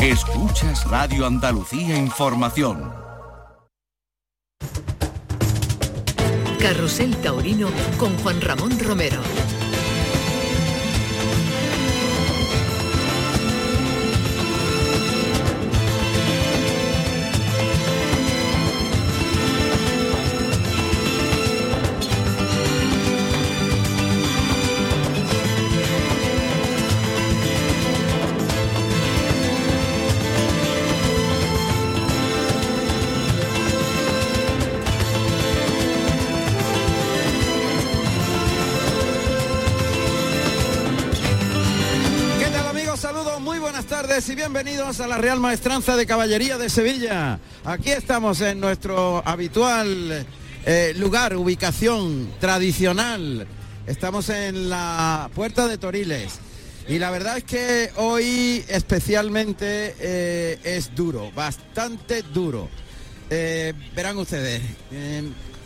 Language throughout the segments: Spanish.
Escuchas Radio Andalucía Información. Carrusel Taurino con Juan Ramón Romero. Bienvenidos a la Real Maestranza de Caballería de Sevilla. Aquí estamos en nuestro habitual eh, lugar, ubicación tradicional. Estamos en la Puerta de Toriles. Y la verdad es que hoy especialmente eh, es duro, bastante duro. Eh, verán ustedes,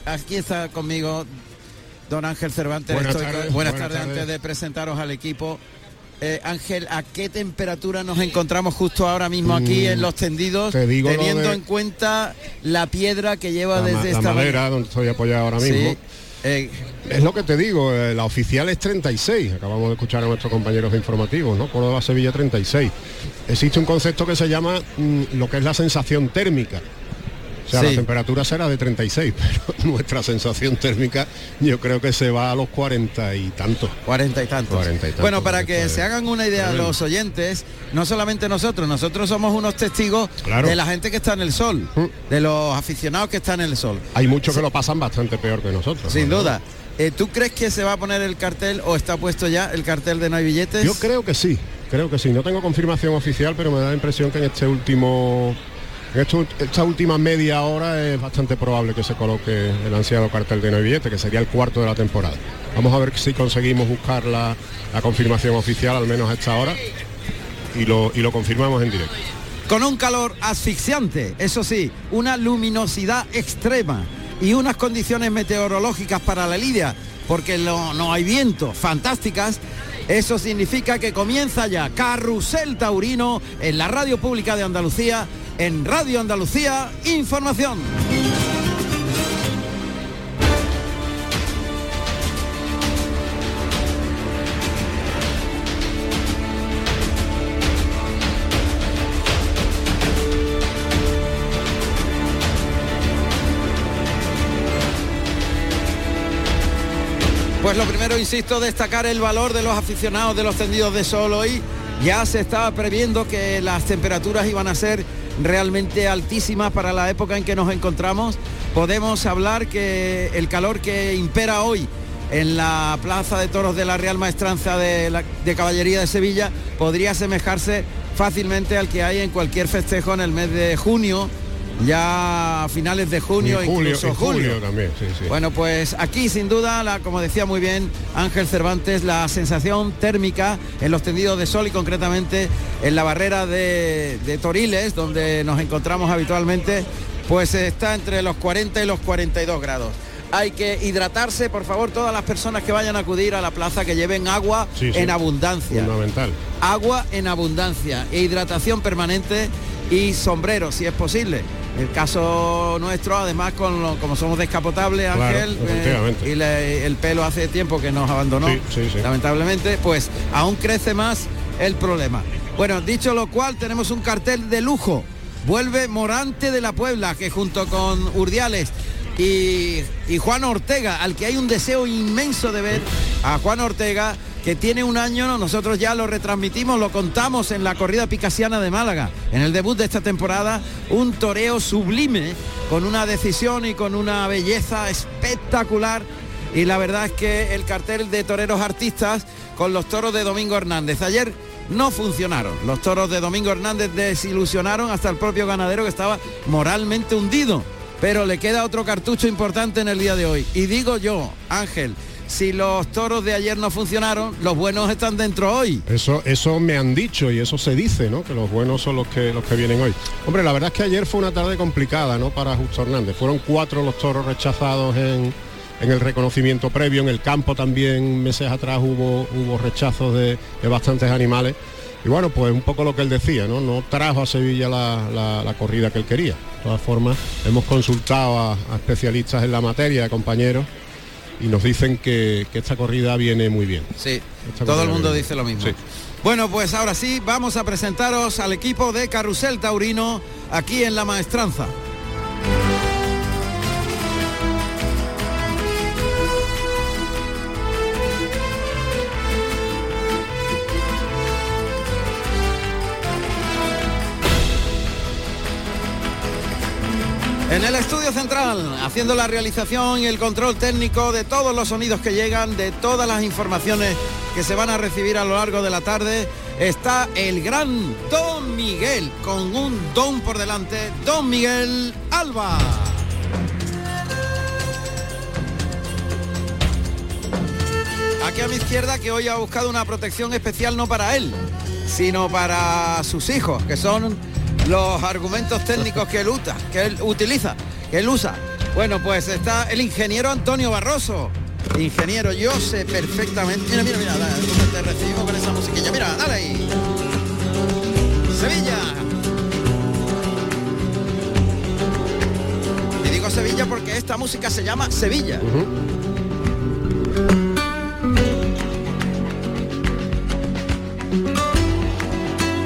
aquí está conmigo don Ángel Cervantes. Buenas Estoy tardes, buenas buenas tardes tardes. antes de presentaros al equipo. Eh, Ángel, ¿a qué temperatura nos encontramos justo ahora mismo aquí Mm, en los tendidos, te digo teniendo de- en cuenta la piedra que lleva la, desde la esta madera donde estoy apoyado ahora Sí, mismo. eh, Es lo que te digo, eh, la oficial es 36, acabamos de escuchar a nuestros compañeros informativos, ¿no? Córdoba Sevilla 36. Existe un concepto que se llama mm, lo que es la sensación térmica. O sea, Sí. la temperatura será de 36, pero nuestra sensación térmica yo creo que se va a los 40 y tantos. 40 y tantos. 40 y tantos, bueno, para que se hagan una idea los oyentes, no solamente nosotros, nosotros somos unos testigos Claro. de la gente que está en el sol, Mm. de los aficionados que están en el sol. Hay muchos que lo pasan bastante peor que nosotros. Sin ¿no? duda. Eh, ¿Tú crees que se va a poner el cartel o está puesto ya el cartel de no hay billetes? Yo creo que sí, creo que sí. No tengo confirmación oficial, pero me da la impresión que en este último, esta última media hora es bastante probable que se coloque el ansiado cartel de no hay billete, que sería el cuarto de la temporada. Vamos a ver si conseguimos buscar la, confirmación oficial, al menos a esta hora, y lo, y lo confirmamos en directo. Con un calor asfixiante, eso sí, una luminosidad extrema y unas condiciones meteorológicas para la lidia, porque no, no hay viento, fantásticas. Eso significa que comienza ya Carrusel Taurino en la radio pública de Andalucía, en Radio Andalucía Información. Pues lo primero, insisto, destacar el valor de los aficionados de los tendidos de sol hoy. Ya se estaba previendo que las temperaturas iban a ser realmente altísimas para la época en que nos encontramos. Podemos hablar que el calor que impera hoy en la Plaza de Toros de la Real Maestranza de, de Caballería de Sevilla podría asemejarse fácilmente al que hay en cualquier festejo en el mes de junio, ya a finales de junio, Y julio, incluso julio julio. también, sí, sí. Bueno, pues aquí sin duda, la, como decía muy bien Ángel Cervantes, la sensación térmica en los tendidos de sol y concretamente en la barrera de, de Toriles, donde nos encontramos habitualmente, pues está entre los 40 y los 42 grados. Hay que hidratarse, por favor, todas las personas que vayan a acudir a la plaza que lleven agua Sí, sí. en abundancia Fundamental. agua en abundancia e hidratación permanente y sombrero si es posible. El caso nuestro, además, con lo- como somos descapotables, Claro, Ángel, eh, y le- el pelo hace tiempo que nos abandonó, Sí, sí, sí. lamentablemente, pues aún crece más el problema. Bueno, dicho lo cual, tenemos un cartel de lujo. Vuelve Morante de la Puebla, que junto con Urdiales y, y Juan Ortega, al que hay un deseo inmenso de ver, a Juan Ortega, que tiene un año, nosotros ya lo retransmitimos, lo contamos en la corrida picasiana de Málaga, en el debut de esta temporada, un toreo sublime, con una decisión y con una belleza espectacular. Y la verdad es que el cartel de toreros artistas con los toros de Domingo Hernández. Ayer no funcionaron. Los toros de Domingo Hernández desilusionaron hasta el propio ganadero que estaba moralmente hundido. Pero le queda otro cartucho importante en el día de hoy. Y digo yo, Ángel, si los toros de ayer no funcionaron, los buenos están dentro hoy. Eso, eso me han dicho y eso se dice, ¿no? Que los buenos son los que los que vienen hoy. Hombre, la verdad es que ayer fue una tarde complicada, ¿no? Para Justo Hernández. Fueron cuatro los toros rechazados en, en el reconocimiento previo. En el campo también meses atrás hubo, hubo rechazos de, de bastantes animales. y bueno, pues un poco lo que él decía, ¿no? No trajo a Sevilla la, corrida que él quería. De todas formas, hemos consultado a, especialistas en la materia, compañeros, y nos dicen que, esta corrida viene muy bien. Sí, todo el mundo dice lo mismo. Bueno, pues ahora sí, vamos a presentaros al equipo de Carrusel Taurino aquí en La Maestranza. En el estudio central, haciendo la realización y el control técnico de todos los sonidos que llegan, de todas las informaciones que se van a recibir a lo largo de la tarde, está el gran Don Miguel, con un don por delante, Don Miguel Alba. Aquí a mi izquierda que hoy ha buscado una protección especial no para él, sino para sus hijos, que son los argumentos técnicos que él, usa, que él utiliza, que él usa. Bueno, pues está el ingeniero Antonio Barroso. Ingeniero, yo sé perfectamente. Mira, mira, mira, te recibo con esa musiquilla. Mira, dale ahí. Sevilla. Y digo Sevilla porque esta música se llama Sevilla.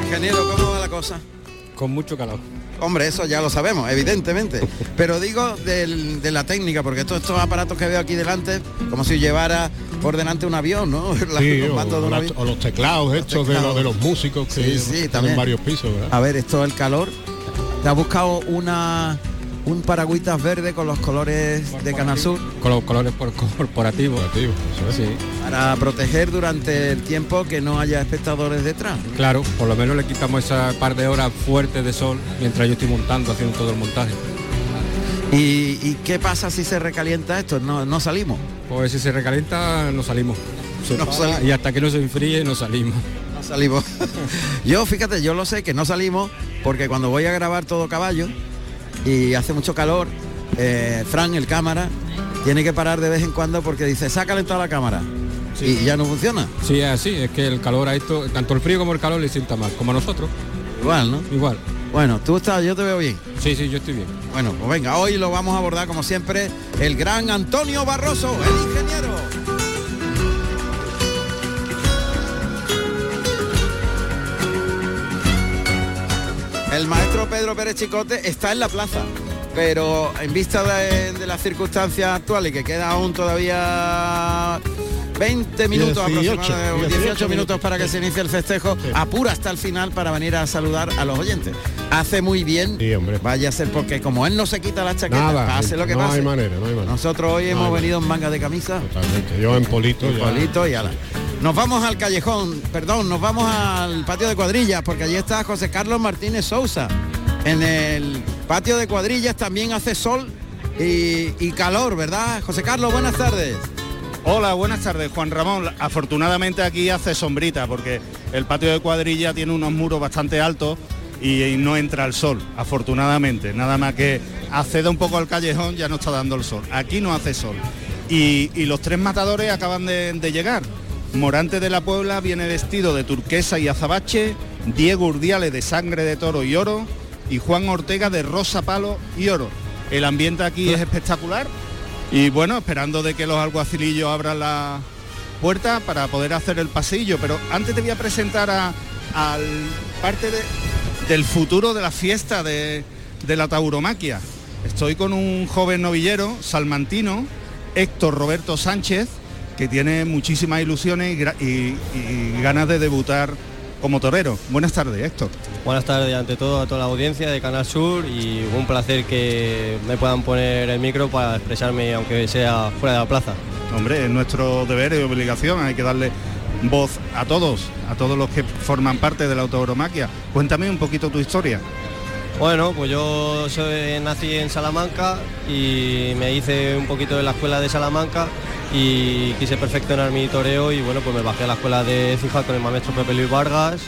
Ingeniero, ¿cómo va la cosa? Con mucho calor. Hombre, eso ya lo sabemos, evidentemente. Pero digo de la técnica, porque todos estos aparatos que veo aquí delante, como si llevara por delante un avión, ¿no? o, los teclados hechos De, los, músicos que sí, sí, también. varios pisos. A ver, esto el calor. ¿Te ha buscado una un paragüitas verde con los colores de Canal Sur. Con los colores corporativos. Para proteger durante el tiempo que no haya espectadores detrás. Claro, por lo menos le quitamos esa par de horas fuertes de sol mientras yo estoy montando, haciendo todo el montaje. ¿Y, qué pasa si se recalienta esto? ¿No, no salimos? Pues si se recalienta no salimos. Y hasta que no se enfríe no salimos. No salimos. yo, fíjate, yo lo sé que no salimos porque cuando voy a grabar todo caballo, y hace mucho calor, eh, Fran, el cámara, tiene que parar de vez en cuando porque dice, sácale toda la cámara. Y ya no funciona. Sí, es así, es que el calor a esto, tanto el frío como el calor le sienta mal, como a nosotros. Igual, ¿no? Igual. Bueno, tú estás, yo te veo bien. Sí, sí, yo estoy bien. Bueno, pues venga, hoy lo vamos a abordar como siempre el gran Antonio Barroso, el ingeniero. El maestro Pedro Pérez Chicote está en la plaza, pero en vista de, las circunstancias actuales, que queda aún todavía 20 minutos aproximadamente, 18, minutos para que se inicie el festejo, apura hasta el final para venir a saludar a los oyentes. Hace muy bien, vaya a ser porque como él no se quita la chaqueta, hace lo que no pase. Hay manera, no hay manera. Nosotros hoy hemos venido en manga de camisa. Totalmente. Yo en polito. En polito y ala. Nos vamos al callejón, perdón, nos vamos al patio de cuadrillas, porque allí está José Carlos Martínez Sousa. En el patio de cuadrillas también hace sol y, calor, ¿verdad? José Carlos, buenas tardes. Hola, buenas tardes, Juan Ramón. Afortunadamente aquí hace sombrita porque el patio de cuadrilla tiene unos muros bastante altos y, no entra el sol, afortunadamente. Nada más que acceda un poco al callejón ya no está dando el sol. Aquí no hace sol. Y, los tres matadores acaban de llegar. Morante de la Puebla viene vestido de turquesa y azabache, Diego Urdiales de sangre de toro y oro y Juan Ortega de rosa palo y oro. El ambiente aquí es espectacular y bueno, esperando de que los alguacilillos abran la puerta para poder hacer el pasillo, pero antes te voy a presentar al parte del futuro de la fiesta de, de la tauromaquia. Estoy con un joven novillero salmantino, Héctor Roberto Sánchez, que tiene muchísimas ilusiones y, ganas de debutar como torero. Buenas tardes, Héctor. Buenas tardes ante todo a toda la audiencia de Canal Sur y un placer que me puedan poner el micro para expresarme aunque sea fuera de la plaza. Hombre, es nuestro deber y obligación, hay que darle voz a todos, a todos los que forman parte de la autogromaquia. Cuéntame un poquito tu historia. Bueno, pues yo nací en Salamanca y me hice un poquito de la escuela de Salamanca y quise perfeccionar mi toreo y bueno, pues me bajé a la escuela de Fija con el maestro Pepe Luis Vargas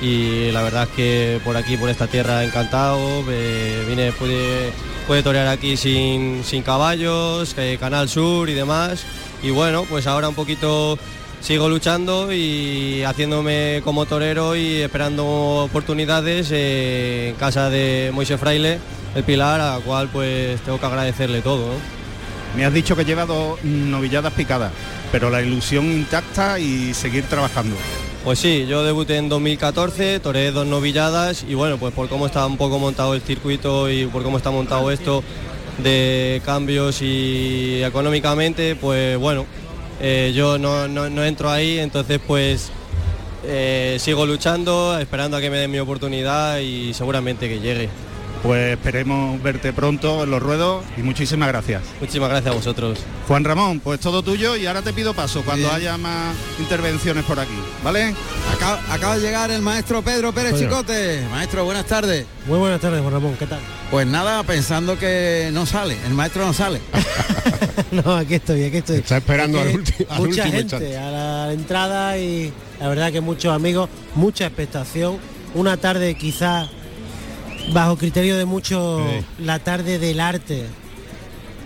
y la verdad es que por aquí, por esta tierra, encantado, vine, pude, pude torear aquí sin, sin caballos, Canal Sur y demás. Y bueno, pues ahora un poquito sigo luchando y haciéndome como torero y esperando oportunidades en casa de Moisés Fraile, el Pilar, a la cual pues tengo que agradecerle todo. Me has dicho que lleva dos novilladas picadas, pero la ilusión intacta y seguir trabajando. Pues sí, yo debuté en 2014, toré dos novilladas y bueno, pues por cómo está un poco montado el circuito y por cómo está montado esto de cambios y económicamente, pues bueno, eh, yo no, no, no, entro ahí, entonces pues eh, sigo luchando, esperando a que me den mi oportunidad y seguramente que llegue. Pues esperemos verte pronto en los ruedos y muchísimas gracias. Muchísimas gracias a vosotros. Juan Ramón, pues todo tuyo y ahora te pido paso cuando haya más intervenciones por aquí, ¿vale? Acaba, acaba de llegar el maestro Pedro Pérez. Chicote. Maestro, buenas tardes. Muy buenas tardes, Juan Ramón, ¿qué tal? Pues nada, pensando que no sale, el maestro no sale. no, aquí estoy, aquí estoy. Está esperando Es al que ulti- al mucha último gente a la entrada y la verdad que muchos amigos, mucha expectación. Una tarde quizás bajo criterio de muchos, la tarde del arte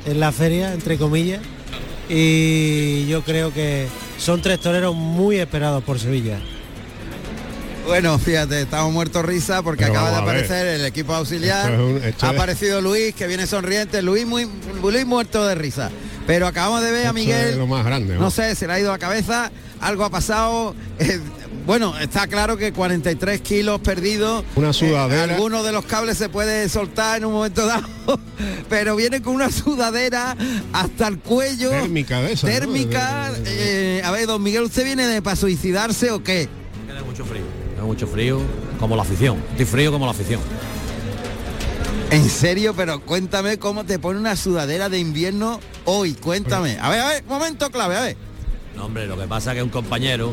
en la feria, entre comillas. Y yo creo que son tres toreros muy esperados por Sevilla. Bueno, fíjate, estamos muertos risa porque Pero acaba de aparecer el equipo auxiliar. Esto es un- esto ha es- aparecido Luis, que viene sonriente. Luis muy Luis muerto de risa. Pero acabamos de ver a Esto Miguel. lo más grande, ¿no? No sé, se le ha ido a cabeza, algo ha pasado. eh, bueno, está claro que 43 kilos perdidos. Una sudadera. alguno de los cables se puede soltar en un momento dado, pero viene con una sudadera hasta el cuello. Térmica de esa, ¿no? Térmica. De- de- de- eh, a ver, don Miguel, ¿usted viene de para suicidarse o qué? Tiene mucho frío. Tiene mucho frío, como la afición. Estoy frío como la afición. En serio, pero cuéntame cómo te pone una sudadera de invierno hoy. Cuéntame. A ver, a ver, momento clave, a ver. No, hombre, lo que pasa es que un compañero,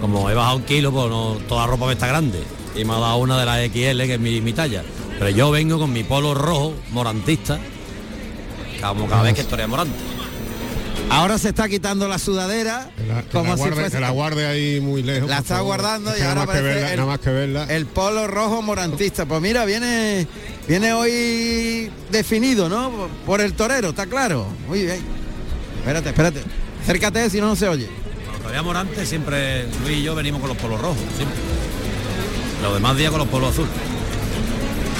como he bajado un kilo, pues no, toda la ropa me está grande. Y me ha dado una de las XL, que es mi, mi talla. Pero yo vengo con mi polo rojo, morantista, como cada vez que estoy morante. Ahora se está quitando la sudadera. Que la, que como la si guarde, fuese- que la guarde ahí muy lejos. La está favor. guardando Es y nada ahora más que aparece verla, el- nada más que verla. El polo rojo morantista. Pues mira, viene viene hoy definido, ¿no? Por el torero, está claro. Muy bien. Espérate, espérate. Acércate si no no se oye. Cuando todavía morante, siempre Luis y yo venimos con los polos rojos, siempre. Los demás días con los polos azules.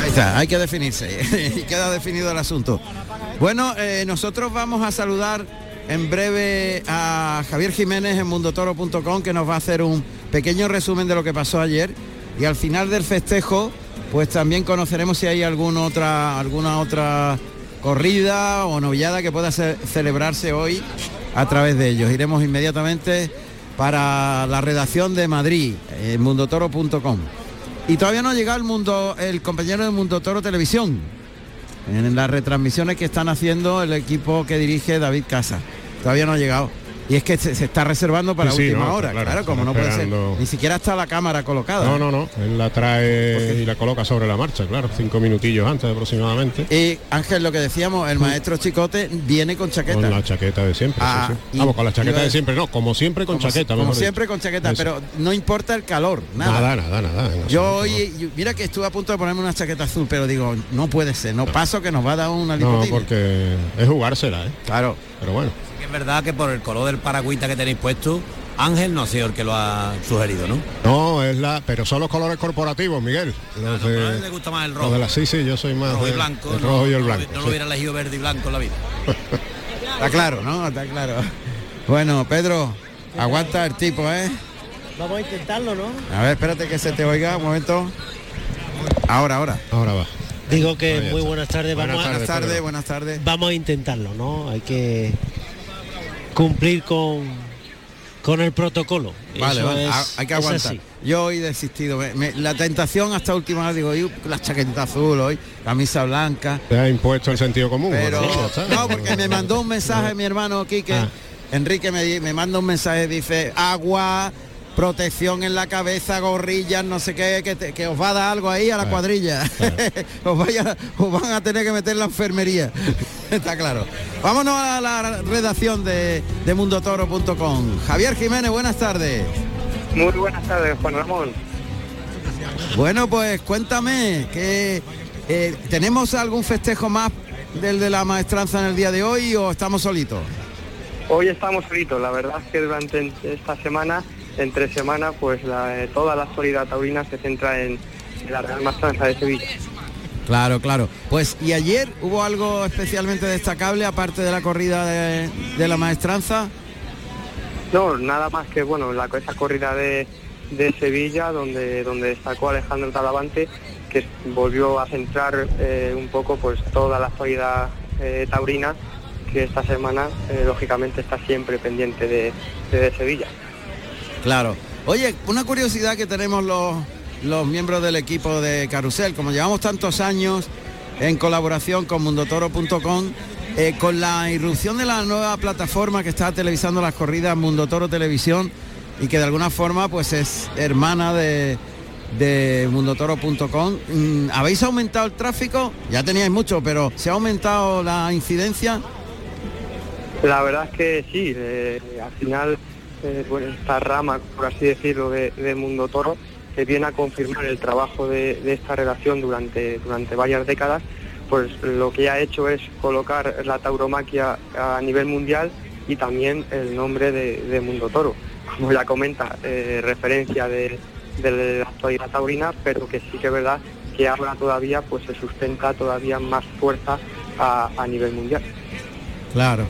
Ahí está, hay que definirse y queda definido el asunto. Bueno, eh, nosotros vamos a saludar en breve a Javier Jiménez en mundotoro.com que nos va a hacer un pequeño resumen de lo que pasó ayer y al final del festejo pues también conoceremos si hay alguna otra alguna otra corrida o novillada que pueda ce- celebrarse hoy a través de ellos. Iremos inmediatamente para la redacción de Madrid, en mundotoro.com. Y todavía no ha llegado el mundo, el compañero de Mundo Toro Televisión. En las retransmisiones que están haciendo el equipo que dirige David Casa. Todavía no ha llegado. Y es que se, se está reservando para Sí, última no, hora, claro, como no puede ser. Ni siquiera está la cámara colocada. No, no, no. Él la trae y la coloca sobre la marcha, claro. Cinco minutillos antes aproximadamente. Y Ángel, lo que decíamos, el maestro Chicote viene con chaqueta. Con la chaqueta de siempre. sí, Ah, sí. y- Vamos, con la chaqueta de siempre, no, como siempre con como, chaqueta. como siempre dicho. con chaqueta, Eso. pero no importa el calor, nada. Nada, nada, nada. Yo hoy, mira que estuve a punto de ponerme una chaqueta azul, pero digo, no puede ser, no paso que nos va a dar una No, porque es jugársela, ¿eh? Claro. Pero bueno. Es verdad que por el color del paragüita que tenéis puesto, Ángel no ha sido el que lo ha sugerido, ¿no? No, es la. Pero son los colores corporativos, Miguel. Los No, de- a él le gusta más el rojo. de la, sí, sí, yo soy más rojo y de- blanco. no- rojo y el blanco. No, lo sí. hubiera elegido verde y blanco en la vida. Está claro, ¿no? Está claro. Bueno, Pedro, aguanta el tipo, ¿eh? Vamos a intentarlo, ¿no? A ver, espérate que se te oiga un momento. Ahora, ahora. Ahora va. Digo que muy buenas tardes. Buenas Vamos, a, Buenas tardes, buenas tardes. vamos a intentarlo, ¿no? Hay que cumplir con, con el protocolo. Vale, Eso vale, es- hay que aguantar. Yo hoy he desistido. me- me- la tentación hasta última hora, digo, "Uy, la chaqueta azul hoy, camisa blanca. Te ha impuesto el sentido común. Pero no, porque me mandó un mensaje mi hermano Quique, Ah. Enrique me, me manda un mensaje, dice, agua, protección en la cabeza, gorrillas, no sé qué, que, te- que os va a dar algo ahí a la Claro, cuadrilla. os, vaya, os van a tener que meter en la enfermería. Está claro. Vámonos a la redacción de, de mundotoro.com. Javier Jiménez, buenas tardes. Muy buenas tardes, Juan Ramón. Bueno, pues cuéntame, que eh, ¿tenemos algún festejo más del de la maestranza en el día de hoy o estamos solitos? Hoy estamos fritos, la verdad es que durante esta semana, entre semana, pues la- eh, toda la actualidad taurina se centra en, en la Real Maestranza de Sevilla. Claro, claro. Pues y ayer hubo algo especialmente destacable aparte de la corrida de, de la maestranza. No, nada más que bueno, la, esa corrida de, de Sevilla, donde, donde destacó Alejandro Talavante, que volvió a centrar eh, un poco pues toda la actualidad eh, taurina, que esta semana eh, lógicamente está siempre pendiente de Sevilla. Claro. Oye, una curiosidad que tenemos los, los miembros del equipo de Carusel, como llevamos tantos años en colaboración con mundotoro.com, eh, con la irrupción de la nueva plataforma que está televisando las corridas Mundo Toro Televisión y que de alguna forma pues es hermana de, de mundotoro.com. Mm, ¿Habéis aumentado el tráfico? Ya teníais mucho, pero ¿se ha aumentado la incidencia? La verdad es que sí, eh, al final eh, pues esta rama, por así decirlo, de, Mundo Toro, que viene a confirmar el trabajo de, esta relación durante, durante varias décadas, pues lo que ha hecho es colocar la tauromaquia a nivel mundial y también el nombre de, Mundo Toro. Como ya comenta, eh, referencia de, de la actualidad taurina, pero que sí que es verdad que ahora todavía pues se sustenta todavía más fuerza a- a nivel mundial. Claro.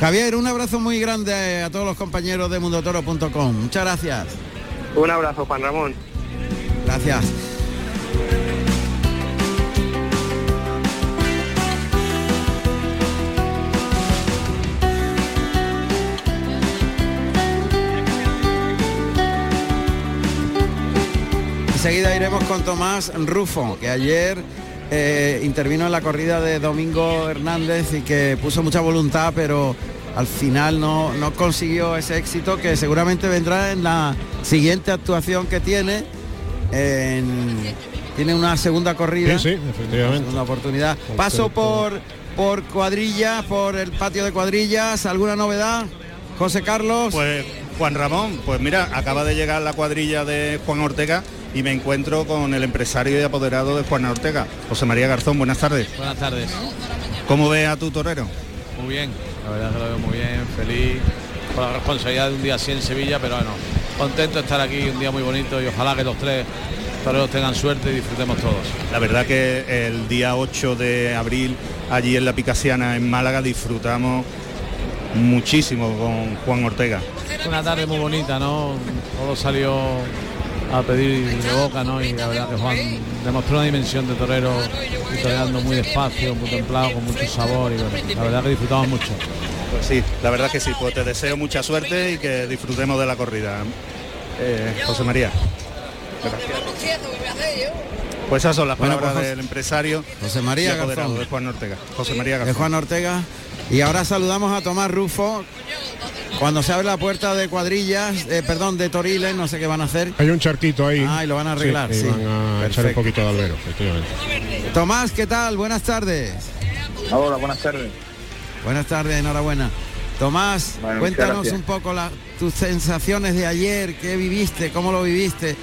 Javier, un abrazo muy grande a todos los compañeros de mundotoro.com. Muchas gracias. Un abrazo, Juan Ramón. Gracias. Enseguida iremos con Tomás Rufo, que ayer eh, intervino en la corrida de Domingo Hernández y que puso mucha voluntad, pero al final no, no consiguió ese éxito que seguramente vendrá en la siguiente actuación que tiene. en- tiene una segunda corrida. Sí, sí, efectivamente. Una oportunidad. Paso por, por cuadrillas, por el patio de cuadrillas. ¿Alguna novedad? José Carlos. Pues Juan Ramón, pues mira, acaba de llegar la cuadrilla de Juan Ortega y me encuentro con el empresario y apoderado de Juan Ortega, José María Garzón. Buenas tardes. Buenas tardes. ¿Cómo ve a tu torero? Muy bien, la verdad que lo veo muy bien, feliz por la responsabilidad de un día así en Sevilla, pero bueno, contento de estar aquí, un día muy bonito y ojalá que los tres toreros tengan suerte y disfrutemos todos. La verdad que el día 8 de abril allí en la Picasiana en Málaga disfrutamos muchísimo con Juan Ortega. Una tarde muy bonita, ¿no? Todo salió a pedir de boca, ¿no? Y la verdad que Juan demostró una dimensión de torero y toreando muy despacio, muy templado, con mucho sabor y bueno, la verdad que disfrutamos mucho. Pues sí, la verdad que sí, pues te deseo mucha suerte y que disfrutemos de la corrida. Eh, José María. Pues esas son las Bueno, palabras pues, del empresario José María Garzón. de Juan Ortega. José María de Garzón. Juan Ortega. Y ahora saludamos a Tomás Rufo. Cuando se abre la puerta de cuadrillas, eh, perdón, de Toriles, no sé qué van a hacer. Hay un charquito ahí. Ah, y lo van a arreglar, y sí. van a echar un poquito de albero, efectivamente. Tomás, ¿qué tal? Buenas tardes. Hola, buenas tardes. Buenas tardes, enhorabuena. Tomás, Bueno, cuéntanos un poco la- tus sensaciones de ayer, qué viviste, cómo lo viviste,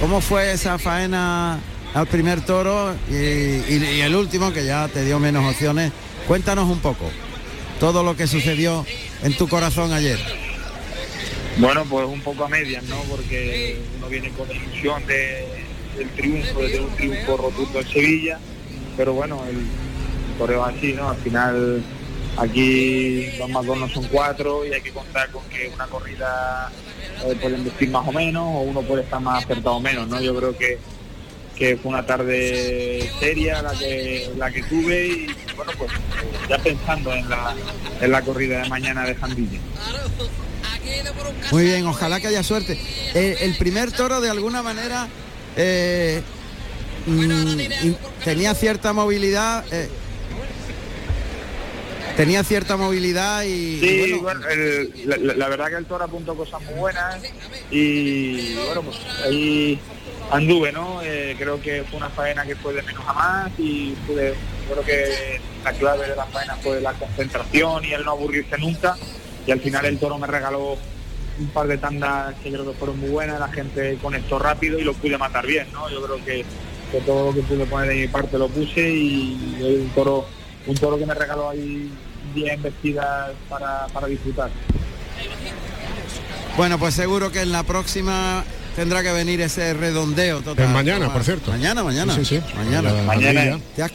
cómo fue esa faena al primer toro y, el último que ya te dio menos opciones. Cuéntanos un poco todo lo que sucedió en tu corazón ayer. Bueno, pues un poco a medias, ¿no? Porque uno viene con la ilusión de, del triunfo, de un triunfo rotundo en Sevilla, pero bueno, el correo es así, ¿no? Al final aquí dos más dos no son cuatro y hay que contar con que una corrida eh, pueden más o menos o uno puede estar más acertado o menos, ¿no? Yo creo que que fue una tarde seria la que la que tuve y bueno pues ya pensando en la en la corrida de mañana de Jandilla. Muy bien, ojalá que haya suerte. Eh, el primer toro de alguna manera eh, mm, tenía cierta movilidad. eh, tenía cierta movilidad y, Sí, y bueno, bueno, el- la, la- la verdad que el toro apuntó cosas muy buenas y bueno, pues ahí anduve, ¿no? Eh, creo que fue una faena que fue de menos a más y pude, creo que la clave de la faena fue la concentración y el no aburrirse nunca y al final el toro me regaló un par de tandas que creo que fueron muy buenas, la gente conectó rápido y lo pude matar bien, ¿no? Yo creo que, todo lo que pude poner de mi parte lo puse y un toro, un toro que me regaló ahí bien vestidas para, para disfrutar. Bueno, pues seguro que en la próxima tendrá que venir ese redondeo total. Es mañana, Tomás. por cierto. Mañana, mañana. Sí, sí, sí. Mañana. La Mañana. ¿Te has,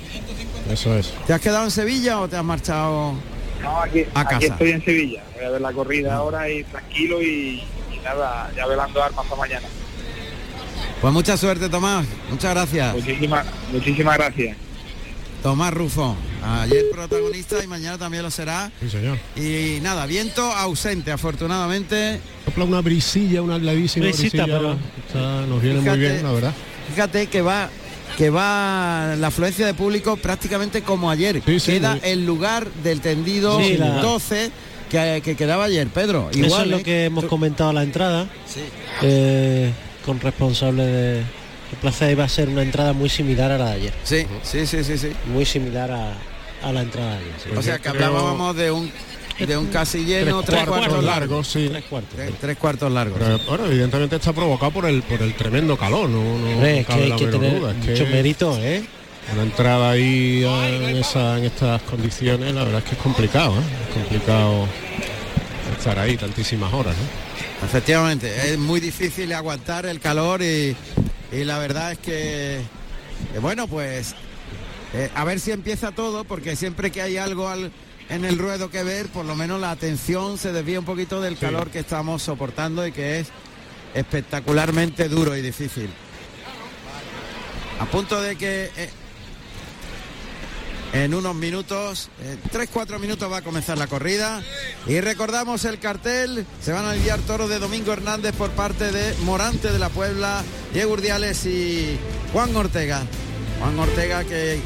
Eso es. te has quedado en Sevilla o te has marchado? No, aquí, A aquí casa. estoy en Sevilla. Voy a ver la corrida ahora y tranquilo y, y nada, ya velando armas para mañana. Pues mucha suerte, Tomás. Muchas gracias. Muchísimas, muchísimas gracias. Tomás Rufo, ayer protagonista y mañana también lo será. Sí, señor. Y nada, viento ausente, afortunadamente. Sopla una brisilla, una levísima Brisita, brisilla. pero- Está- nos viene Fíjate. muy bien, la verdad. Fíjate que va que va la afluencia de público prácticamente como ayer. Sí, sí, Queda muy- el lugar del tendido Sí, la- 12 que, que quedaba ayer, Pedro. Eso Igual, es lo ¿eh? que hemos Tú- comentado a la entrada. Sí. eh, con responsable de, de Plaza iba a ser una entrada muy similar a la de ayer. Sí, sí, sí, sí, sí. Muy similar a, a la entrada de sí. O sea que creo- hablábamos de un de un casi lleno, tres, cuartos, largos. sí. Tres cuartos. Tres, tres cuartos largos. Pero ahora evidentemente está provocado por el por el tremendo calor, no, no, es que hay la que menor tener duda, es que mucho mérito, ¿eh? Una entrada ahí eh, en, esa, en estas condiciones, la verdad es que es complicado, ¿eh? Es complicado estar ahí tantísimas horas, ¿no? Efectivamente, es muy difícil aguantar el calor y, y la verdad es que, que bueno, pues eh, a ver si empieza todo, porque siempre que hay algo al- en el ruedo que ver, por lo menos la atención se desvía un poquito del calor que estamos soportando y que es espectacularmente duro y difícil. A punto de que eh, en unos minutos, en 3-4 minutos va a comenzar la corrida. Y recordamos el cartel, se van a lidiar toros de Domingo Hernández por parte de Morante de la Puebla, Diego Urdiales y Juan Ortega. Juan Ortega que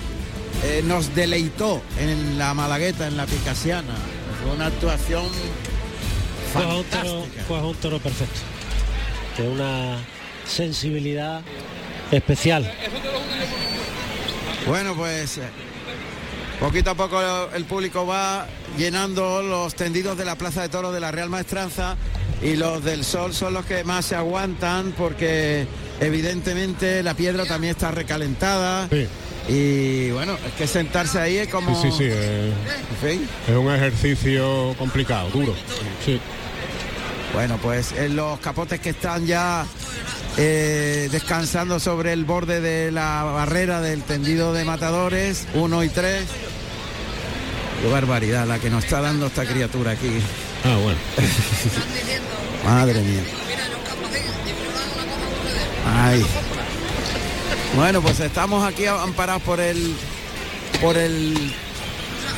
eh, nos deleitó en la Malagueta, en la Picasiana. Fue una actuación Fue a un toro, fantástica. fue un toro perfecto. De una sensibilidad especial. Bueno, pues eh, poquito a poco el público va llenando los tendidos de la Plaza de Toros de la Real Maestranza y los del Sol son los que más se aguantan porque evidentemente la piedra también está recalentada Sí, y bueno, es que sentarse ahí es como... sí, sí, sí, eh, En fin, es un ejercicio complicado, duro. Sí. bueno, pues en los capotes que están ya eh, descansando sobre el borde de la barrera del tendido de matadores, uno y tres. Qué barbaridad la que nos está dando esta criatura aquí. Ah, bueno. Madre mía. Ay. Bueno, pues estamos aquí amparados por el por el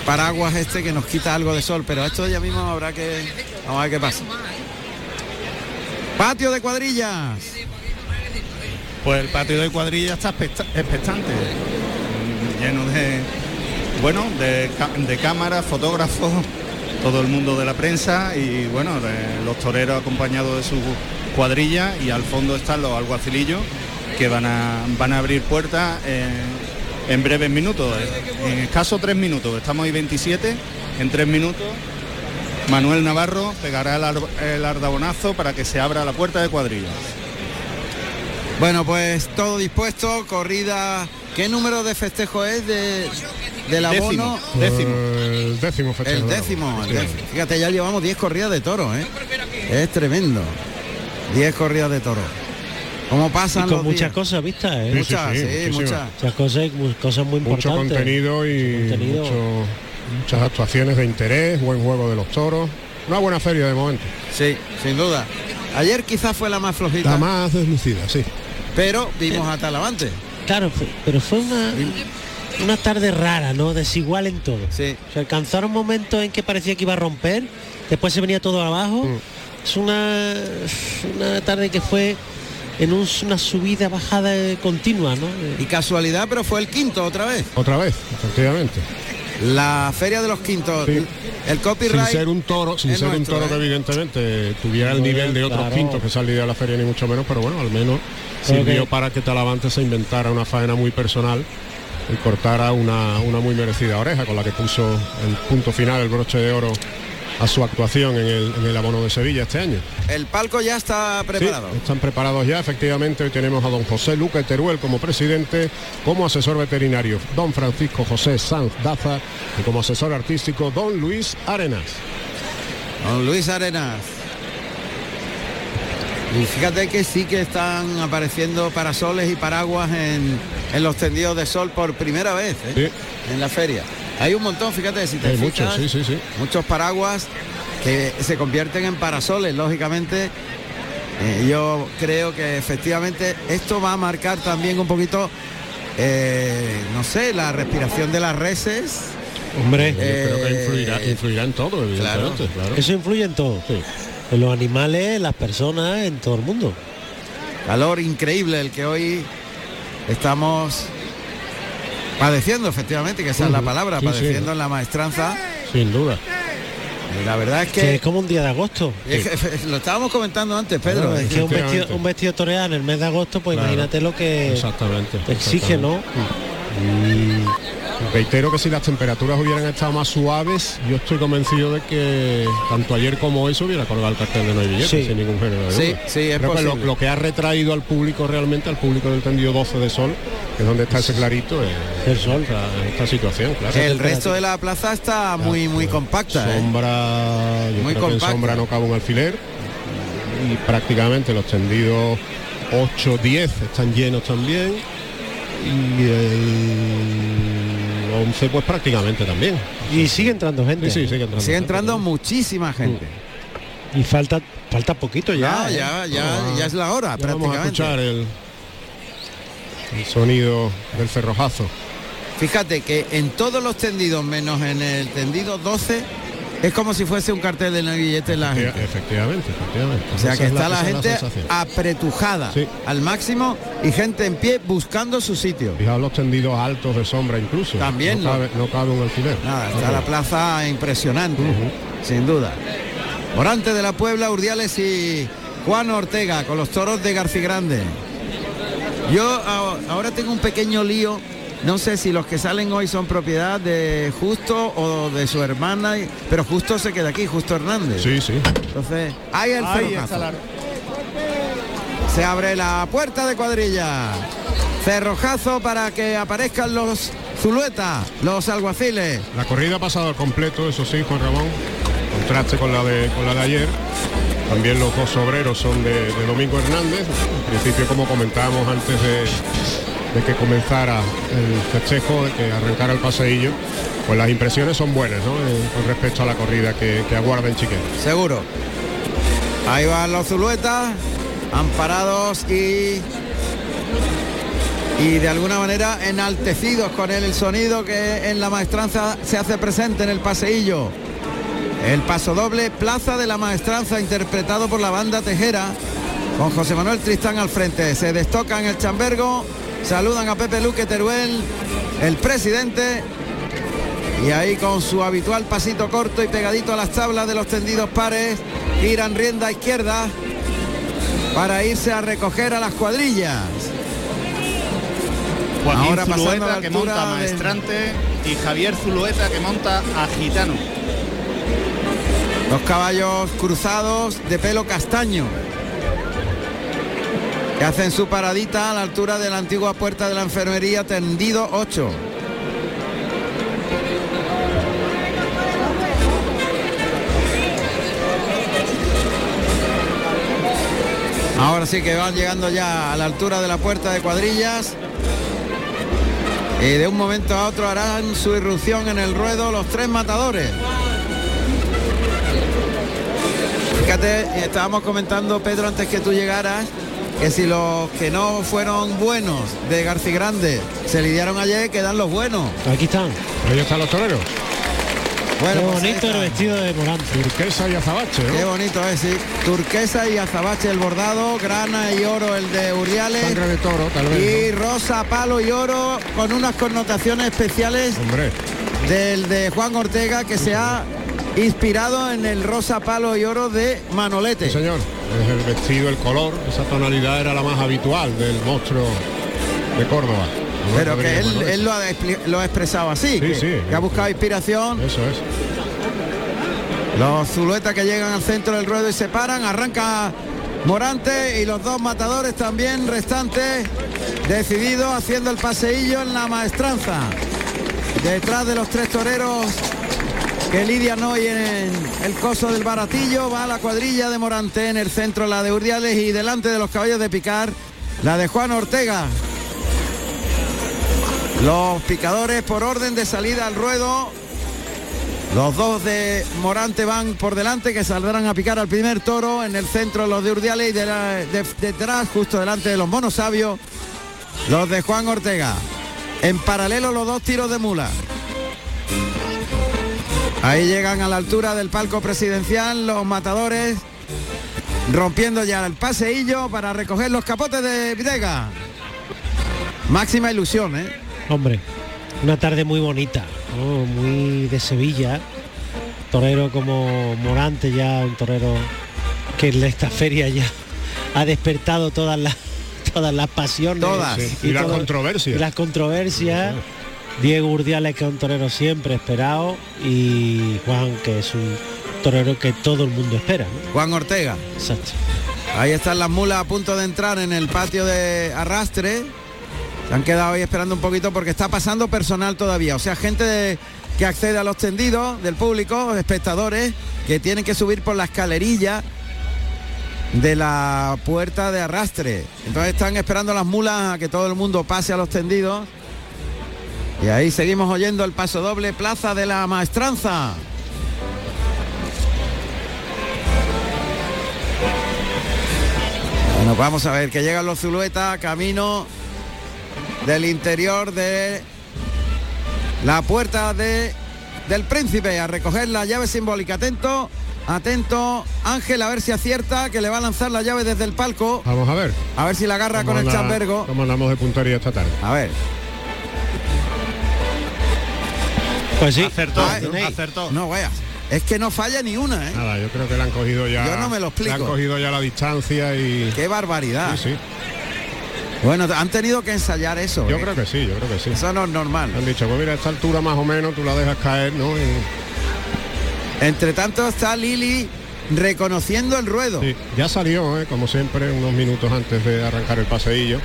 paraguas este que nos quita algo de sol, pero esto ya mismo habrá que vamos a ver qué pasa. Patio de cuadrillas. Pues el patio de cuadrilla está expecta- expectante, lleno de, bueno, de, cámaras, fotógrafos, todo el mundo de la prensa y bueno, los toreros acompañados de su cuadrilla y al fondo están los alguacilillos que van a, van a abrir puertas en, en breves minutos, en escaso tres minutos, estamos ahí 27, en tres minutos Manuel Navarro pegará el, ar- el ardabonazo para que se abra la puerta de cuadrilla. Bueno, pues todo dispuesto, corrida. ¿Qué número de festejo es de, del abono? Décimo. El décimo festejo. El décimo, boda, el décimo. Fíjate, ya llevamos 10 corridas de toro, ¿eh? Es tremendo. 10 corridas de toro. ¿Cómo Y pasan con los muchas días? cosas vistas, ¿eh? Sí, Muchas, sí, muchas. Muchas cosas, cosas muy Mucho importantes. contenido y Mucho contenido. mucho- muchas actuaciones de interés, buen juego de los toros. Una buena feria de momento. Sí, sin duda. Ayer quizás fue la más flojita, La más deslucida, sí. pero vimos a Talavante. Claro, pero fue una, una tarde rara, ¿no? Desigual en todo. Sí. Se alcanzaron momentos en que parecía que iba a romper, después se venía todo abajo. Mm. Es una, una tarde que fue en un- una subida, bajada eh, continua, ¿no? Y casualidad, pero fue el quinto otra vez. Otra vez, efectivamente. La feria de los quintos. Sí. El Sin copyright. ser un toro, sin ser un toro ¿eh? que evidentemente tuviera el nivel de otros claro. quintos que salía de la feria ni mucho menos, pero bueno, al menos sirvió para que Talavante se inventara una faena muy personal y cortara una, una muy merecida oreja con la que puso el punto final, el broche de oro a su actuación en el, en el abono de Sevilla este año. El palco ya está preparado. Sí, están preparados ya, efectivamente. Hoy tenemos a don José Luque Teruel como presidente, como asesor veterinario, don Francisco José Sanz Daza y como asesor artístico, don Luis Arenas. Don Luis Arenas. Y fíjate que sí que están apareciendo parasoles y paraguas en, en los tendidos de sol por primera vez ¿eh? en la feria. Hay un montón, fíjate, si te Hay fijas, muchos, sí, sí, sí. muchos paraguas que se convierten en parasoles, lógicamente. eh, yo creo que efectivamente esto va a marcar también un poquito, eh, no sé, la respiración de las reses. Hombre, Yo creo que Eh, influirá, influirá en todo, evidentemente. Claro. Eso influye en todo. En los animales, en las personas, en todo el mundo. Calor increíble el que hoy estamos padeciendo, efectivamente, que esa es la palabra, sí, sí. padeciendo en la maestranza. Sin duda. La verdad es Que que, es como un día de agosto. es que- lo estábamos comentando antes, Pedro. Claro, es que un vestido, un vestido toreado en el mes de agosto, pues Claro. imagínate lo que Exactamente. exige, ¿no? Reitero que si las temperaturas hubieran estado más suaves, yo estoy convencido de que tanto ayer como hoy se hubiera colgado el cartel de no hay billetes, Sí. sin ningún género de Sí, duda. sí, es Creo que lo, que ha retraído al público realmente, al público del tendido 12 de sol, que es donde está ese clarito, es El sol. esta, esta situación, claro. El resto de la plaza está muy muy compacta. ¿eh? Sombra, yo Muy creo que en compacta. sombra no cabe un alfiler y prácticamente los tendidos 8, 10 están llenos también y el 11 pues prácticamente también. Y sigue entrando gente. Sí, sí, sigue entrando. Sigue gente, entrando ¿no? muchísima gente. Y falta falta poquito ya. Ya, ¿eh? ya, ya, Ah, ya es la hora, Ya vamos a prácticamente. escuchar el, el sonido del cerrojazo. Fíjate que en todos los tendidos, menos en el tendido 12, es como si fuese un cartel de hay billete en la gente. Efectivamente, efectivamente. O sea Esa que es está la gente apretujada Sí. al máximo y gente en pie buscando su sitio. Fijaos los tendidos altos de sombra incluso. También no lo- cabe, no cabe un alfiler. Nada, está la plaza impresionante, sin duda. Morante de la Puebla, Urdiales y Juan Ortega con los toros de Garcigrande. Yo a- ahora tengo un pequeño lío. No sé si los que salen hoy son propiedad de Justo o de su hermana, pero Justo se queda aquí, Justo Hernández. Sí, sí. Entonces, ahí el Ahí la- Se abre la puerta de cuadrilla. Cerrojazo para que aparezcan los Zulueta, los alguaciles. La corrida ha pasado al completo, eso sí, Juan Ramón. Contraste con la de, con la de ayer. También los dos obreros son de, de Domingo Hernández. En principio, como comentábamos antes de, de que comenzara el festejo, de que arrancara el paseillo, pues las impresiones son buenas, ¿no? Eh, con respecto a la corrida que, aguarda en Chiquén. Seguro. Ahí van los Zuluetas, amparados y y de alguna manera enaltecidos con el sonido que en la maestranza se hace presente en el paseillo. El paso doble, Plaza de la Maestranza, interpretado por la banda Tejera, con José Manuel Tristán al frente. Se destocan el chambergo, saludan a Pepe Luque Teruel, el presidente, y ahí con su habitual pasito corto y pegadito a las tablas de los tendidos pares, giran rienda izquierda para irse a recoger a las cuadrillas. Joaquín Ahora Zulueta la que monta Maestrante y Javier Zulueta que monta a Gitano. Los caballos cruzados de pelo castaño. Que hacen su paradita a la altura de la antigua puerta de la enfermería tendido 8. Ahora sí que van llegando ya a la altura de la puerta de cuadrillas. Y de un momento a otro harán su irrupción en el ruedo los tres matadores. Fíjate, estábamos comentando, Pedro, antes que tú llegaras, que si los que no fueron buenos de García Grande se lidiaron ayer, quedan los buenos. Aquí están. Ahí están los toreros. Bueno, Qué pues bonito el vestido de Morante. Turquesa y azabache, ¿no? Qué bonito es, sí. Turquesa y azabache el bordado, grana y oro el de Uriales. Sangre de toro, tal Y rosa, palo y oro con unas connotaciones especiales. Hombre, del de Juan Ortega que se ha inspirado en el rosa, palo y oro de Manolete. sí, señor. Es el vestido, el color, esa tonalidad era la más habitual del monstruo de Córdoba. Pero que él, él lo, ha, lo ha expresado así, Sí, que, sí. que ha buscado inspiración Eso es. Los Zuluetas que llegan al centro del ruedo y se paran, arranca Morante y los dos matadores también restantes decididos haciendo el paseillo en la maestranza. Detrás de los tres toreros que lidian hoy en el coso del baratillo va la cuadrilla de Morante en el centro la de Urdiales y delante de los caballos de picar la de Juan Ortega. Los picadores por orden de salida al ruedo los dos de Morante van por delante que saldrán a picar al primer toro en el centro los de Urdiales y detrás, justo delante de los monos sabios, los de Juan Ortega. En paralelo los dos tiros de mula. Ahí llegan a la altura del palco presidencial los matadores rompiendo ya el paseillo para recoger los capotes de Videga. Máxima ilusión, ¿eh? Hombre, una tarde muy bonita, ¿no? muy de Sevilla. Torero como Morante ya, un torero que en esta feria ya ha despertado todas las todas las pasiones. Todas. Sí, y las controversias. Y las controversias. Diego Urdiales, que es un torero siempre esperado, y Juan, que es un torero que todo el mundo espera. ¿no? Juan Ortega. Exacto. Ahí están las mulas a punto de entrar en el patio de arrastre. Se han quedado ahí esperando un poquito porque está pasando personal todavía. O sea, gente de- que accede a los tendidos del público, espectadores, que tienen que subir por la escalerilla de la puerta de arrastre. Entonces están esperando las mulas a que todo el mundo pase a los tendidos. Y ahí seguimos oyendo el paso doble, plaza de la maestranza. Bueno, vamos a ver que llegan los Zuluetas camino del interior de la puerta de del príncipe a recoger la llave simbólica. Atento, atento, Ángel, a ver si acierta, que le va a lanzar la llave desde el palco. Vamos a ver. A ver si la agarra con ¿Cómo el anda- chambergo. ¿Cómo andamos de puntería esta tarde? A ver. Pues sí. Acertó, Ah, ¿no? Acertó. No, vaya. Es que no falla ni una, ¿eh? Nada, yo creo que le han cogido ya. Yo no me lo explico. Le han cogido ya la distancia y. Qué barbaridad. Sí, sí. Bueno, han tenido que ensayar eso. Yo ¿eh? creo que sí, yo creo que sí. Eso no es normal. Han dicho, pues mira, a esta altura más o menos tú la dejas caer, ¿no? Y- Entre tanto está Lili reconociendo el ruedo. sí, ya salió, ¿eh? como siempre, unos minutos antes de arrancar el paseillo.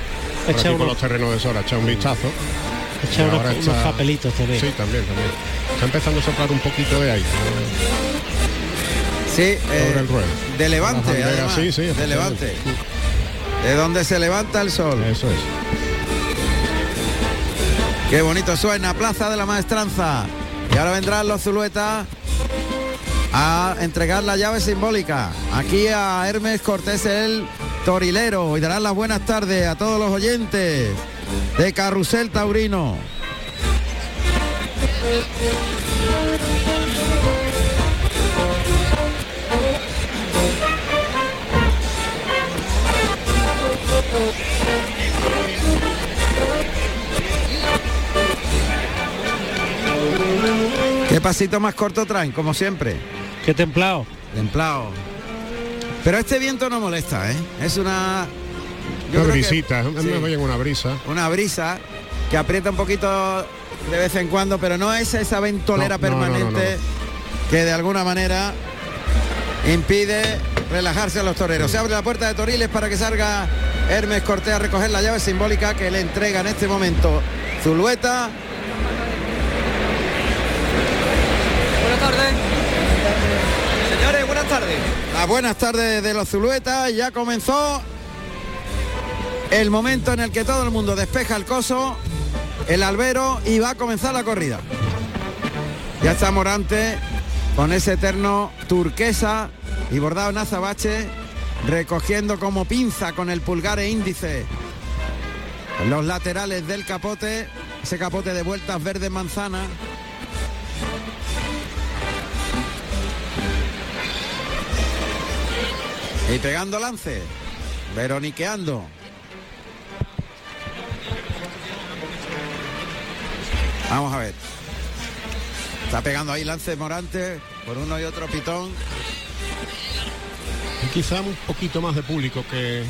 Por aquí por los terrenos de Sora, echa un vistazo. Echa Y unos, está- papelitos también. Sí, también, también. Está empezando a soplar un poquito de aire. Sí, eh, el ruedo. de levante, Las banderas, además, sí, sí, de levante. De donde se levanta el sol. Eso es. Qué bonito suena, Plaza de la Maestranza. Y ahora vendrán los Zuluetas a entregar la llave simbólica. Aquí a Hermes Cortés el Torilero. Y darán las buenas tardes a todos los oyentes de Carrusel Taurino. Qué pasito más corto traen, como siempre. Qué templado. Templado. Pero este viento no molesta, ¿eh? Es una... yo creo brisita, sí, una brisa. una brisa que aprieta un poquito de vez en cuando, pero no es esa ventolera No, no, no, no, permanente que de alguna manera impide relajarse a los toreros. Se abre la puerta de Toriles para que salga Hermes Cortés a recoger la llave simbólica que le entrega en este momento Zulueta. Buenas tardes. Señores, buenas tardes. Las buenas tardes de los Zuluetas. Ya comenzó el momento en el que todo el mundo despeja el coso, el albero y va a comenzar la corrida. Ya está Morante con ese eterno turquesa y bordado en azabache, recogiendo como pinza con el pulgar e índice los laterales del capote, ese capote de vueltas verde manzana. Y pegando lance, veroniqueando. Vamos a ver. Está pegando ahí lance Morante por uno y otro pitón. Quizá un poquito más de público que,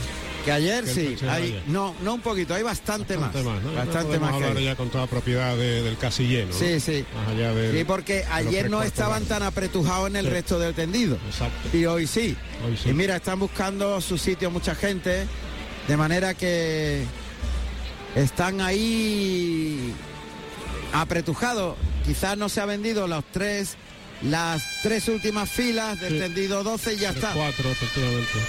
Que ayer que sí, hay, ayer. no, no un poquito, hay bastante, Bastante más. más, ¿no? Bastante más que ya con toda propiedad de- del casillero. Sí, sí. Más allá del- Sí, porque ayer no estaban tan apretujados en el Sí. resto del tendido. Exacto. Y hoy sí. Hoy sí. Y mira, están buscando su sitio mucha gente, de manera que están ahí apretujados. Quizás no se ha vendido los tres, las tres últimas filas del Sí. tendido 12 y ya está. Cuatro, efectivamente.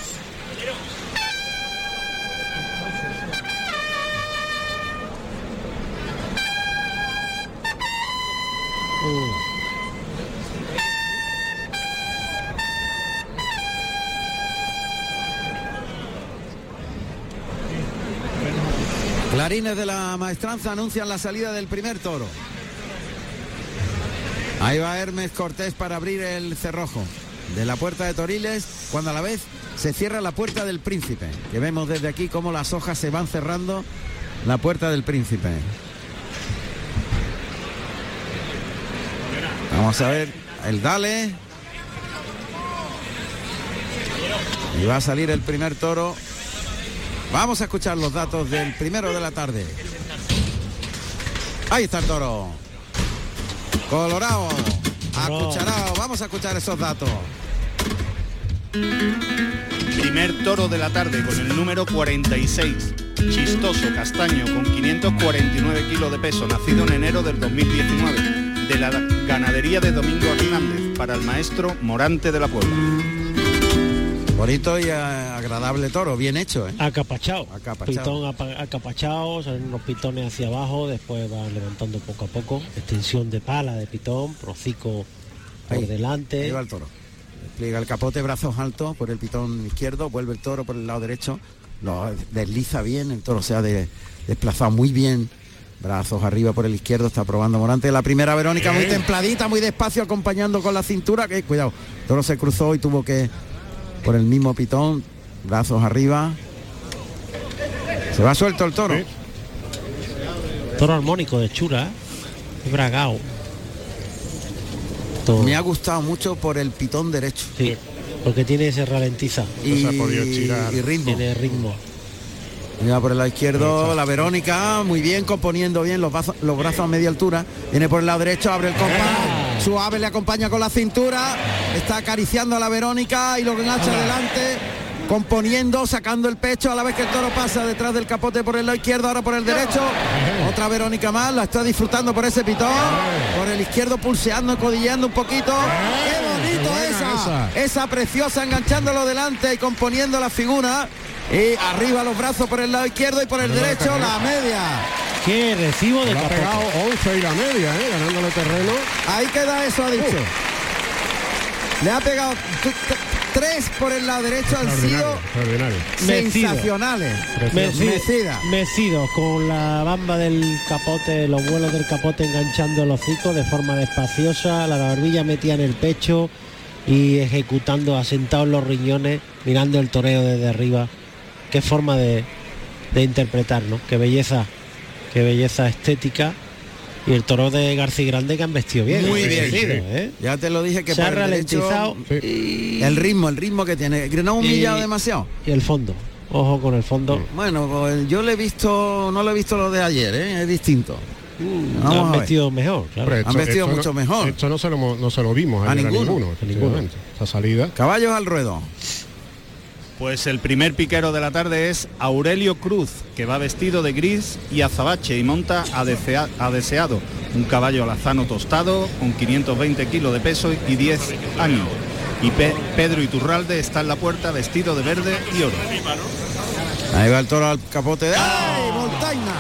Clarines de la maestranza anuncian la salida del primer toro. Ahí va Hermes Cortés para abrir el cerrojo de la puerta de Toriles, cuando a la vez se cierra la puerta del príncipe, que vemos desde aquí cómo las hojas se van cerrando la puerta del príncipe. Vamos a ver el Dale. Y va a salir el primer toro. Vamos a escuchar los datos del primero de la tarde. Ahí está el toro. Colorado. Acucharado. Vamos a escuchar esos datos. Primer toro de la tarde con el número 46. Chistoso castaño con 549 kilos de peso, nacido en enero del 2019, de la ganadería de Domingo Hernández para el maestro Morante de la Puebla. Bonito y eh, agradable toro, bien hecho, ¿eh? Acapachado. Acapachado. Pitón apa- acapachado, salen unos pitones hacia abajo, después van levantando poco a poco. Extensión de pala de pitón, procico por Ahí, delante. Ahí va el toro. Despliega el capote, brazos altos por el pitón izquierdo, vuelve el toro por el lado derecho, lo desliza bien, el toro se ha de- desplazado muy bien, brazos arriba por el izquierdo, está probando Morante. La primera Verónica muy templadita, muy despacio, acompañando con la cintura, que cuidado, el toro se cruzó y tuvo que, por el mismo pitón, brazos arriba. Se va suelto el toro. Toro armónico de chura, bragao. Todo. Me ha gustado mucho por el pitón derecho. Sí, porque tiene ese ralentiza. Y, se ha podido estirar. y ritmo. Tiene ritmo. Mira por el lado izquierdo la Verónica, muy bien, componiendo bien los brazos, los brazos a media altura. Viene por el lado derecho, abre el compás. Suave le acompaña con la cintura. Está acariciando a la Verónica y lo engancha adelante. Componiendo, sacando el pecho a la vez que el toro pasa detrás del capote por el lado izquierdo, ahora por el derecho. Otra Verónica más, la está disfrutando por ese pitón. Por el izquierdo pulseando, codilleando un poquito. ¡Qué bonito esa! esa. Preciosa enganchándolo delante y componiendo la figura. Y arriba los brazos por el lado izquierdo y por el derecho la media. Qué recibo de Le ha capote. pegado 11 y la media, ¿eh? ganándole terreno. Ahí queda eso, ha dicho. Le ha pegado tres por el lado derecho, han sido sensacionales. Mecido, Mecida. mecido, con la bamba del capote, los vuelos del capote enganchando el hocico de forma despaciosa, la barbilla metida en el pecho y ejecutando asentado en los riñones, mirando el toreo desde arriba. Qué forma de, de interpretar, ¿no? Qué belleza, qué belleza estética. Y el toro de García Grande que han vestido bien. Muy han bien, vestido, sí. ¿eh? Ya te lo dije que Se ha derecho, ralentizado y- el ritmo, el ritmo que tiene. Que no ha humillado Y- demasiado. y el fondo. Ojo con el fondo. Bueno, pues yo le he visto, no lo he visto lo de ayer, ¿eh? es distinto. Vamos han a ver. vestido mejor, claro. Hombre, Han vestido mucho no, mejor. Esto no se lo, no se lo vimos A ninguno. ninguno, A efectivamente. Esa salida. Caballos al ruedo. Pues el primer piquero de la tarde es Aurelio Cruz, que va vestido de gris y azabache y monta a, desea- a deseado, un caballo alazano tostado con 520 kilos de peso y 10 años. Y Pe- Pedro Iturralde está en la puerta vestido de verde y oro. Ahí va el toro al capote. de- ¡Ay, Montaña!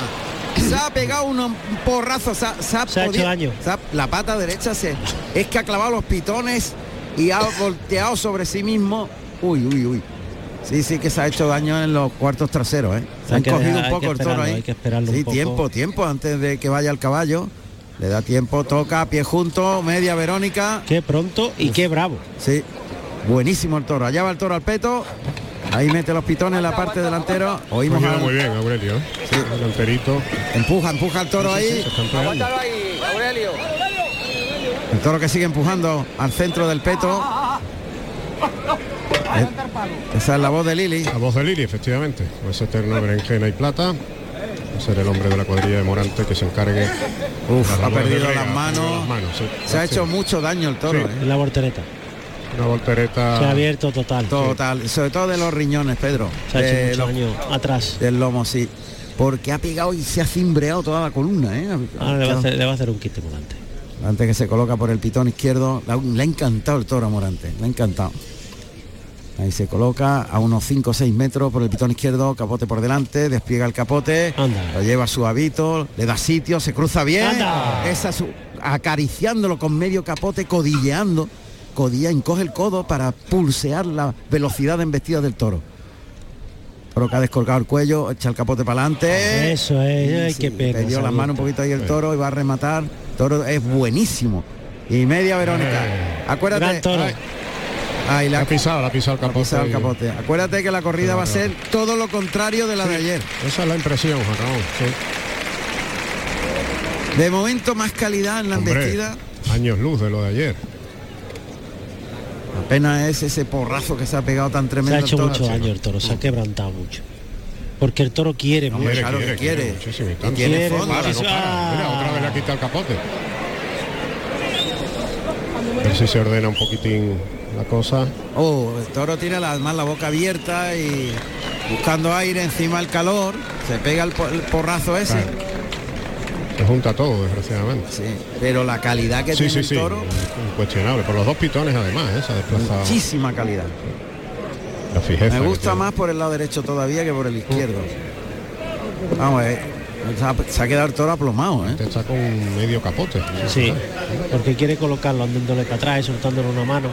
Se ha pegado un, porrazo, se ha, se ha Se ha hecho daño. se ha- la pata derecha se es que ha clavado los pitones y ha volteado sobre sí mismo. Uy, uy, uy. Sí, sí que se ha hecho daño en los cuartos traseros, ¿eh? Se Hay han que cogido dejar- un poco el toro ahí. hay que esperarlo un sí, poco. tiempo, tiempo antes de que vaya el caballo. Le da tiempo, toca, pie junto, media Verónica. Qué pronto y qué bravo. Sí, buenísimo el toro. Allá va el toro al peto. Ahí mete los pitones en la parte delantera. Oímos al- muy bien, Aurelio. Sí. Delanterito. Empuja, empuja el toro ahí. Aurelio. El toro que sigue empujando al centro del peto. Esa es la voz de Lili. La voz de Lili, efectivamente. Con ese eterno berenjena y plata. Va a ser el hombre de la cuadrilla de Morante que se encargue. Uf, ha perdido las manos. las manos, sí. Se ha Sí. hecho mucho daño el toro. Sí. ¿eh? La voltereta. Una voltereta. Se ha abierto total. Total, sobre todo de los riñones, Pedro. Se ha hecho mucho los- daño atrás. Del lomo, sí. Porque ha pegado y se ha cimbreado toda la columna, ¿eh? Ahora le va a hacer, le va a hacer un quite volante. Antes que se coloca por el pitón izquierdo, le ha, le ha encantado el toro a Morante, le ha encantado. Ahí se coloca a unos 5 o 6 metros por el pitón izquierdo, capote por delante, despliega el capote, lo lleva suavito, le da sitio, se cruza bien, Anda. esa su- acariciándolo con medio capote, codilleando, codilla, encoge el codo para pulsear la velocidad de embestida del toro. Toro que ha descolgado el cuello, echa el capote para adelante. Eso es, ay, qué. Perdió las manos un poquito ahí el toro y va a rematar. Toro es buenísimo. Y media Verónica. Acuérdate. Gran toro. Ay, ay, la Ha pisado, la ha pisado el ha capote. pisado el y- capote. Acuérdate que la corrida va a ser todo lo contrario de la de ayer. Esa es la impresión, Juan Ramón, sí. De momento más calidad en la Hombre, embestida. Años luz de lo de ayer. Apenas es ese porrazo que se ha pegado tan Se tremendo. ha el hecho mucho daño el toro, se ha quebrantado mucho. Porque el toro quiere Hombre, mucho. claro que quiere. y Y tanto. tiene Quiere fondo. Para, no para. Mira, Ah. otra vez le ha quitado el capote. A ver si se ordena un poquitín la cosa. Oh, el toro tiene la- además la boca abierta y buscando aire encima el calor. Se pega el, po- el porrazo ese. Se junta todo, desgraciadamente. Sí, pero la calidad que Sí, tiene sí, el sí. toro, Incuestionable. Por los dos pitones además, ¿eh? se ha desplazado. muchísima calidad. La fijeza. Me gusta más por el lado derecho todavía que por el izquierdo. Vamos, eh, se, ha, se ha quedado el toro aplomado, ¿eh? Este está con medio capote. Sí, porque quiere colocarlo andándole para atrás y soltándole una mano.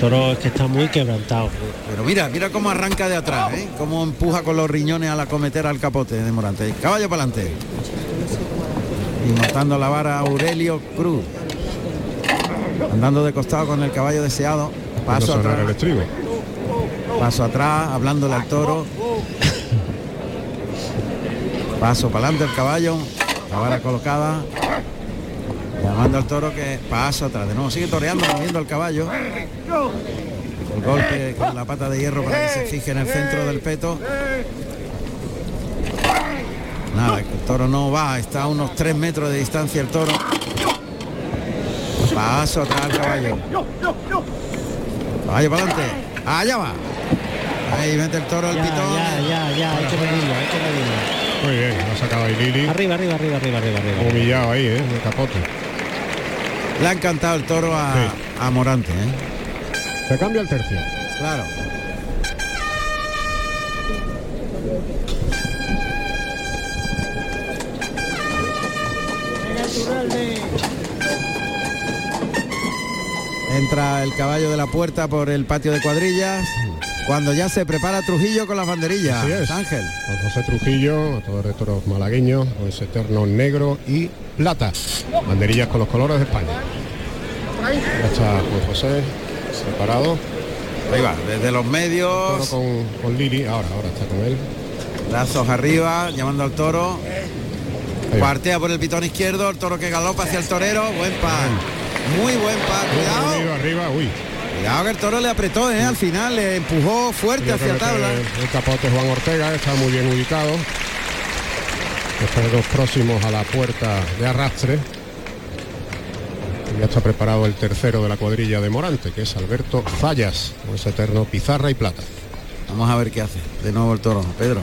El toro es que está muy quebrantado. Pero mira, mira cómo arranca de atrás, ¿eh? Cómo empuja con los riñones a la cometera al capote de Morante. Caballo para adelante. Y matando la vara a Aurelio Cruz. Andando de costado con el caballo deseado. Paso atrás. el estribo. Paso atrás, hablándole al toro. Paso para adelante el caballo. La vara colocada. Llamando al toro que paso atrás. De nuevo sigue toreando, moviendo al caballo. El golpe con la pata de hierro para que se fije en el centro del peto. Nada, el toro no va, está a unos 3 metros de distancia el toro. Paso atrás al caballo. Caballo para adelante. Allá va. Ahí mete el toro al Ya, pitón. ya, ya, ya, hay que medirlo, hay que medirlo. Muy bien, ha sacado ahí Lili. Arriba, arriba, arriba, arriba, arriba, arriba. Humillado ahí, ¿eh? En el capote. Le ha encantado el toro a, a Morante, ¿eh? Se cambia el tercio. Claro. Entra el caballo de la puerta por el patio de cuadrillas. Cuando ya se prepara Trujillo con las banderillas. Así es. Ángel. Con José Trujillo, matador de toros malagueños, con ese eterno negro y plata. Banderillas con los colores de España. Ya está Juan José preparado. Ahí va, desde los medios, con, con Lili, ahora, ahora está con él. brazos arriba, llamando al toro. Partea por el pitón izquierdo, el toro que galopa hacia el torero. Buen par. Muy buen par. Cuidado. Arriba, uy. Cuidado que el toro le apretó, ¿eh? Al final le empujó fuerte Yo hacia tabla. El capote Juan Ortega está muy bien ubicado. Estos dos próximos a la puerta de arrastre. Ya está preparado el tercero de la cuadrilla de Morante, que es Alberto Fallas, con ese eterno pizarra y plata. Vamos a ver qué hace. De nuevo el toro, Pedro.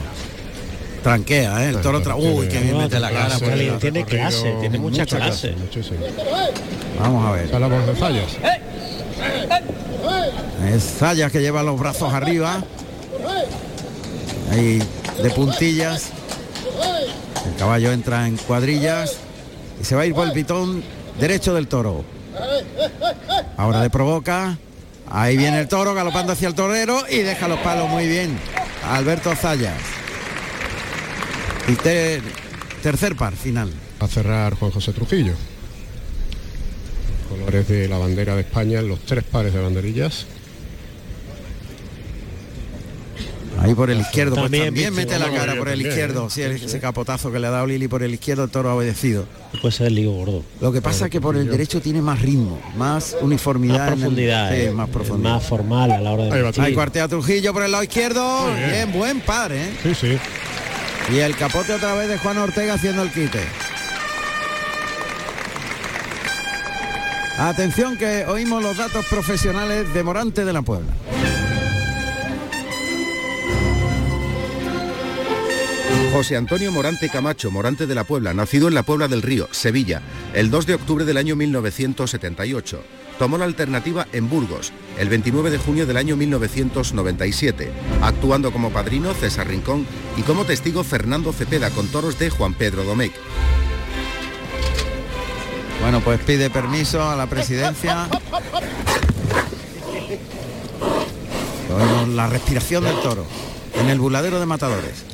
Tranquea, ¿eh? El toro tra... Uy, que bien No, mete la cara. clase, tiene- clase, tiene mucha clase. muchísimo. Vamos a ver. Voz de Fallas. Es Zayas que lleva los brazos arriba. Ahí de puntillas. El caballo entra en cuadrillas y se va a ir por el pitón derecho del toro. Ahora le provoca. Ahí viene el toro galopando hacia el torero y deja los palos muy bien. Alberto Zayas. Y te- tercer par final. A cerrar Juan José Trujillo. Colores de la bandera de España en los tres pares de banderillas. Ahí Ahí por el izquierdo, pues También, mete la cara por el también, izquierdo. ¿eh? Sí, el- ese capotazo que le ha dado Lili por el izquierdo, el toro ha obedecido. Puede ser el lío gordo. Lo que pasa es que por el derecho tiene más ritmo, más uniformidad. Más en el- profundidad, sí, eh, más profundidad. más formal a la hora de Ahí cuartea Trujillo por el lado izquierdo. Bien. bien. buen par, ¿eh? Sí, sí. Y el capote otra vez de Juan Ortega haciendo el quite. Atención que oímos los datos profesionales de Morante de la Puebla. José Antonio Morante Camacho, Morante de la Puebla, nacido en la Puebla del Río, Sevilla, el 2 de octubre del año 1978. Tomó la alternativa en Burgos, el 29 de junio del año 1997, actuando como padrino César Rincón y como testigo Fernando Cepeda con toros de Juan Pedro Domecq. Bueno, pues pide permiso a la presidencia. Oímos la respiración del toro en el burladero de matadores.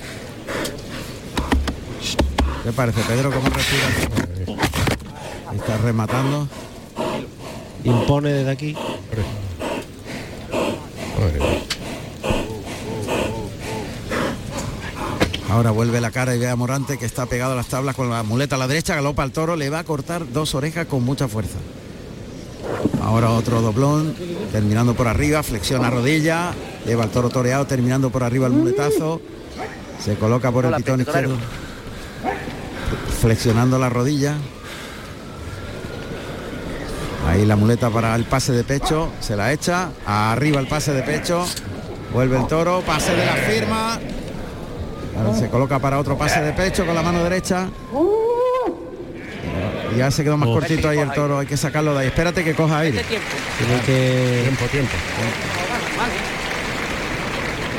¿Qué parece, Pedro? ¿Cómo respira? Está rematando. Impone desde aquí. Ahora vuelve la cara y ve a Morante que está pegado a las tablas con la muleta a la derecha, galopa al toro, le va a cortar dos orejas con mucha fuerza. Ahora otro doblón, terminando por arriba, flexiona rodilla, lleva al toro toreado, terminando por arriba el muletazo, se coloca por el pitón izquierdo, flexionando la rodilla. Ahí la muleta para el pase de pecho, se la echa, arriba el pase de pecho, vuelve el toro, pase de la firma, Ahora se coloca para otro pase de pecho con la mano derecha. Y ya se quedó más Oh. cortito ahí el toro, hay que sacarlo de ahí. Espérate que coja aire. Tiene que. Tiempo, tiempo.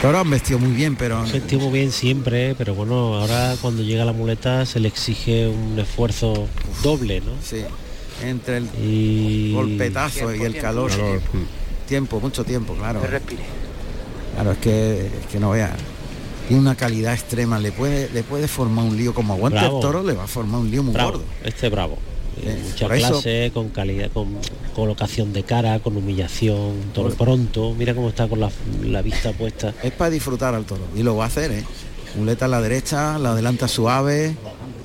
Toro han vestido muy bien, pero Vestido muy bien siempre, pero bueno, ahora cuando llega la muleta se le exige un esfuerzo doble, ¿no? Sí. Entre el y... golpetazo y el calor. Calor. Tiempo, mucho tiempo, claro. Que respire. Claro, es que, es que no vea. Tiene una calidad extrema, le puede, le puede formar un lío como aguante Bravo. el toro, le va a formar un lío muy Bravo, gordo. este bravo. Sí, Mucha eso- clase, con calidad, con colocación de cara, con humillación, todo pronto. Mira cómo está con la, la vista puesta. Es para disfrutar al toro y lo va a hacer, ¿eh? Muleta a la derecha, la adelanta suave,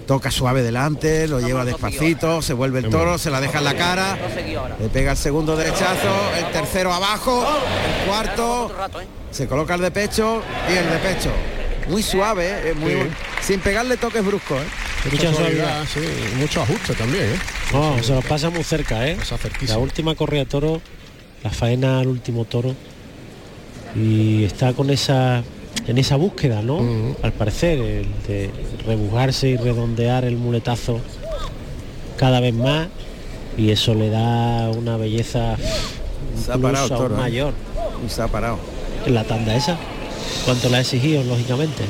toca suave delante, lo lleva despacito, se vuelve el toro, se la deja en la cara, le pega el segundo derechazo, el tercero abajo, el cuarto, se coloca el de pecho y el de pecho. Muy suave, ¿eh? Muy, Sí. sin pegarle toques bruscos, ¿eh? Mucha suavidad, sí, mucho ajuste también, ¿eh? No, se lo pasa muy cerca, ¿eh? La última correa toro, la faena al último toro. Y está con esa en esa búsqueda, ¿no? Al parecer, el de rebujarse y redondear el muletazo cada vez más. Y eso le da una belleza Se ha parado toro, ¿eh? mayor Y se ha parado. En la tanda esa. Cuanto la ha exigido, lógicamente.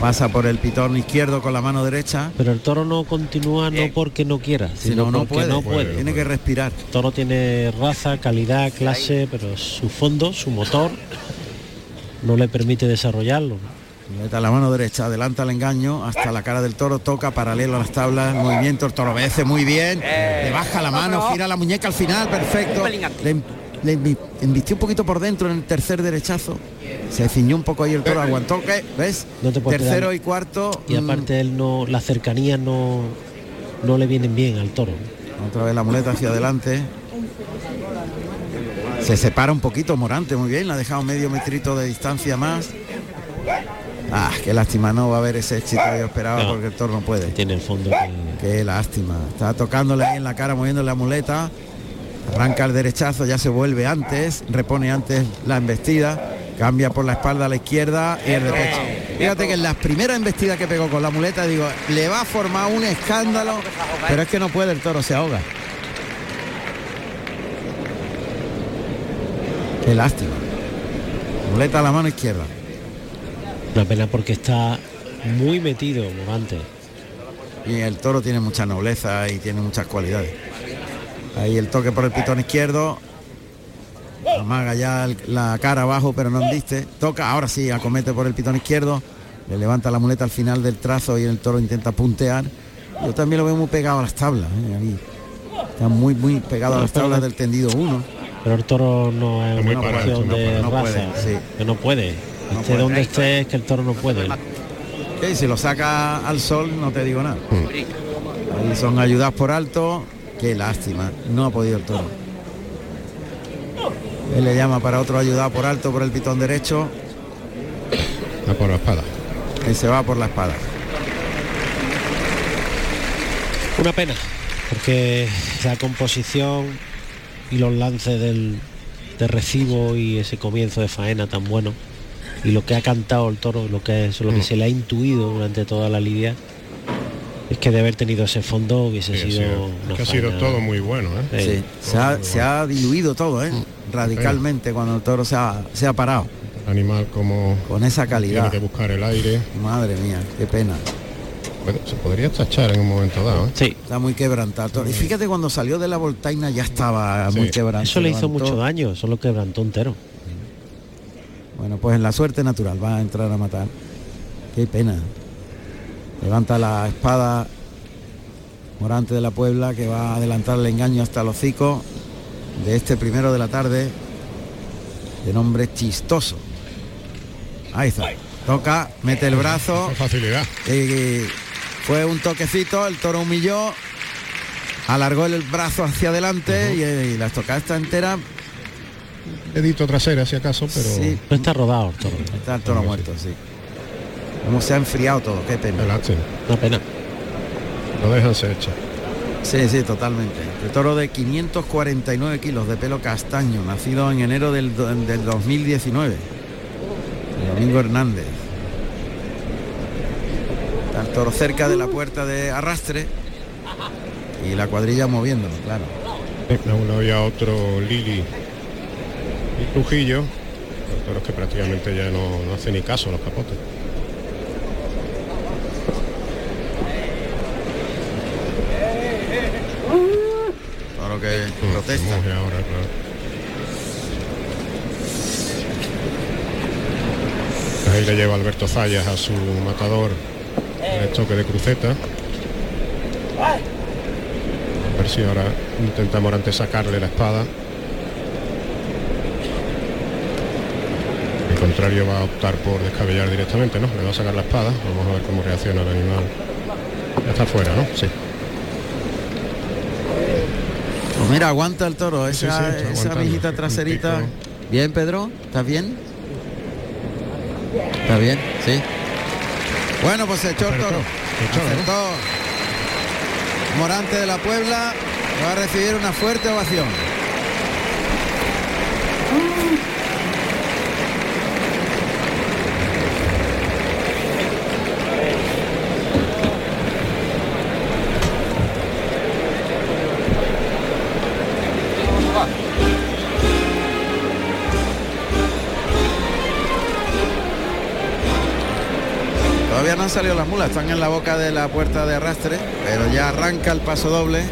Pasa por el pitón izquierdo con la mano derecha. Pero el toro no continúa no porque no quiera, Si sino no, porque puede, no puede. Tiene que respirar. El toro tiene raza, calidad, clase, pero su fondo, su motor, no le permite desarrollarlo. Meta la mano derecha, adelanta el engaño hasta la cara del toro, toca paralelo a las tablas, movimiento, el toro obedece muy bien, le baja la mano, gira la muñeca al final, perfecto. Le, le embistió un poquito por dentro en el tercer derechazo. Se ciñó un poco ahí el toro, aguantó que, ¿ves? No te Tercero y cuarto. Y mm, aparte él no, las cercanías no, no le vienen bien al toro. Otra vez la muleta hacia adelante. Se separa un poquito Morante, muy bien, le ha dejado medio metrito de distancia más. Ah, qué lástima, no va a haber ese éxito que yo esperaba No. porque el toro no puede. Tiene el fondo que- Qué lástima. Está tocándole ahí en la cara, moviendo la muleta. Arranca el derechazo, ya se vuelve antes, repone antes la embestida, cambia por la espalda a la izquierda y el de pecho. Fíjate que en las primeras embestidas que pegó con la muleta, digo, le va a formar un escándalo, pero es que no puede, el toro se ahoga. Qué lástima. Muleta a la mano izquierda. Una pena porque está muy metido Morante. Y el toro tiene mucha nobleza y tiene muchas cualidades. Ahí el toque por el pitón izquierdo. Amaga ya el- la cara abajo, pero no embiste. Toca, ahora sí, acomete por el pitón izquierdo. Le levanta la muleta al final del trazo y el toro intenta puntear. Yo también lo veo muy pegado a las tablas. ¿eh? Ahí. Está muy, muy pegado a las tablas del tendido 1. Pero el toro no es Muy una cuestión no de no raza, puede, sí. que no puede. esté donde esté es que el toro no puede. Y si lo saca al sol, no te digo nada. Ahí son ayudados por alto. Qué lástima. No ha podido el toro. Él le llama para otro ayudado por alto por el pitón derecho. Va por la espada. Y se va por la espada. Una pena, porque la composición y los lances del, de recibo y ese comienzo de faena tan bueno y lo que ha cantado el toro, lo que es lo que Mm. se le ha intuido durante toda la lidia que de haber tenido ese fondo hubiese Sí, ha sido, que ha sido todo muy bueno, ¿eh? Sí. Sí, se ha, se ha diluido todo, ¿eh? radicalmente cuando el toro se ha, se ha parado. Animal como con esa calidad. tiene que buscar el aire. Madre mía, qué pena. Bueno, se podría tachar en un momento dado. ¿eh? Sí. Está muy quebrantado. Y fíjate cuando salió de la voltaina ya estaba muy quebrantado. Eso le hizo Levantó- mucho daño, eso lo quebrantó entero. Bueno, pues en la suerte natural va a entrar a matar. Qué pena. Levanta la espada Morante de la Puebla que va a adelantar el engaño hasta el hocico de este primero de la tarde de nombre chistoso. Ahí está. Toca, mete el brazo. Con facilidad. Y fue un toquecito, el toro humilló, alargó el brazo hacia adelante y, y la estocada está entera. Dedito trasera si acaso, pero. Sí. No está rodado el toro. Está el toro muerto, sí. Cómo se ha enfriado todo, qué pena. Una pena. Lo dejan se echa. Sí, sí, totalmente. El toro de 549 kilos de pelo castaño, nacido en enero del, del 2019. El Domingo Hernández. Está el toro cerca de la puerta de arrastre y la cuadrilla moviéndolo, claro. A uno había otro Lili y Trujillo. Los toros que prácticamente ya no, no hace ni caso a los capotes. Que Mm, protesta. Ahí le lleva Alberto Zayas a su matador el toque de cruceta. A ver si ahora intenta Morante sacarle la espada. El contrario va a optar por descabellar directamente, ¿no? Le va a sacar la espada. Vamos a ver cómo reacciona el animal. Está fuera, ¿no? Sí. Pues mira, aguanta el toro, esa, sí, esa traserita. Bien, Pedro, ¿estás bien? ¿Está bien? Sí. Bueno, pues se echó el toro. Morante de la Puebla va a recibir una fuerte ovación. Salido las mulas, están en la boca de la puerta de arrastre, pero ya arranca el paso doble.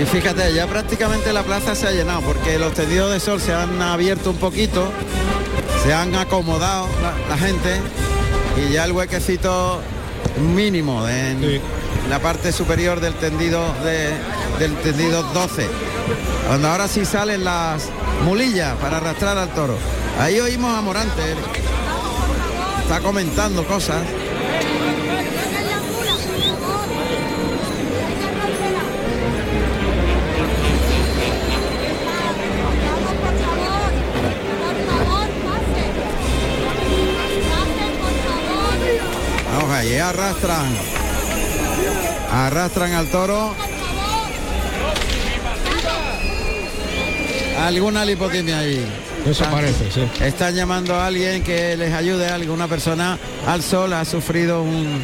Y, fíjate, ya prácticamente la plaza se ha llenado porque los tendidos de sol se han abierto un poquito, se han acomodado la, la gente y ya el huequecito mínimo en la parte superior del tendido de, del tendido 12. Cuando ahora sí salen las mulillas para arrastrar al toro. Ahí oímos a Morante. Está comentando cosas. Vamos ahí, arrastran. Arrastran al toro. Alguna lipotimia ahí. Eso Están- parece, sí. Están llamando a alguien que les ayude, alguna persona al sol ha sufrido un-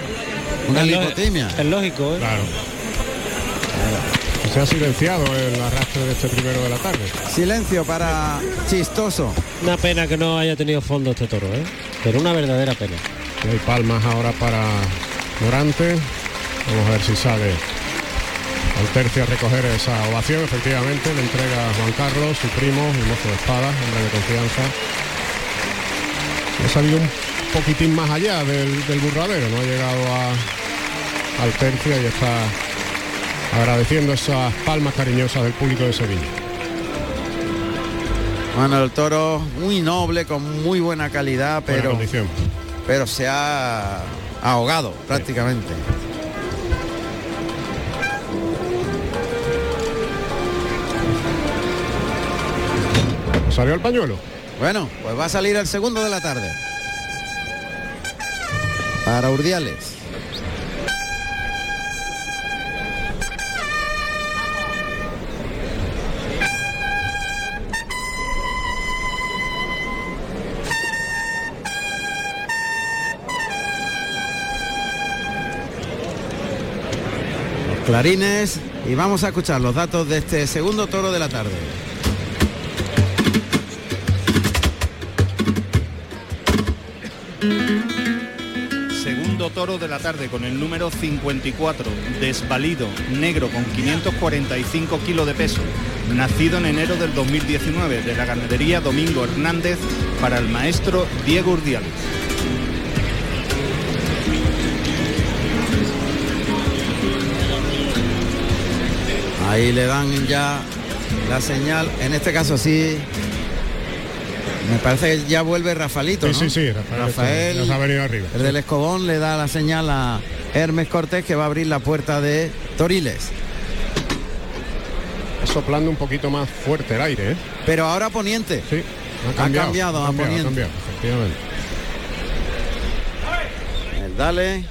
una Es lo- lipotimia. Es lógico, ¿eh? Claro. Se ha silenciado el arrastre de este primero de la tarde. Silencio para chistoso. Una pena que no haya tenido fondo este toro, ¿eh? Pero una verdadera pena. Y hay palmas ahora para Morante. Vamos a ver si sale al tercio a recoger esa ovación. Efectivamente, le entrega a Juan Carlos, su primo, el mozo de espada, hombre de confianza. Ha salido un poquitín más allá del, del burradero, no ha llegado a- al tercio y está agradeciendo esas palmas cariñosas del público de Sevilla. Bueno, el toro muy noble, con muy buena calidad, Buena pero, condición. pero se ha ahogado prácticamente. ¿Salió el pañuelo? Bueno, pues va a salir el segundo de la tarde. Para Urdiales. Clarines y vamos a escuchar los datos de este segundo toro de la tarde. Segundo toro de la tarde con el número 54, desvalido, negro con 545 kilos de peso, nacido en enero del 2019 de la ganadería Domingo Hernández para el maestro Diego Urdiales. Ahí le dan ya la señal. En este caso sí. Me parece que ya vuelve Rafaelito. Sí, ¿no? sí, sí, Rafael, Rafael, ya se ha venido arriba. El del Escobón le da la señal a Hermes Cortés que va a abrir la puerta de Toriles. Soplando un poquito más fuerte el aire, ¿eh? Pero ahora poniente. Sí. Ha cambiado, a poniente. cambiado, efectivamente. El dale.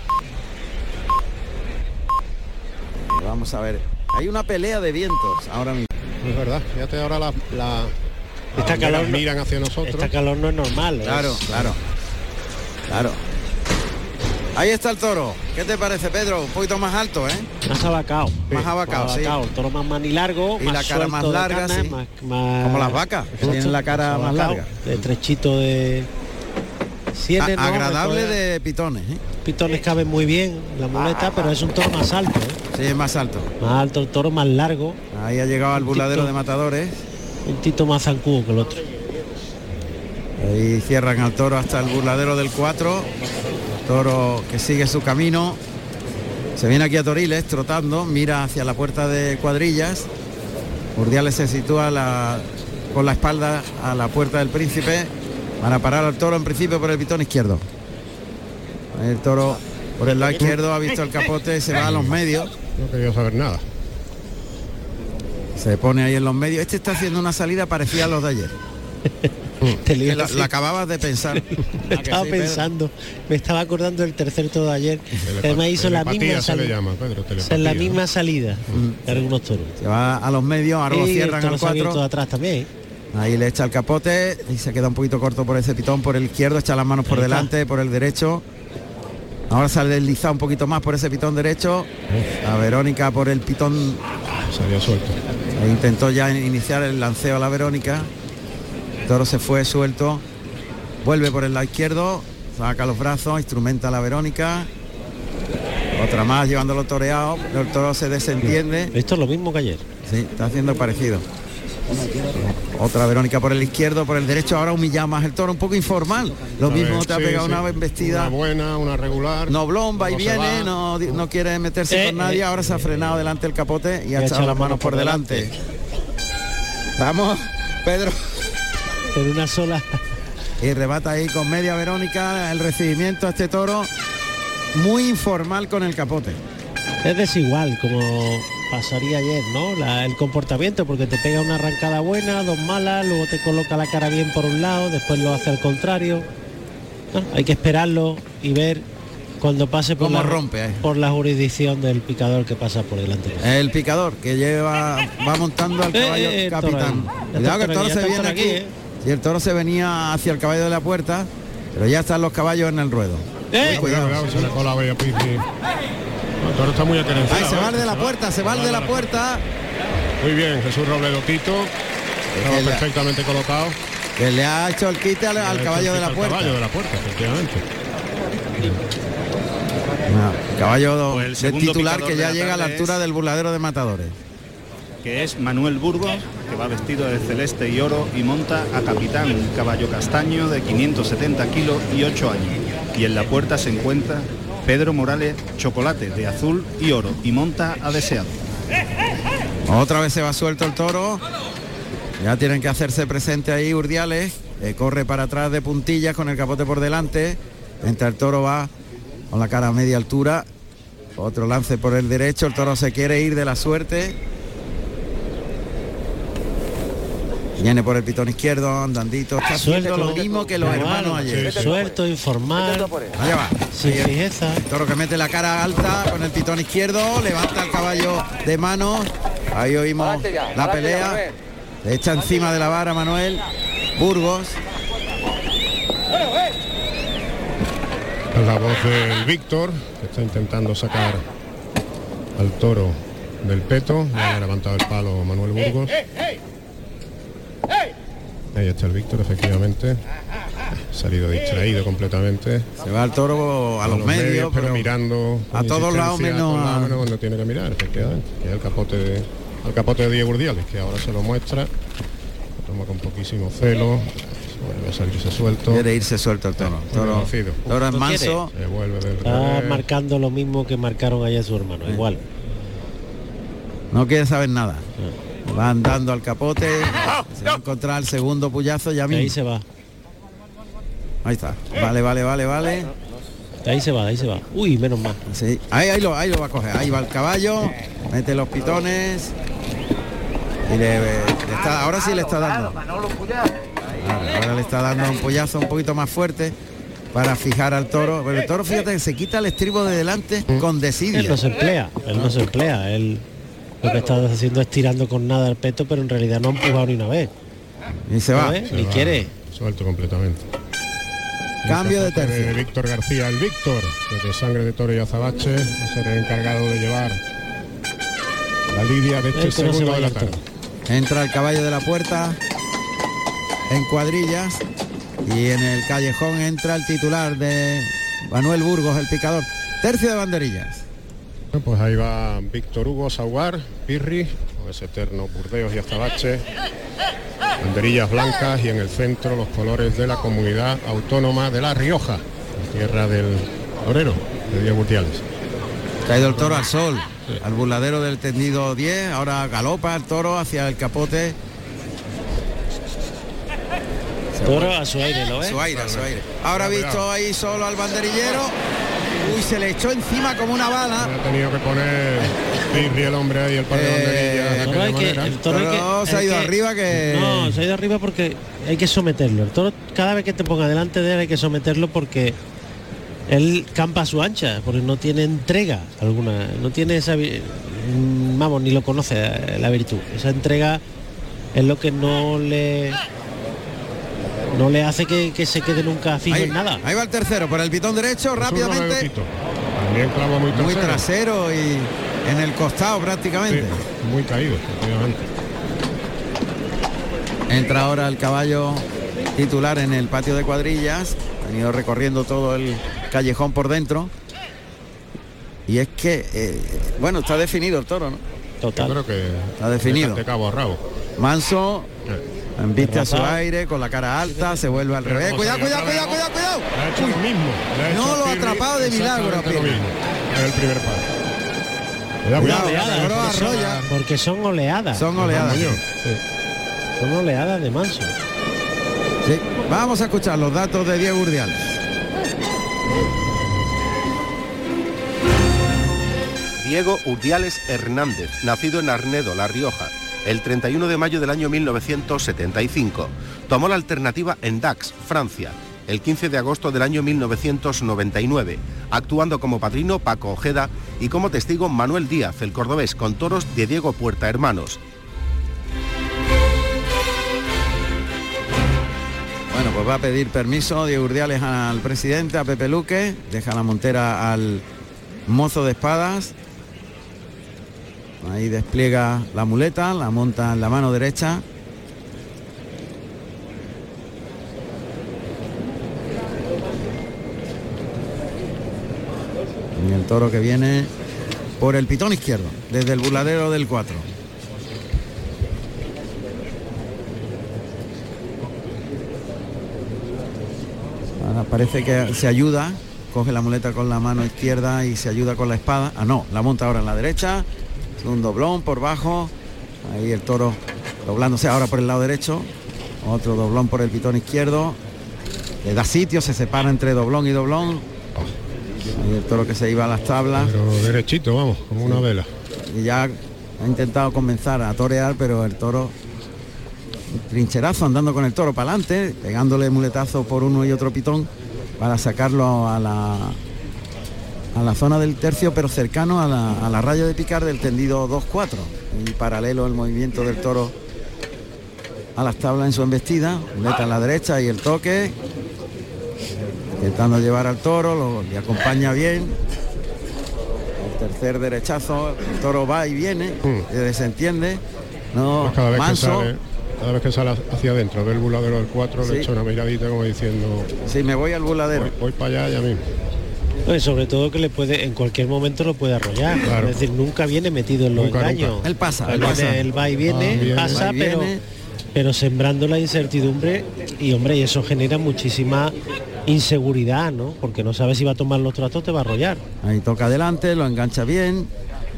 Vamos a ver. Hay una pelea de vientos ahora mismo. Es verdad, fíjate ahora la, la Esta calor no- miran hacia nosotros. Esta calor no es normal. ¿eh? Claro, claro. Claro. Ahí está el toro. ¿Qué te parece, Pedro? Un poquito más alto, ¿eh? Más abacado. Más abacado, sí. El toro más manilargo, Y más la cara más larga, canas, sí. más- más- Como las vacas, que tienen la cara más larga. De trechito de A- ¿no? agradable de pitones, ¿eh? Pitones caben muy bien la muleta, pero es un toro más alto, ¿eh? Sí, es más alto. Más alto, el toro más largo, Ahí ha llegado al burladero de matadores. Un tito más zancudo que el otro. Ahí cierran al toro hasta el burladero del 4. Toro que sigue su camino. Se viene aquí a Toriles trotando, mira hacia la puerta de cuadrillas. Urdiales se sitúa la- con la espalda a la puerta del príncipe. Van a parar al toro en principio por el pitón izquierdo. El toro por el lado izquierdo ha visto el capote, se va a los medios. No quería saber nada. Se pone ahí en los medios. Este está haciendo una salida parecida a los de ayer. Te la, acabas de pensar. Me ¿A que estaba sí, pensando, me estaba acordando del tercer toro de ayer. me hizo la misma se salida. llama, Pedro, telepatía, la ¿no? misma salida de algunos toros. Se va a los medios, ahora lo cierran al se ha abierto 4. de atrás también. Ahí le echa el capote y se queda un poquito corto por ese pitón por el izquierdo, echa las manos por delante, por el derecho. Ahora se ha deslizado un poquito más por ese pitón derecho. A Verónica por el pitón. Salió suelto. E intentó ya iniciar el lanceo a la Verónica. El toro se fue suelto. Vuelve por el lado izquierdo. Saca los brazos, instrumenta a la Verónica. Otra más llevándolo toreado. El toro se desentiende. Esto es lo mismo que ayer. Sí, está haciendo parecido. Otra Verónica por el izquierdo, por el derecho, ahora humillado más el toro, un poco informal. Lo A mismo ver, te ha sí, pegado sí. una embestida. Una buena, una regular. Noblón va y No viene, no, no quiere meterse Eh, con nadie, eh, ahora se ha frenado delante el capote y ha ha echado las manos por delante. Vamos, Pedro. En una sola. Y rebata ahí con media Verónica el recibimiento a este toro. Muy informal con el capote. Es desigual, como pasaría ayer, ¿no? La- el comportamiento, porque te pega una arrancada buena, dos malas, luego te coloca la cara bien por un lado, después lo hace al contrario. Bueno, hay que esperarlo y ver cuando pase por, la, rompe, eh. por la jurisdicción del picador que pasa por delante. El picador que lleva, va montando al Eh, caballo eh, el toro capitán. Cuidado que el toro se viene aquí. aquí, eh. Y el toro se venía hacia el caballo de la puerta, pero ya están los caballos en el ruedo. Eh. Uy, cuidado. Cuidado, el toro está muy. Ahí se va el de la puerta, se va el de la puerta. Muy bien, Jesús Robledo Tito. Estaba perfectamente colocado. Que le ha hecho el quite al, caballo de la quito al puerta. caballo de la puerta, efectivamente. No, caballo Pues el del segundo titular que de ya llega a la altura es- del burladero de matadores. que es Manuel Burgos, que va vestido de celeste y oro y monta a capitán, un caballo castaño de 570 kilos y 8 años. Y en la puerta se encuentra Pedro Morales Chocolate, de azul y oro, y monta a deseado. Otra vez se va suelto el toro. Ya tienen que hacerse presente ahí Urdiales, corre para atrás de puntillas con el capote por delante, mientras el toro va con la cara a media altura, otro lance por el derecho, el toro se quiere ir de la suerte. Viene por el pitón izquierdo, andandito, está haciendo lo mismo que los hermanos ayer. Suelto, informal, Allá va. sin Ahí el- fijeza. el toro que mete la cara alta con el pitón izquierdo, levanta el caballo de manos. Ahí oímos la pelea. Le echa encima de la vara Manuel Burgos. Es la voz del Víctor, que está intentando sacar al toro del peto. Ya ha levantado el palo Manuel Burgos. Ahí está el Víctor, efectivamente. Ha salido distraído completamente. Se va el toro a los medios, pero, pero mirando a todos lados menos a menos donde tiene que mirar, efectivamente. Que es el capote de, el capote de Diego Urdiales, que ahora se lo muestra. Lo toma con poquísimo celo. Vuelve a salirse suelto. Quiere irse suelto el toro. Toro, toro es ¿No manso. Se vuelve del Está marcando lo mismo que marcaron ayer su hermano, igual. No quiere saber nada. Va andando al capote. Se va a encontrar el segundo puyazo ya mismo. Ahí se va, Ahí está. Vale, vale, vale, vale. de ahí se va, de ahí se va. Uy, menos mal. Sí. Ahí, ahí, lo, ahí lo va a coger. Ahí va el caballo. Mete los pitones. Y le, le está, ahora sí le está dando. Ahora le está dando un pollazo un poquito más fuerte para fijar al toro. Pero el toro, fíjate, que se quita el estribo de delante con Él desidia. no se emplea, él no se emplea. Él lo que está haciendo es tirando con nada el peto, pero en realidad no ha empujado ni una vez. Y se va. Se Ni va quiere. Suelto completamente. Cambio de tercio. Víctor García, el Víctor, desde Sangre de Toro y Azabache, va a ser el encargado de llevar la lidia de este Eh, no se segundo de la tarde. Entra el caballo de la puerta en cuadrillas y en el callejón entra el titular de Manuel Burgos, el picador. Tercio de banderillas. Bueno, Pues ahí va Víctor Hugo Saugar, Pirri, con ese eterno Burdeos y Azabache. Banderillas blancas y en el centro los colores de la comunidad autónoma de La Rioja, la tierra del torero de Diego Urdiales. Caído el toro al sol, al burladero del tendido 10, ahora galopa el toro hacia el capote. Toro a su aire, ¿lo ves? Su aire, a su aire. Ahora ha visto ahí solo al banderillero. Uy, se le echó encima como una bala. Ha tenido que poner Pirri el hombre ahí el par de Eh, hay que- el toro hay que- Toro se ha ido que- arriba que... No, se ha ido arriba porque hay que someterlo. El toro, cada vez que te ponga delante de él hay que someterlo porque él campa a su ancha, porque no tiene entrega alguna, no tiene esa, mm, vamos, ni lo conoce eh, la virtud. Esa entrega es lo que no le no le hace que, que se quede nunca fijo Ahí, en nada. ahí va el tercero por el pitón derecho, Es rápidamente. También clavo muy trasero. Muy trasero y en el costado prácticamente. Sí, muy caído, efectivamente. Entra ahora el caballo titular en el patio de cuadrillas. Ha venido recorriendo todo el callejón por dentro. Y es que, eh, bueno, está definido el toro, ¿no? Yo Total. creo que Está definido. de cabo a rabo. Manso, viste a su aire, con la cara alta, se vuelve al revés. Cuidado, cuidado, cuidado, cuidado, cuidado. Ha hecho lo mismo. No lo ha atrapado de milagro el primer palo. Cuidado, Cuidado. Porque son oleadas. Son oleadas. Son oleadas de manso. Sí. Vamos a escuchar los datos de Diego Urdiales. Diego Urdiales Hernández, nacido en Arnedo, La Rioja, el 31 de mayo del año 1975. Tomó la alternativa en Dax, Francia, el 15 de agosto del año 1999, actuando como padrino Paco Ojeda y como testigo Manuel Díaz, el cordobés, con toros de Diego Puerta Hermanos. Bueno, pues va a pedir permiso Diego Urdiales al presidente, a Pepe Luque, deja la montera al mozo de espadas. Ahí despliega la muleta, la monta en la mano derecha. Y el toro que viene por el pitón izquierdo, desde el burladero del 4. Ahora parece que se ayuda, coge la muleta con la mano izquierda y se ayuda con la espada. Ah, no, la monta ahora en la derecha. Un doblón por bajo. Ahí el toro doblándose ahora por el lado derecho. Otro doblón por el pitón izquierdo. Le da sitio, se separa entre doblón y doblón. Y el toro que se iba a las tablas. Pero derechito, vamos, como una vela. Y ya ha intentado comenzar a torear, pero el toro trincherazo andando con el toro para adelante, pegándole muletazo por uno y otro pitón para sacarlo a la a la zona del tercio, pero cercano a la, a la raya de picar del tendido 2-4. Y paralelo el movimiento del toro a las tablas en su embestida, muleta en la derecha y el toque, intentando llevar al toro, lo, le acompaña bien. El tercer derechazo, el toro va y viene, se desentiende, no Pues cada vez manso. que sale, cada vez que sale hacia adentro del buladero del 4 Sí. le echa una miradita como diciendo Sí, me voy al buladero. Voy, voy para allá ya mismo. Pues sobre todo que le puede, en cualquier momento lo puede arrollar. Claro. Es decir, nunca viene metido en los Nunca, engaños. nunca. Él pasa, Él viene, pasa. él va y viene, Ah, pasa, pero, viene. pero sembrando la incertidumbre y hombre, y eso genera muchísima inseguridad, ¿no? Porque no sabes si va a tomar los tratos, te va a arrollar. Ahí toca adelante, lo engancha bien.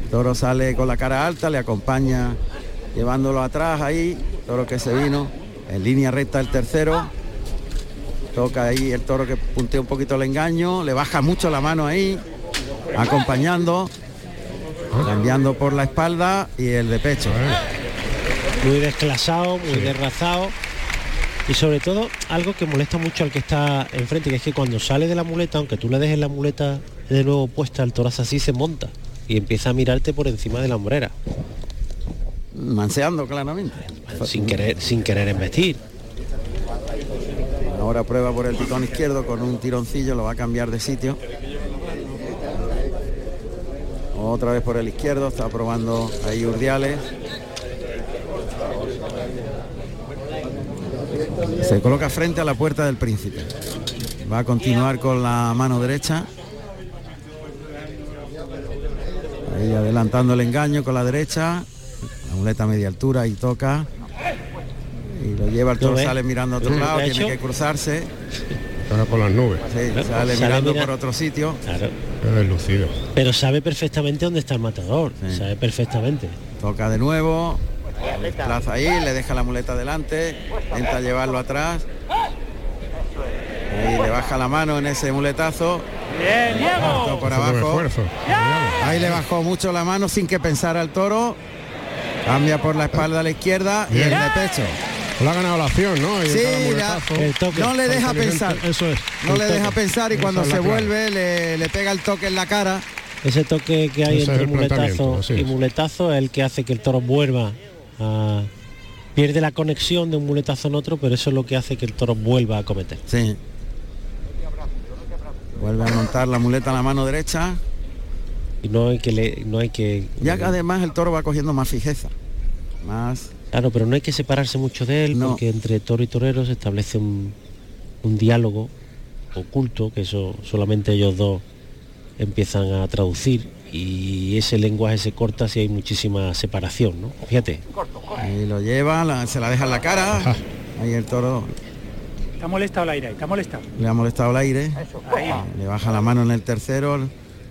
Toro sale con la cara alta, le acompaña llevándolo atrás ahí. Toro que se vino. En línea recta el tercero. Toca ahí el toro que puntea un poquito el engaño. Le baja mucho la mano ahí. Acompañando. Cambiando por la espalda y el de pecho. Muy desclasado, muy desrazado. Y sobre todo, algo que molesta mucho al que está enfrente, que es que cuando sale de la muleta, aunque tú le dejes la muleta de nuevo puesta, el torazo así se monta y empieza a mirarte por encima de la hombrera, Manseando claramente. sin querer, sin querer embestir. Ahora prueba por el pitón izquierdo con un tironcillo, lo va a cambiar de sitio. Otra vez por el izquierdo, está probando ahí Urdiales. Se coloca frente a la puerta del príncipe. Va a continuar con la mano derecha. Ahí adelantando el engaño con la derecha. La muleta a media altura y toca. Y lo lleva el ¿Lo toro, ves? sale mirando a otro ¿Lo lado, tiene que cruzarse. Ahora por las nubes. Sí, Claro, sale sale mirando mira- por otro sitio. Claro. Es deslucido. Pero sabe perfectamente dónde está el matador. Sabe perfectamente. Toca de nuevo. Desplaza ahí, le deja la muleta delante. Intenta llevarlo atrás. Ahí le baja la mano en ese muletazo. Esto por Haciendo un abajo. Ahí le bajó mucho la mano sin que pensara el toro. Cambia por la espalda a la izquierda y el Bien. de pecho. Le ha ganado la acción, ¿no? Y Sí. El toque. no le deja pensar. Eso es. No le toque. deja pensar y Esa cuando se clave. vuelve le, le pega el toque en la cara. Ese toque que hay Ese entre muletazo y muletazo es el que hace que el toro vuelva a... Pierde la conexión de un muletazo en otro, pero eso es lo que hace que el toro vuelva a cometer. Sí. Vuelve a montar la muleta en la mano derecha. Y no hay que le, no hay que Ya que además el toro va cogiendo más fijeza. Más. Claro, pero no hay que separarse mucho de él No. porque entre toro y torero se establece un, un diálogo oculto que eso solamente ellos dos empiezan a traducir y ese lenguaje se corta si hay muchísima separación, ¿no? Fíjate. Ahí lo lleva, la- se la deja en la cara. Ahí el toro Está molestado el aire, está molestado. le ha molestado el aire. Ahí. Le baja la mano en el tercero.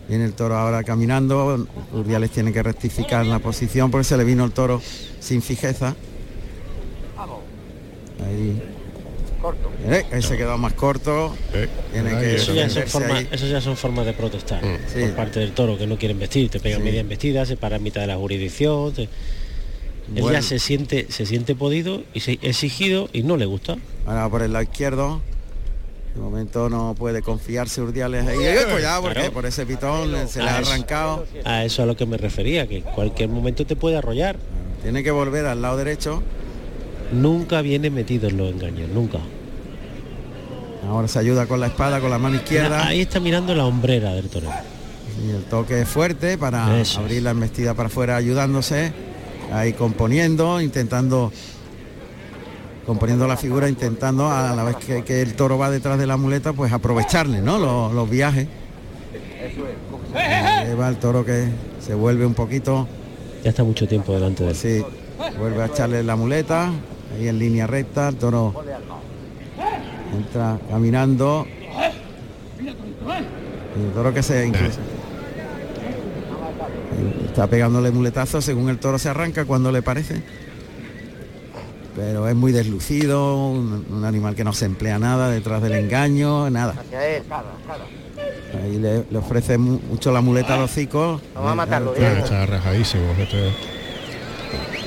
Viene el toro ahora caminando. Urdiales tiene que rectificar la posición porque se le vino el toro sin fijeza. Ahí. Eh, ahí se quedó más corto. Tiene que Eso ya, son formas, eso ya son formas de protestar Sí. por parte del toro que no quieren vestir, te pegan Sí. media embestida, se para en mitad de la jurisdicción. te- Él ya se siente, se siente podido y se, exigido y no le gusta. Ahora por el lado izquierdo. De momento no puede confiarse Urdiales ahí. Cuidado porque Claro. por ese pitón se le ha eso- arrancado. A eso a lo que me refería, que en cualquier momento te puede arrollar. Tiene que volver al lado derecho. Nunca viene metido en los engaños, nunca. Ahora se ayuda con la espada, con la mano izquierda. Ahí está mirando la hombrera del torero. Y el toque es fuerte para Eso abrir la embestida para afuera ayudándose. Ahí componiendo, intentando componiendo la figura, intentando a la vez que, que el toro va detrás de la muleta, pues aprovecharle, ¿no? Los, los viajes. Ahí va el toro que se vuelve un poquito, Ya está mucho tiempo delante de él. sí, vuelve a echarle la muleta, ahí en línea recta, el toro entra caminando. El toro que se incluso está pegándole muletazo según el toro se arranca cuando le parece. Pero es muy deslucido, un, un animal que no se emplea nada detrás del engaño, nada. Ahí le, le ofrece mu- mucho la muleta a los hocicos. Vamos a matarlo, Eh, Diego. Está rajadísimo. Este,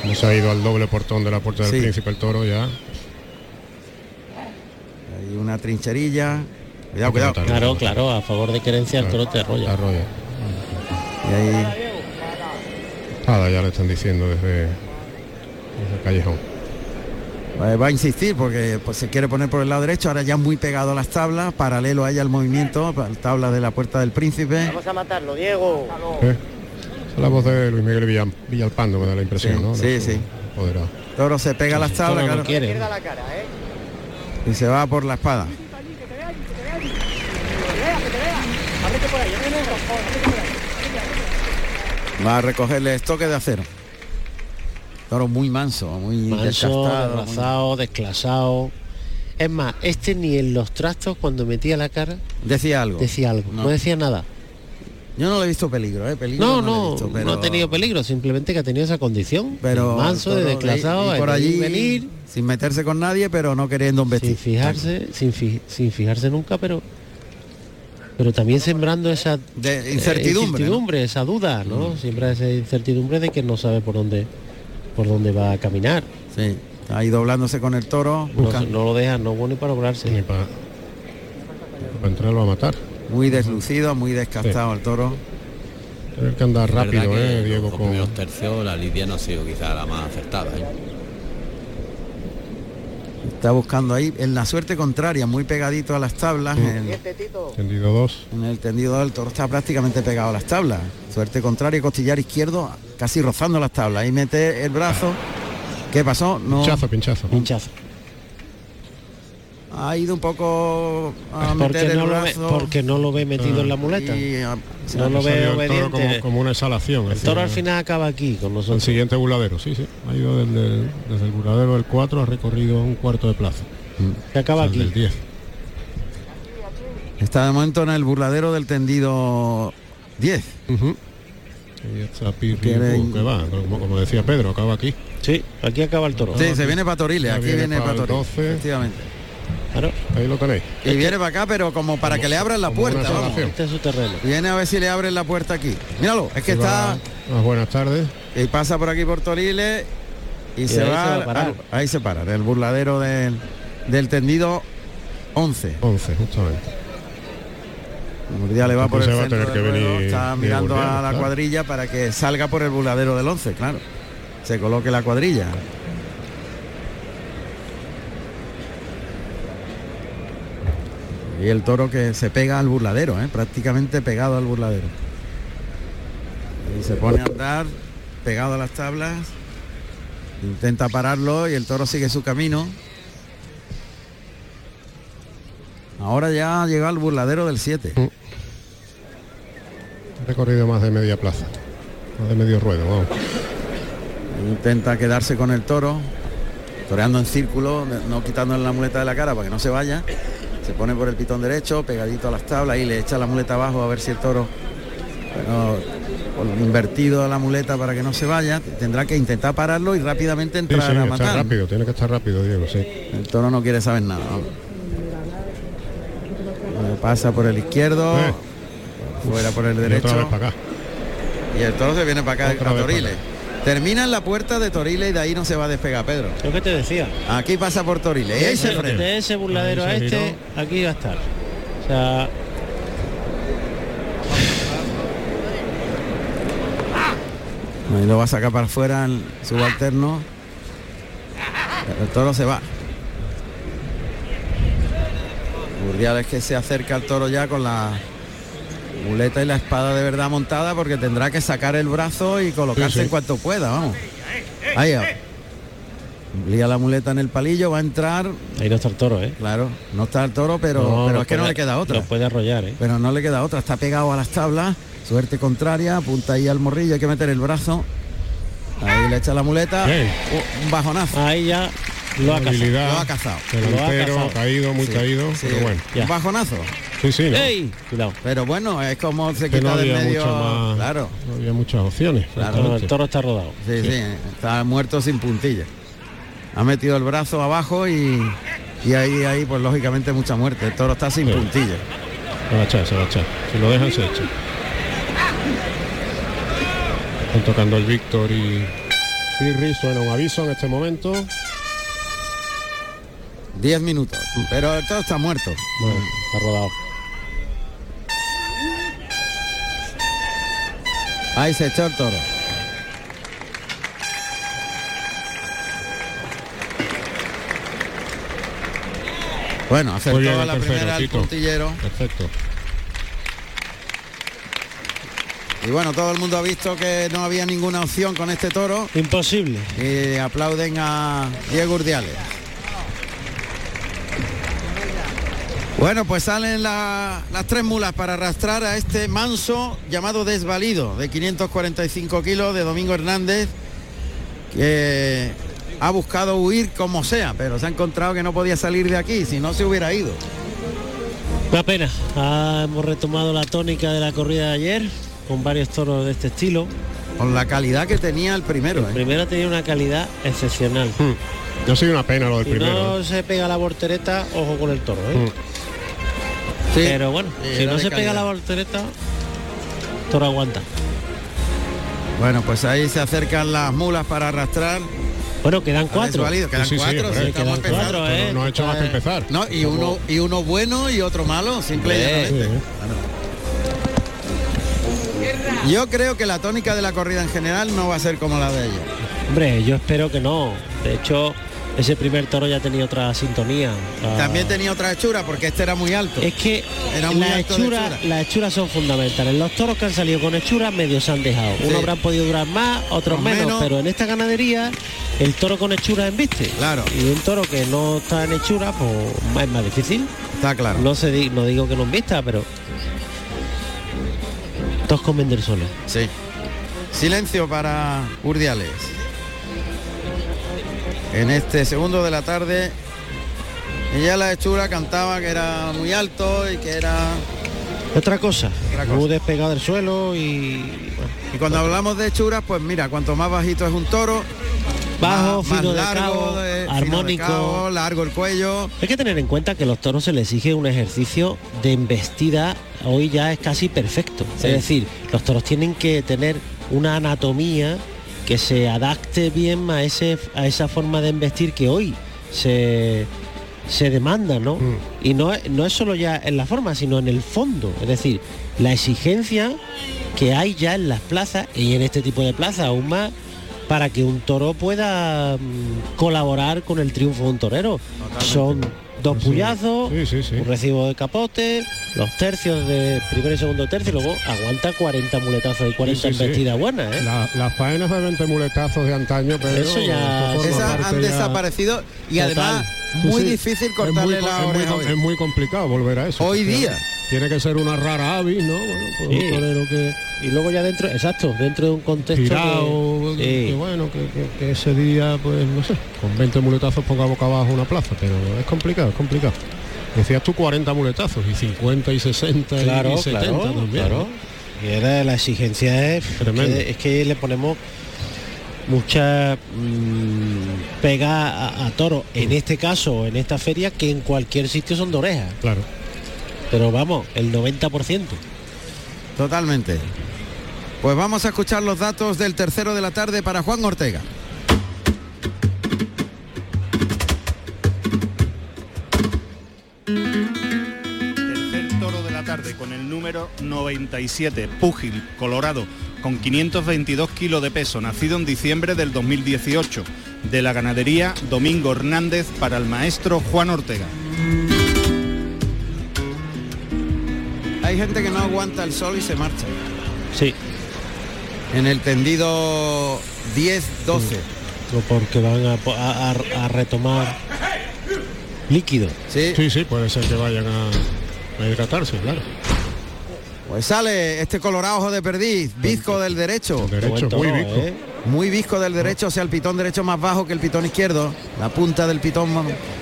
como se ha ido al doble portón de la puerta del Sí. príncipe el toro ya. Hay una trincherilla. Cuidado, cuidado. Claro, claro, a favor de querencia el toro te arrolla. Y ahí Nada, ya le están diciendo desde, desde el callejón. Eh, va a insistir porque pues, se quiere poner por el lado derecho, ahora ya muy pegado a las tablas, paralelo a ella el movimiento, tabla de la puerta del príncipe. Vamos a matarlo, Diego. ¿Eh? Es la voz de Luis Miguel Villam- Villalpando, me da la impresión, Sí, ¿no? sí, sí. Apoderado. Toro se pega a las tablas claro, cara, ¿eh? y se va por la espada. Va a recogerle estoque de acero. Toro muy manso, muy Manso, desgastado, muy- desclasado. Es más, este ni en los trastos cuando metía la cara Decía algo. decía algo, no, No. decía nada. Yo no le he visto peligro, ¿eh? Peligro No, he no, visto, pero- no ha tenido peligro, simplemente que ha tenido esa condición. pero manso, de desclasado, y por y allí venir, sin meterse con nadie, pero no queriendo embestir. sin fijarse, sin, fi- sin fijarse nunca, pero pero también sembrando esa De eh, incertidumbre, esa duda, ¿no? Siempre esa incertidumbre de que no sabe por dónde por dónde va a caminar. Sí, está ahí doblándose con el toro, No, lo deja, no bueno para lograrse. Ni para, para entrarlo a matar. muy deslucido, muy descastado el toro. Tener que andar rápido, que ¿eh? Diego los con... primeros tercios la lidia no ha sido quizá la más acertada. ¿eh? Está buscando ahí en la suerte contraria, muy pegadito a las tablas. En, Tendido 2. en el tendido del toro está prácticamente pegado a las tablas. Suerte contraria, costillar izquierdo, casi rozando las tablas. Ahí mete el brazo. ¿Qué pasó? No. Pinchazo, pinchazo. Pinchazo. Ha ido un poco a Porque meter el no, lo ve, brazo. porque no lo ve metido en la muleta. y, ah, no lo ve el obediente. como, como una exhalación. El toro al final acaba aquí con El nosotros. siguiente buladero, sí, sí. Ha ido desde, desde el buladero del 4, ha recorrido un cuarto de plaza. Que acaba Al aquí. del 10. Está de momento en el burladero del tendido 10. Y está Pirri, Quiere- uh, que va, como, como decía Pedro, acaba aquí. Sí, aquí acaba el toro. Sí, se viene para Toriles, Ya aquí viene viene para para el Toriles. 12. Efectivamente. Claro. Ahí lo tenéis. Y viene para acá, pero como para que le abran la puerta. vamos. Este es su terreno. Viene a ver si le abren la puerta aquí. Míralo, es que está Unas buenas tardes. y pasa por aquí por Toriles y, se, va, se va a parar. ahí se para, en el burladero del, del tendido 11. 11, justamente. Murdia le va por el va a centro tener que del venir está mirando a la claro. cuadrilla para que salga por el burladero del 11, claro. Se coloque la cuadrilla. Y el toro que se pega al burladero, ¿eh? prácticamente pegado al burladero. Y se pone a andar pegado a las tablas. Intenta pararlo y el toro sigue su camino. Ahora ya llega al burladero del 7. Ha recorrido más de media plaza. Más de medio ruedo, vamos. Intenta quedarse con el toro, toreando en círculo, no quitándole la muleta de la cara para que no se vaya. Se pone por el pitón derecho, pegadito a las tablas y le echa la muleta abajo a ver si el toro, bueno, invertido a la muleta para que no se vaya, tendrá que intentar pararlo y rápidamente Sí, entrar sí, a está matar. rápido, tiene que estar rápido, Diego, sí. El toro no quiere saber nada. Pasa por el izquierdo, Eh. fuera por el derecho. Y el toro se viene para acá, Otra a Toriles. Termina en la puerta de Toriles y de ahí no se va a despegar, Pedro. Lo que te decía. Aquí pasa por Toriles. Y ahí se de, frena. de ese burladero Ahí a este, aquí va a estar. O sea, Ahí lo va a sacar para afuera el subalterno. El toro se va. Urdiales que se acerca al toro ya con la muleta y la espada de verdad montada porque tendrá que sacar el brazo y colocarse Sí, sí. en cuanto pueda, vamos. Ahí. Lía la muleta en el palillo, va a entrar. ahí no está el toro, ¿eh? Claro, no está el toro, pero, No, pero es que no le queda otra. Lo puede arrollar, ¿eh? Pero no le queda otra, está pegado a las tablas, suerte contraria, apunta ahí al morrillo, hay que meter el brazo. Ahí le echa la muleta, Bien. u- un bajonazo. Ahí ya lo ha cazado. Lo ha cazado. delantero, cazado. caído, muy Sí, caído, sí, pero bueno. Ya. Un bajonazo. Sí, sí, no, ¡Ey! Cuidado. Pero bueno, es como se que quita no del medio. más, Claro, no había muchas opciones. Claro. El toro está rodado. sí, sí, está muerto sin puntilla. Ha metido el brazo abajo y, y ahí, ahí, pues lógicamente mucha muerte. El toro está sin Sí. puntilla. Se va a echar, se va a echar. Si lo dejan, se echa. Están tocando el Víctor y Pirri. Suena un aviso en este momento. 10 minutos. Pero el toro está muerto. Bueno, está rodado. Ahí se echó el toro. Bueno, acertó bien a la tercero, primera el Tito. puntillero. Perfecto. Y bueno, todo el mundo ha visto que no había ninguna opción con este toro. Imposible. Y aplauden a Diego Urdiales. Bueno, pues salen la- las tres mulas para arrastrar a este manso llamado desvalido de 545 kilos de Domingo Hernández, que ha buscado huir como sea, pero se ha encontrado que no podía salir de aquí, si no se hubiera ido. Una pena. Ah, hemos retomado la tónica de la corrida de ayer con varios toros de este estilo. Con la calidad que tenía el primero. El ¿eh? primero tenía una calidad excepcional. Yo soy una pena lo del Si primero. no se pega la voltereta, ojo con el toro. ¿eh? Mm. Pero bueno, si no se pega la voltereta, toro aguanta. Bueno, pues ahí se acercan las mulas para arrastrar. Bueno, quedan cuatro. Desvalido, quedan Sí, cuatro, sí, quedan ¿eh? No, no ha hecho más que empezar. No, y uno, y uno bueno y otro malo, simple y Sí, llanamente. sí. Claro. Yo creo que la tónica de la corrida en general no va a ser como la de ella. Hombre, yo espero que no. De hecho, ese primer toro ya tenía otra sintonía. otra- También tenía otra hechura porque este era muy alto. Es que Era muy alto hechura. las hechuras son fundamentales. Los toros que han salido con hechuras medio se han dejado. Sí. Unos habrán podido durar más, otros menos, menos. pero en esta ganadería el toro con hechura embiste. Claro. Y un toro que no está en hechura, pues es más difícil. Está claro. No se no digo que no embista, pero todos con vender solo. Sí. Silencio para Urdiales. En este segundo de la tarde, ella la hechura cantaba que era muy alto y que era... Otra cosa, Otra cosa. muy despegado del suelo y bueno, Y cuando hablamos de hechuras, pues mira, cuanto más bajito es un toro, bajo, más, más fino de largo, cabo, de- fino de armónico. cabo, largo el cuello. Hay que tener en cuenta que a los toros se les exige un ejercicio de embestida, hoy ya es casi perfecto. Sí. Es decir, los toros tienen que tener una anatomía que se adapte bien a, ese, a esa forma de embestir que hoy se, se demanda, ¿no? Mm. Y no, es- no es solo ya en la forma, sino en el fondo. Es decir, la exigencia que hay ya en las plazas y en este tipo de plazas aún más para que un toro pueda mm, colaborar con el triunfo de un torero. Son dos sí. puyazos, Sí, sí, sí. un recibo de capote, los tercios de primero y segundo tercio, y luego aguanta 40 muletazos y 40 Sí, sí, sí. embestidas buenas, ¿eh? La- las faenas de 20 muletazos de antaño, pero Eso ya- Esas han ya- desaparecido y Total. además Sí, muy sí. difícil Es muy cortarle co- la es muy, oreja es muy complicado volver a eso. Hoy día. Tiene que ser una rara avis, ¿no? Bueno, pues Sí. que Y luego ya dentro, exacto, dentro de un contexto tirado, que- bueno, que, ese día, pues no sé, con 20 muletazos ponga boca abajo una plaza, pero es complicado, es complicado. Decías tú 40 muletazos y 50 y 60 y- claro, y 70 claro, también. claro. Y era la exigencia es es que le ponemos mucha mm, pega a, a toro en este caso en esta feria que en cualquier sitio son de oreja Claro. Pero vamos el 90% Totalmente. Pues vamos a escuchar los datos del tercero de la tarde para Juan Ortega. Tercer toro de la tarde con el número 97, Púgil, Colorado, con 522 kilos de peso, nacido en diciembre del 2018, de la ganadería Domingo Hernández para el maestro Juan Ortega. Hay gente que no aguanta el sol y se marcha. sí En el tendido 10-12. o porque van a, retomar líquido Sí. Sí, sí, puede ser que vayan a, a hidratarse, claro. Pues sale este colorado ojo de perdiz, bizco del derecho. El derecho, muy. ¿eh? Muy visco del derecho, o sea, el pitón derecho más bajo que el pitón izquierdo. La punta del pitón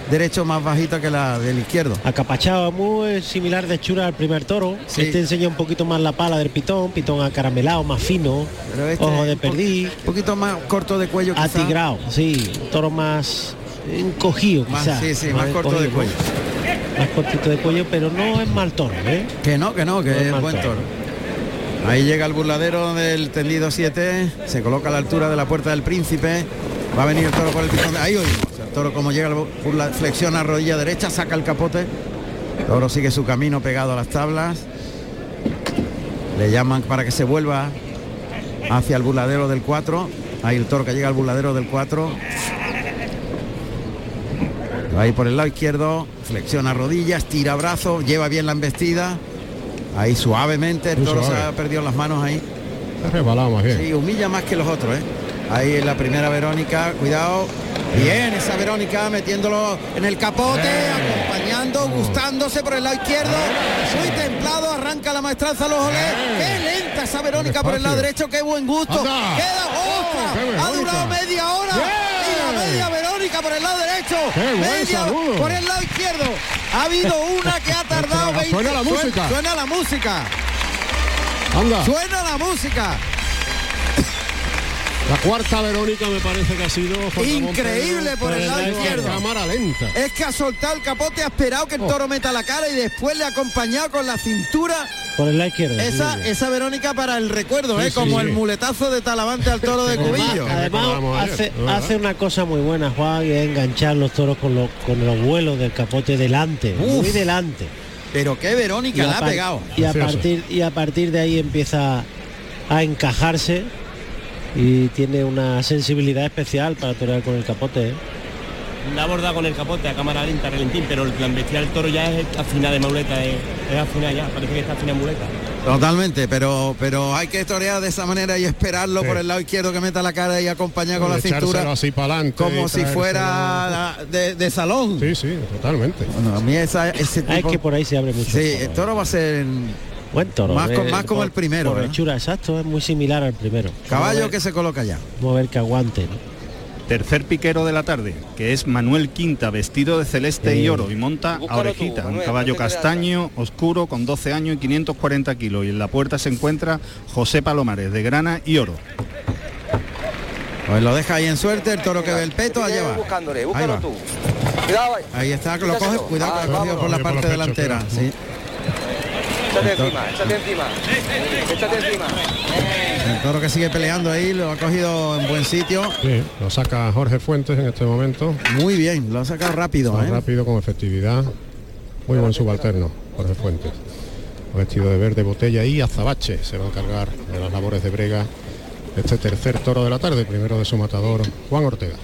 derecho más bajita que la del izquierdo. acapachado muy similar de hechura al primer toro Sí. este enseña un poquito más la pala del pitón pitón acaramelado más fino Pero este ojo de un po- perdiz Un poquito más corto de cuello quizá. atigrado sí toro más encogido, Más- quizás. sí, sí, más corto de cuello. Más cortito de cuello, pero no es mal toro, ¿eh? Que no, que no, que No es es buen toro. toro. Ahí llega el burladero del tendido 7, se coloca a la altura de la puerta del príncipe. Va a venir el toro por el pitón. de- Ahí oímos. El toro como llega, burla- flexiona rodilla derecha, saca el capote. El toro sigue su camino pegado a las tablas. Le llaman para que se vuelva hacia el burladero del 4. Ahí el toro que llega al burladero del 4. Ahí por el lado izquierdo, flexiona rodillas, tira brazos, lleva bien la embestida. Ahí suavemente, el Muy toro se ha perdido las manos ahí. Ha resbalado más bien. Sí, humilla más que los otros, ¿eh? Ahí en la primera Verónica, cuidado. Bien, esa Verónica metiéndolo en el capote, acompañando, gustándose por el lado izquierdo. Muy templado, arranca la maestranza los olés. Qué lenta esa Verónica por el lado derecho, qué buen gusto. Anda. Queda, qué ha durado media hora. Y la media Verónica por el lado derecho. Media por el lado izquierdo. Ha habido una que ha tardado 20. Suena la música. Suena la música. Anda. Suena la música. La cuarta Verónica me parece que ha sido Increíble por el lado izquierdo. Cámara lenta. Es que ha soltado el capote, ha esperado que el toro meta la cara y después le ha acompañado con la cintura. Por el lado izquierdo. Esa, esa Verónica para el recuerdo, Sí, ¿eh? sí, como sí. el muletazo de Talavante al toro de Cubillo. Además, hace, hace una cosa muy buena, Juan, y es enganchar los toros con los, con los vuelos del capote delante, muy delante. Pero qué Verónica la ha pegado. Y a, partir, y a partir de ahí empieza a encajarse y tiene una sensibilidad especial para torear con el capote. ¿eh? La borda con el capote a cámara lenta, relentín, pero la embestida del toro ya es afinada de muleta, es, es afinada ya, parece que está afinada en muleta. Totalmente, pero pero hay que torear de esa manera y esperarlo Sí. por el lado izquierdo que meta la cara y acompañar con la cintura así para adelante. como si fuera de, de salón. Sí, sí, totalmente. Bueno, a mí esa, ese Ah, es que por ahí se abre mucho. Sí, el toro, el toro va a ser Buen toro. más, eh, más como por- el primero. Por ¿eh? hechura, exacto, es muy similar al primero. Caballo a que se coloca ya. ver- Vamos a ver que aguante. ¿no? Tercer piquero de la tarde, que es Manuel Quinta, vestido de celeste y Eh. oro, y monta a tú, orejita, un caballo no castaño, oscuro, con 12 años y 540 kilos. Y en la puerta se encuentra José Palomares, de grana y oro. Pues lo deja ahí en suerte, el toro que ve el peto, allá va. Buscándole, Ahí búscalo va. tú. Cuidado ahí. Ahí está, que lo coge, cuidado que Ah, lo ha cogido por la parte Por delantera. Sí. Échate encima, échate encima. Échate encima. El toro que sigue peleando ahí, lo ha cogido en buen sitio. Sí, lo saca Jorge Fuentes en este momento. Muy bien, lo ha sacado rápido. ¿eh? rápido, con efectividad. Muy buen subalterno, Jorge Fuentes. Vestido de verde botella y azabache. Se va a encargar de las labores de brega este tercer toro de la tarde, primero de su matador, Juan Ortega.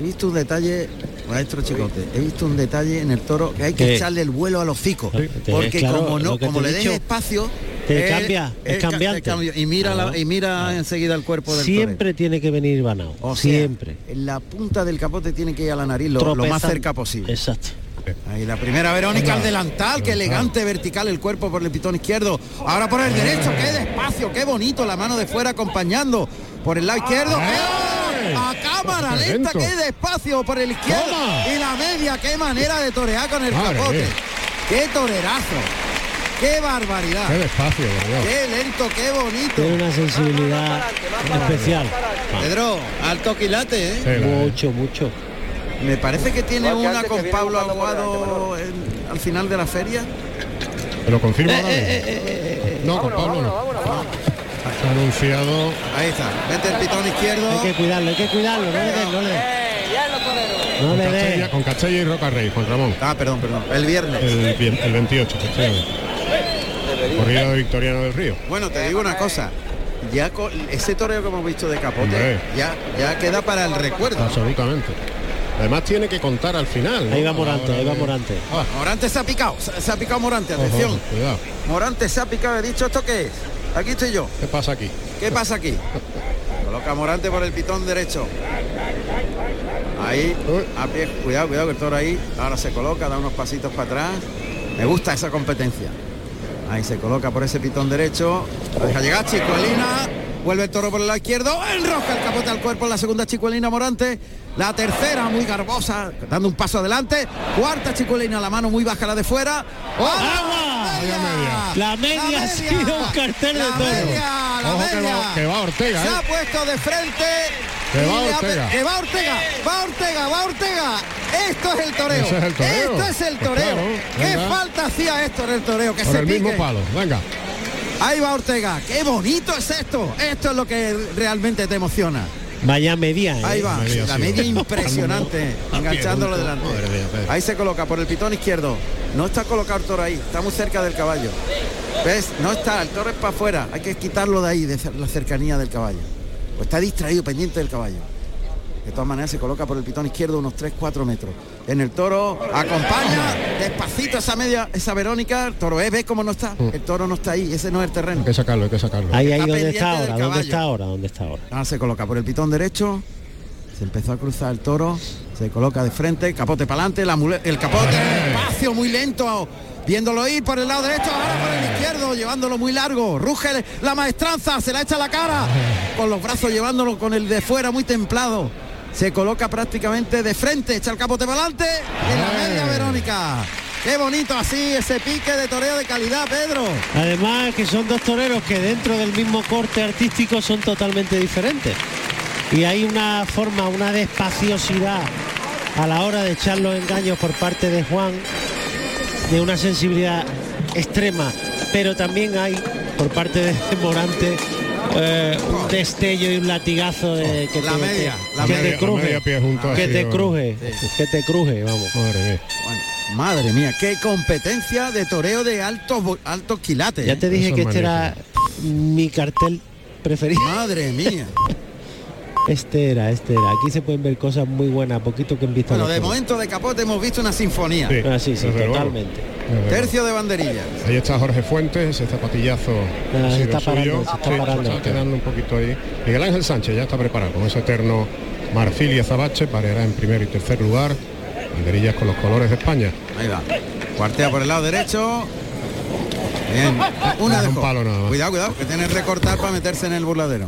He visto un detalle, maestro Chicote, he visto un detalle en el toro que hay que ¿Qué? echarle el vuelo al hocico. Te- Porque claro, como no, como le den espacio, te cambia, es ca- cambiante. cambio. y mira la- y mira enseguida el cuerpo del Siempre tiene que venir torero. O sea, siempre. en la punta del capote tiene que ir a la nariz lo, lo más cerca posible. Exacto. Ahí la primera Verónica al delantal, que elegante vertical el cuerpo por el pitón izquierdo. Ahora por el derecho, qué despacio, qué bonito, la mano de fuera acompañando por el lado izquierdo. ¡Eh! A cámara ¡Qué lenta, lento! qué despacio por el izquierdo. Toma. Y la media, qué manera de torear con el Madre capote. mía. Qué torerazo. Qué barbaridad. Qué despacio, ¿verdad? Qué lento, qué bonito. Tiene una sensibilidad especial. Pedro, alto quilate, ¿eh? Sí, Mucho, mucho. Me parece que tiene una con Pablo Aguado al final de la feria. ¿Me lo confirma Eh, ahora mismo? No, con Pablo no. Se ha anunciado Ahí está, mete el pitón izquierdo. Hay que cuidarlo, hay que cuidarlo. No le des, no le des. No con le des. Castella, con Castella y Roca Rey, Juan Ramón. Ah, perdón, perdón. El viernes. El, bien- el 28, efectivamente. Corrido de Victoriano del Río. Bueno, te digo una cosa. Ya con ese toreo que hemos visto de capote, Hombre. ya, ya queda para el recuerdo. Absolutamente. Además tiene que contar al final. ¿no? Ahí va Morante, ahí va Morante. Ah, Morante se ha picado, se, se ha picado Morante, atención. ojo, cuidado. Morante se ha picado, he dicho, ¿esto qué es? Aquí estoy yo. ¿Qué pasa aquí? ¿Qué pasa aquí? Coloca Morante por el pitón derecho. Ahí, a pie, cuidado, cuidado que el toro ahí. Ahora se coloca, da unos pasitos para atrás. Me gusta esa competencia. Ahí se coloca por ese pitón derecho. Lo deja llegar Chicuelina. Vuelve el toro por el lado izquierdo. Enrosca el capote al cuerpo en la segunda Chicuelina Morante. La tercera muy garbosa, dando un paso adelante. Cuarta Chicuelina, la mano muy baja la de fuera. ¡Agua! La media ha sido un cartel de La media, la Ojo que media. va, que va Ortega, Se ¿eh? ha puesto de frente. Que va ha Ortega. Que va Ortega. Va Ortega, va Ortega. Esto es el toreo. Ese es el toreo. Esto es el Pues toreo. claro, ¿Qué venga. falta hacía esto en el toreo? Que Por se el mismo pique. palo, venga. Ahí va Ortega. Qué bonito es esto. Esto es lo que realmente te emociona. Vaya media. ¿eh? Ahí va, Media, la sí. media impresionante, enganchándolo delante. Ahí se coloca por el pitón izquierdo. No está colocado el toro ahí, está muy cerca del caballo. ¿Ves? No está, el toro es para afuera. Hay que quitarlo de ahí, de la cercanía del caballo. Pues está distraído, pendiente del caballo. De todas maneras se coloca por el pitón izquierdo unos 3-4 metros. En el toro acompaña despacito esa media, esa Verónica. El toro es, ¿ves cómo no está? El toro no está ahí, ese no es el terreno. Hay que sacarlo, hay que sacarlo. Ahí, ahí, Está ¿dónde pendiente está ahora? ¿Dónde caballo. está ahora? ¿Dónde está ahora? Ahora se coloca por el pitón derecho. Se empezó a cruzar el toro. Se coloca de frente, capote para adelante, el capote espacio muy lento. Viéndolo ir por el lado derecho, ahora por el izquierdo, llevándolo muy largo. Ruge la maestranza, se la echa a la cara. Con los brazos llevándolo con el de fuera muy templado. Se coloca prácticamente de frente, echa el capote para adelante. En la media Verónica. Qué bonito así ese pique de toreo de calidad, Pedro. Además que son dos toreros que dentro del mismo corte artístico son totalmente diferentes. Y hay una forma, una despaciosidad a la hora de echar los engaños por parte de Juan, de una sensibilidad extrema, pero también hay por parte de Morante eh, un destello y un latigazo de que La te, media, que- la que media, te la cruje, media pie junto ha que te cruje, que te cruje, vamos. Madre mía. Bueno, madre mía, qué competencia de toreo de altos altos quilates. Ya ¿eh? te dije que este era mi cartel preferido. Madre mía. Este era, este era. Aquí se pueden ver cosas muy buenas, poquito que en vista. Bueno, de momento de capote hemos visto una sinfonía. Sí, Ah, sí, sí, totalmente. Tercio de banderillas. Ahí está Jorge Fuentes, ese zapatillazo Ah, se está parando, suyo. se está Sí, parando. está quedando un poquito ahí. Miguel Ángel Sánchez ya está preparado con ese eterno marfil y azabache, pareará en primer y tercer lugar. Banderillas con los colores de España. Ahí va. Cuartea por el lado derecho. Bien. Una de un palo nada más. Cuidado, cuidado, que tiene que recortar para meterse en el burladero.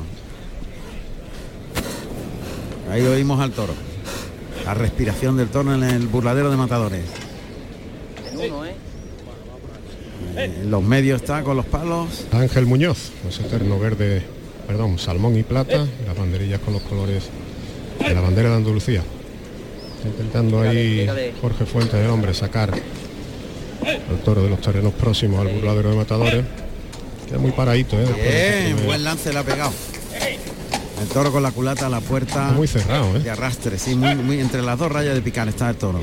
Ahí oímos al toro. La respiración del toro en el burladero de matadores. Eh, En los medios está con los palos. Ángel Muñoz, ese eterno verde, perdón, salmón y plata, y las banderillas con los colores de la bandera de Andalucía. Está intentando ahí Jorge Fuentes, el hombre, sacar al toro de los terrenos próximos al burladero de matadores. Queda muy paradito, ¿eh? De Bien, buen lance le ha pegado. El toro con la culata a la puerta. Muy cerrado, ¿eh? De arrastre, sí, muy, muy entre las dos rayas de picar está el toro.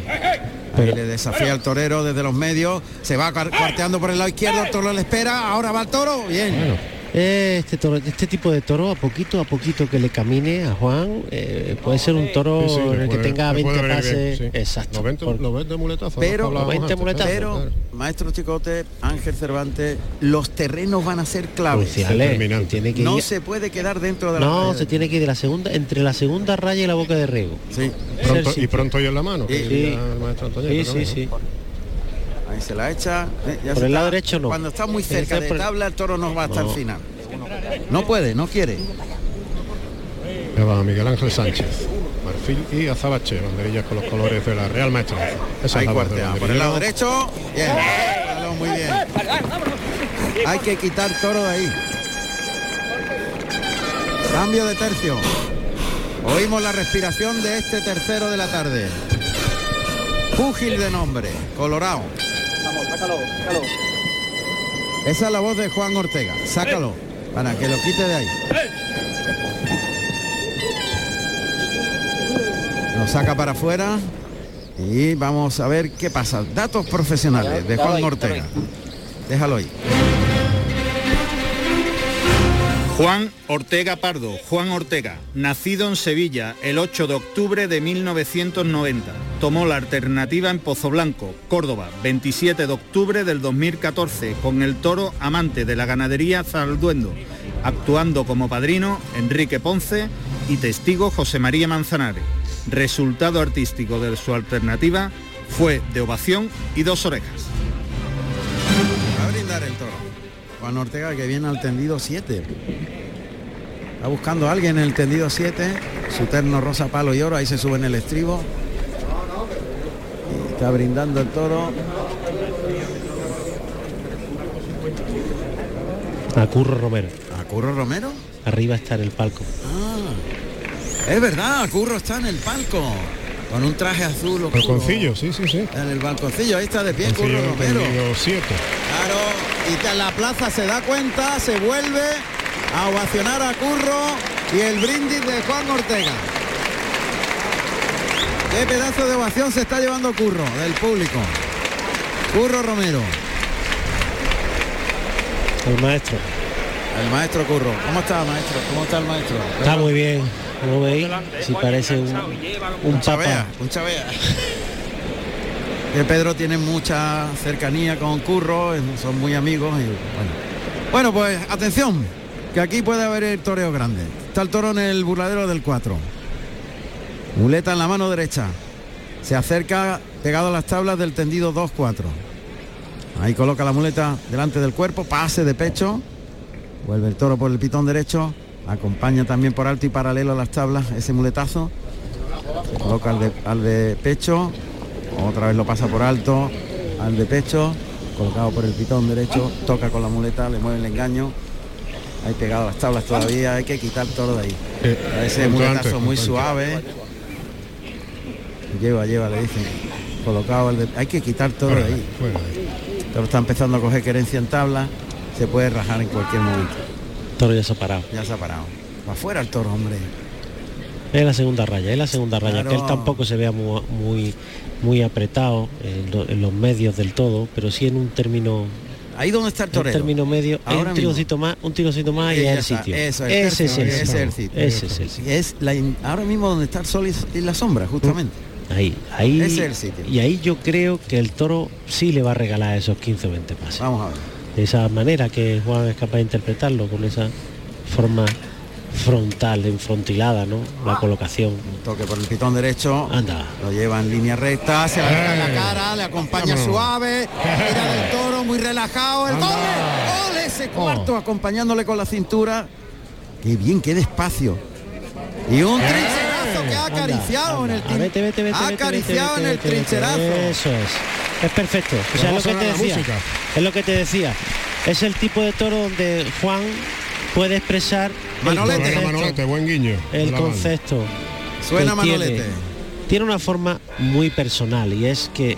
Ahí le desafía al torero desde los medios, se va cuarteando por el lado izquierdo, el toro le espera, ahora va el toro, bien. Este toro, este tipo de toro, a poquito a poquito que le camine a Juan, eh, puede ser un toro Sí, sí, en el que puede- tenga le 20 puede venir pases. bien, sí. Exacto. Lo ven, Por- lo ven de muletazo. Pero, lo que hablábamos 20 antes, muletazos. pero, claro. maestro Chicote, Ángel Cervantes, los terrenos van a ser claves. Cruciales, tiene que No ir- se puede quedar dentro de la no, raya se tiene que ir de la segunda, entre la segunda raya y la boca de riego. Sí, Pronto, y pronto y en la mano. que Sí. Sí, sí, se la echa. eh, ya Por se el lado está- derecho no. Cuando está muy cerca ser de tabla, el toro no va hasta No. el final. No puede, no quiere. Ya va Miguel Ángel Sánchez. Marfil y Azabache, banderillas con los colores de la Real Maestranza. Esa Ahí es cuartea, por el lado derecho. Bien, muy bien. Hay que quitar toro de ahí. Cambio de tercio. Oímos la respiración de este tercero de la tarde. Púgil de nombre, Colorado. Vamos, sácalo, sácalo. Esa es la voz de Juan Ortega. Sácalo para que lo quite de ahí. Lo saca para afuera y vamos a ver qué pasa. Datos profesionales de Juan Ortega. Déjalo ahí. Juan Ortega Pardo, Juan Ortega, nacido en Sevilla el 8 de octubre de 1990. Tomó la alternativa en Pozo Blanco, Córdoba, 27 de octubre del 2014, con el toro amante de la ganadería Zalduendo, actuando como padrino Enrique Ponce y testigo José María Manzanares. Resultado artístico de su alternativa fue de ovación y dos orejas. Va a brindar el toro. Juan Ortega que viene al tendido 7. Está buscando a alguien en el tendido 7. Su terno rosa, palo y oro. Ahí se sube en el estribo. Está brindando el toro. A Curro Romero. ¿A Curro Romero? Arriba está en el palco. Ah, es verdad, Curro está en el palco. Con un traje azul oscuro. Balconcillo, sí, sí, sí. En el balconcillo, ahí está de pie Curro Romero. siete. Claro, y en la plaza se da cuenta, se vuelve a ovacionar a Curro y el brindis de Juan Ortega. Qué pedazo de ovación se está llevando Curro del público. Curro Romero, El maestro. el maestro Curro. ¿Cómo está, maestro? ¿Cómo está el maestro? Está muy bien. Como veis, si parece un, un papa. un chavea. Que Pedro tiene mucha cercanía con Curro, son muy amigos y bueno. Bueno, pues atención, que aquí puede haber el toreo grande. Está el toro en el burladero del 4. Muleta en la mano derecha. Se acerca pegado a las tablas del tendido 2-4. Ahí coloca la muleta delante del cuerpo, pase de pecho. Vuelve el toro por el pitón derecho. Acompaña también por alto y paralelo a las tablas ese muletazo. Se coloca al de, al de pecho. Otra vez lo pasa por alto. Al de pecho. Colocado por el pitón derecho. Toca con la muleta, le mueve el engaño. Ahí pegado a las tablas todavía. Hay que quitar todo de ahí. Eh, Ese muletazo muy suave. Lleva, lleva, le dicen. Colocado al de- Hay que quitar todo de Fuera, ahí. fuera. Toro está empezando a coger querencia en tabla. Se puede rajar en cualquier momento. Toro ya se ha parado. Ya se ha parado. Va afuera el toro, hombre. Es la segunda raya, es la segunda raya. Claro. Que él tampoco se vea muy, muy, muy apretado en, lo- en los medios del todo, pero sí en un término. Ahí donde está el en torero. término medio, Ahora un mismo. tironcito más, un tironcito más y es el sitio. Eso, el ese es el ese sitio. es el sitio. Ese es el sitio. Es la in- ahora mismo donde está el sol y, y la sombra, justamente. Ahí, ahí. Ese es el sitio. Y ahí yo creo que el toro sí le va a regalar esos 15 o 20 pases. Vamos a ver. De esa manera que Juan es capaz de interpretarlo, con esa forma frontal, enfrontilada, ¿no? La colocación. Toque por el pitón derecho. Anda. Lo lleva en línea recta, se la deja en la Eh. cara, le acompaña Vámonos. suave, mira del toro, muy relajado, el gol, gol ese cuarto, acompañándole con la cintura. Qué bien, qué despacio. Y un que ha acariciado en el Ah, tin- vete, vete, vete, ha vete, acariciado vete, en el vete, vete, trincherazo. Eso es. Es perfecto. O sea, es lo que te decía. música. Es lo que te decía. Es el tipo de toro donde Juan puede expresar Manolete. el concepto. Manolete, buen guiño. el concepto. Suena que tiene. Manolete. Tiene una forma muy personal y es que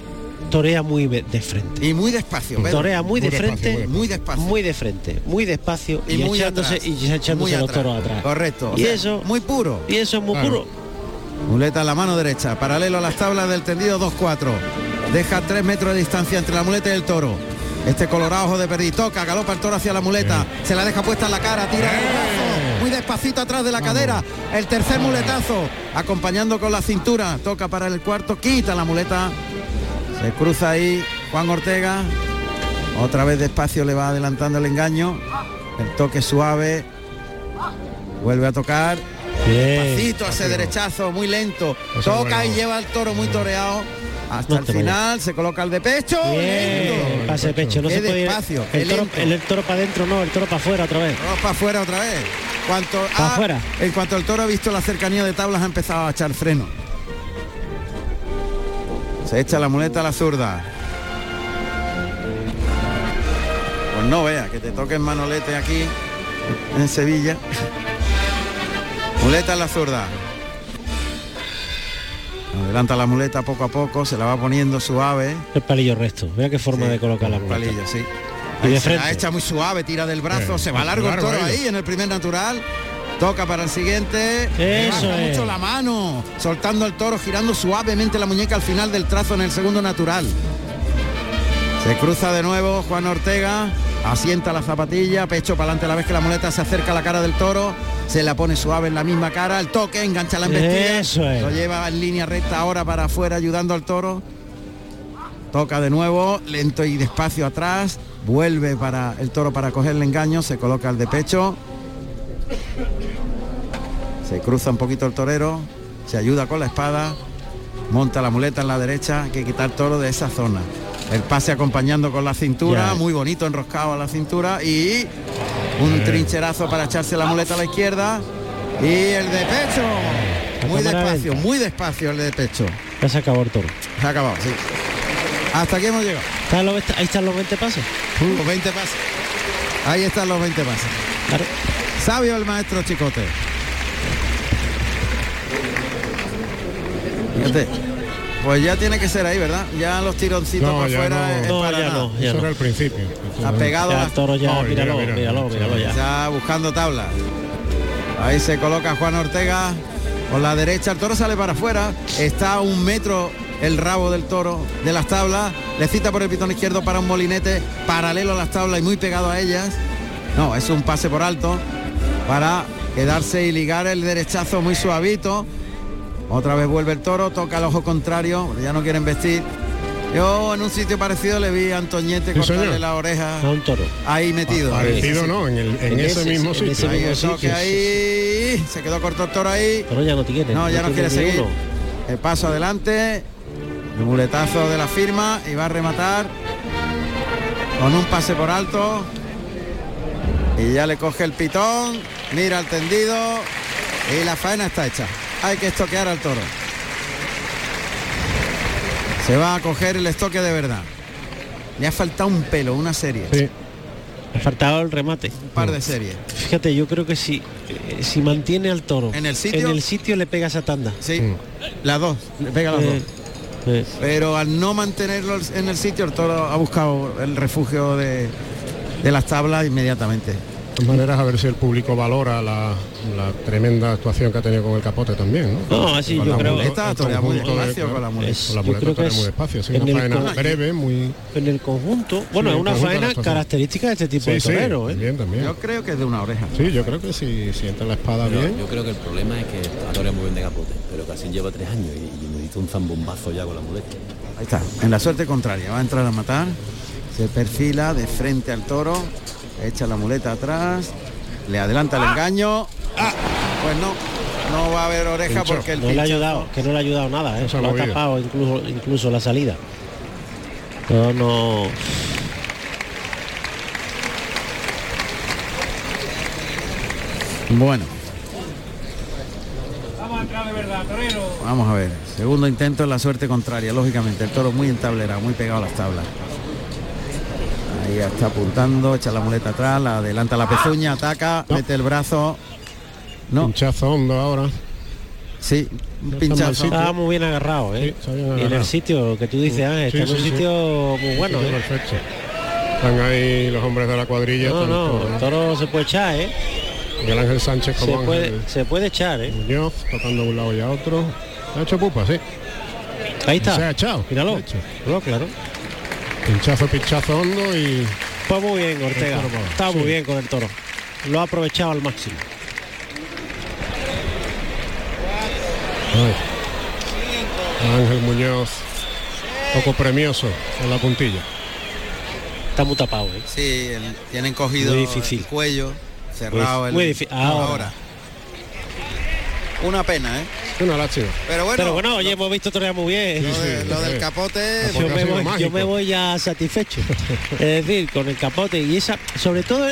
torea muy de frente. Y muy despacio, Pedro. Torea muy, Muy de despacio, frente, muy despacio. muy de frente, muy despacio y, Y muy echándose atrás. y echándose Muy los atrás. toros atrás. Correcto. o Y sea, eso muy puro. y eso es muy Claro. puro. Muleta en la mano derecha, paralelo a las tablas del tendido 2-4. Deja 3 metros de distancia entre la muleta y el toro. Este colorado ojo de perdiz toca, galopa el toro hacia la muleta, se la deja puesta en la cara, tira el brazo, muy despacito atrás de la cadera, el tercer muletazo, acompañando con la cintura, toca para el cuarto, quita la muleta, se cruza ahí Juan Ortega, otra vez despacio le va adelantando el engaño, el toque suave, vuelve a tocar, Bien. Despacito ese derechazo, muy lento. Eso Toca y lleva al toro muy toreado. Hasta No el final, se coloca el de pecho. Bien, pase de pecho, no Qué se puede ir- despacio, el, toro, el, el toro para adentro, no, el toro para afuera otra vez. Vamos para afuera otra vez. Cuanto, Pa' ah, afuera. En cuanto el toro ha visto la cercanía de tablas, ha empezado a echar freno. Se echa la muleta a la zurda. Pues no vea, que te toquen manolete aquí en Sevilla. Muleta en la zurda. Adelanta la muleta poco a poco, se la va poniendo suave. El palillo recto. Mira qué forma Sí, de colocar la muleta. palillo, sí. Y de se la frente. echa muy suave, tira del brazo, Eh, se va largo el toro ahí en el primer natural. Toca para el siguiente. Eso Baja es. mucho la mano, soltando el toro, girando suavemente la muñeca al final del trazo en el segundo natural. Se cruza de nuevo Juan Ortega, asienta la zapatilla, pecho para adelante a la vez que la muleta se acerca a la cara del toro, se la pone suave en la misma cara, el toque, engancha la embestida, Eso es. lo lleva en línea recta ahora para afuera ayudando al toro. Toca de nuevo, lento y despacio atrás, vuelve para el toro para coger el engaño, se coloca el de pecho. Se cruza un poquito el torero, se ayuda con la espada, monta la muleta en la derecha, hay que quitar toro de esa zona. El pase acompañando con la cintura, muy bonito enroscado a la cintura y un trincherazo para echarse la muleta a la izquierda y el de pecho. Muy despacio, muy despacio el de pecho. Ya se acabó el toro. Se ha acabado, sí. Hasta aquí hemos llegado. ¿Están los veinte- ahí están los 20 pases. Los 20 pases. Ahí están los 20 pases. Claro. Sabio el maestro Chicote. Fíjate. Pues ya tiene que ser ahí, ¿verdad? Ya los tironcitos No, por ya fuera no. es No, para ya nada. no, ya Eso no. era el principio. Ha pegado Ya a- el toro ya, Ay, míralo, mira, mira. míralo, míralo ya. Está buscando tabla. Ahí se coloca Juan Ortega con la derecha. El toro sale para afuera. Está a un metro el rabo del toro de las tablas. Le cita por el pitón izquierdo para un molinete paralelo a las tablas y muy pegado a ellas. No, es un pase por alto para quedarse y ligar el derechazo muy suavito. Otra vez vuelve el toro, toca el ojo contrario, ya no quieren vestir. Yo en un sitio parecido le vi a Antoñete Sí, cortarle señor. la oreja A un toro. ahí metido. Parecido, ¿no? En, el, en, ese, mismo sitio. Ahí el toque ahí, se quedó corto el toro ahí. Pero ya no tiene. No, ya no quiere seguir. uno. El paso adelante, el muletazo de la firma y va a rematar con un pase por alto. Y ya le coge el pitón, mira el tendido y la faena está hecha. Hay que estoquear al toro. Se va a coger el estoque de verdad. Le ha faltado un pelo, una serie. Le ha faltado el remate. Un par de series. Fíjate, yo creo que si, eh, si mantiene al toro ¿En el sitio? en el sitio le pega esa tanda. Sí, las dos, le pega las Eh, dos. eh. Pero al no mantenerlo en el sitio, el toro ha buscado el refugio de, de las tablas inmediatamente. De todas maneras, a ver si el público valora la, la tremenda actuación que ha tenido con el capote también, ¿no? No, así Con yo creo- muleta, muy despacio con la muleta. Con la muleta que es muy despacio, sí, en una el faena con- breve, muy... En el conjunto, bueno, Sí, es una faena característica de este tipo Sí, de sí, torero, ¿eh? también, también. Yo creo que es de una oreja. Sí, yo creo que si, si entra la espada Yo, bien... yo creo que el problema es que torea muy bien de capote, pero casi lleva tres años y, y necesita un zambombazo ya con la muleta. Ahí está, en la suerte contraria. Va a entrar a matar. Se perfila de frente al toro. Echa la muleta atrás. Le adelanta el engaño. Ah, pues no, no va a haber oreja Pincho. porque el no le ha ayudado, que no le ha ayudado nada, ¿eh? No lo ha tapado incluso, incluso la salida. No, no. Bueno, Vamos a entrar de verdad, torero. vamos a ver. Segundo intento en la suerte contraria, lógicamente. El toro muy entablerado, muy pegado a las tablas. Ahí está apuntando, echa la muleta atrás, la adelanta la pezuña, ataca, mete el brazo. No. Pinchazo hondo ahora. Sí, un pinchazo. Estaba muy bien agarrado, ¿eh? Sí, se y en el sitio que tú dices, Sí, está en un sí. sitio muy bueno, Sí, ¿eh? perfecto. Están ahí los hombres de la cuadrilla. No, no, el toro se puede echar, ¿eh? Miguel Ángel Sánchez Se como puede, Ángel se puede echar, ¿eh? Muñoz, tocando de un lado y a otro. Ha hecho pupa, sí. Ahí está. Se ha echado. Míralo. Se ha hecho. No, claro. Pinchazo, pinchazo hondo y... Pues muy bien, Ortega. Está muy Sí. bien con el toro. Lo ha aprovechado al máximo. Ay. Ángel Muñoz, poco premioso con la puntilla. Está muy tapado, ¿eh? Sí, el- tienen cogido Muy difícil. el cuello, cerrado Muy- el muy difícil. Ahora. Una pena, ¿eh? Una lástima. Pero bueno, Pero bueno, oye, hemos visto torear muy bien. lo, de- lo del capote, yo, me voy, yo me voy ya satisfecho. es decir, con el capote y esa, sobre todo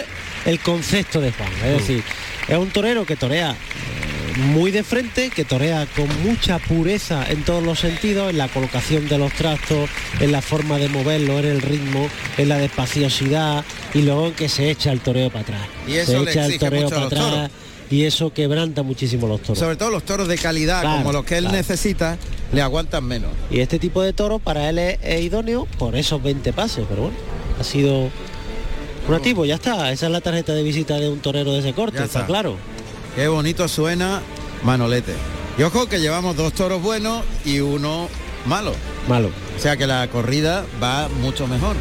el concepto de Juan. Es decir, es un torero que torea eh, muy de frente, que torea con mucha pureza en todos los sentidos, en la colocación de los trastos, en la forma de moverlo, en el ritmo, en la despaciosidad y luego en que se echa el toreo para atrás. Y eso se le echa el toreo para atrás toros. Y eso quebranta muchísimo los toros. sobre todo los toros de calidad, Claro, como los que él claro. necesita, le aguantan menos. Y este tipo de toro para él es, es idóneo por esos 20 pases, pero bueno, ha sido un activo, ya está. Esa es la tarjeta de visita de un torero de ese corte, está. está. claro. Qué bonito suena Manolete. Y ojo que llevamos dos toros buenos y uno malo. Malo. O sea que la corrida va mucho mejor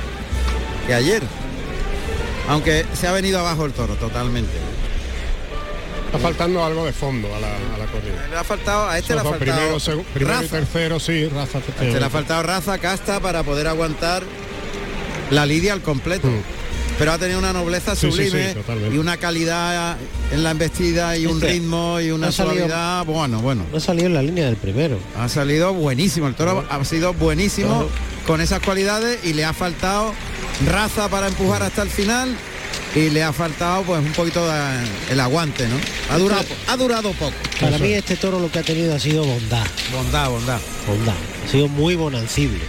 que ayer. Aunque se ha venido abajo el toro totalmente. Está faltando algo de fondo a la, a la corrida. Le ha faltado, a este le ha faltado primero, primero y raza. tercero, sí, raza. A este le ha faltado raza, casta para poder aguantar la lidia al completo. Pero ha tenido una nobleza Mm. Sí, sí, sí, sublime y una calidad en la embestida y un Este ritmo y una salido- suavidad. Bueno, bueno. No ha salido en la línea del primero. Ha salido buenísimo, el toro ha sido buenísimo Claro. con esas cualidades y le ha faltado raza para empujar hasta el final y le ha faltado pues un poquito de- el aguante, ¿no? Ha durado, ha durado poco. Para mí este toro lo que ha tenido ha sido bondad. Bondad, bondad. Bondad. Ha sido muy bonancible.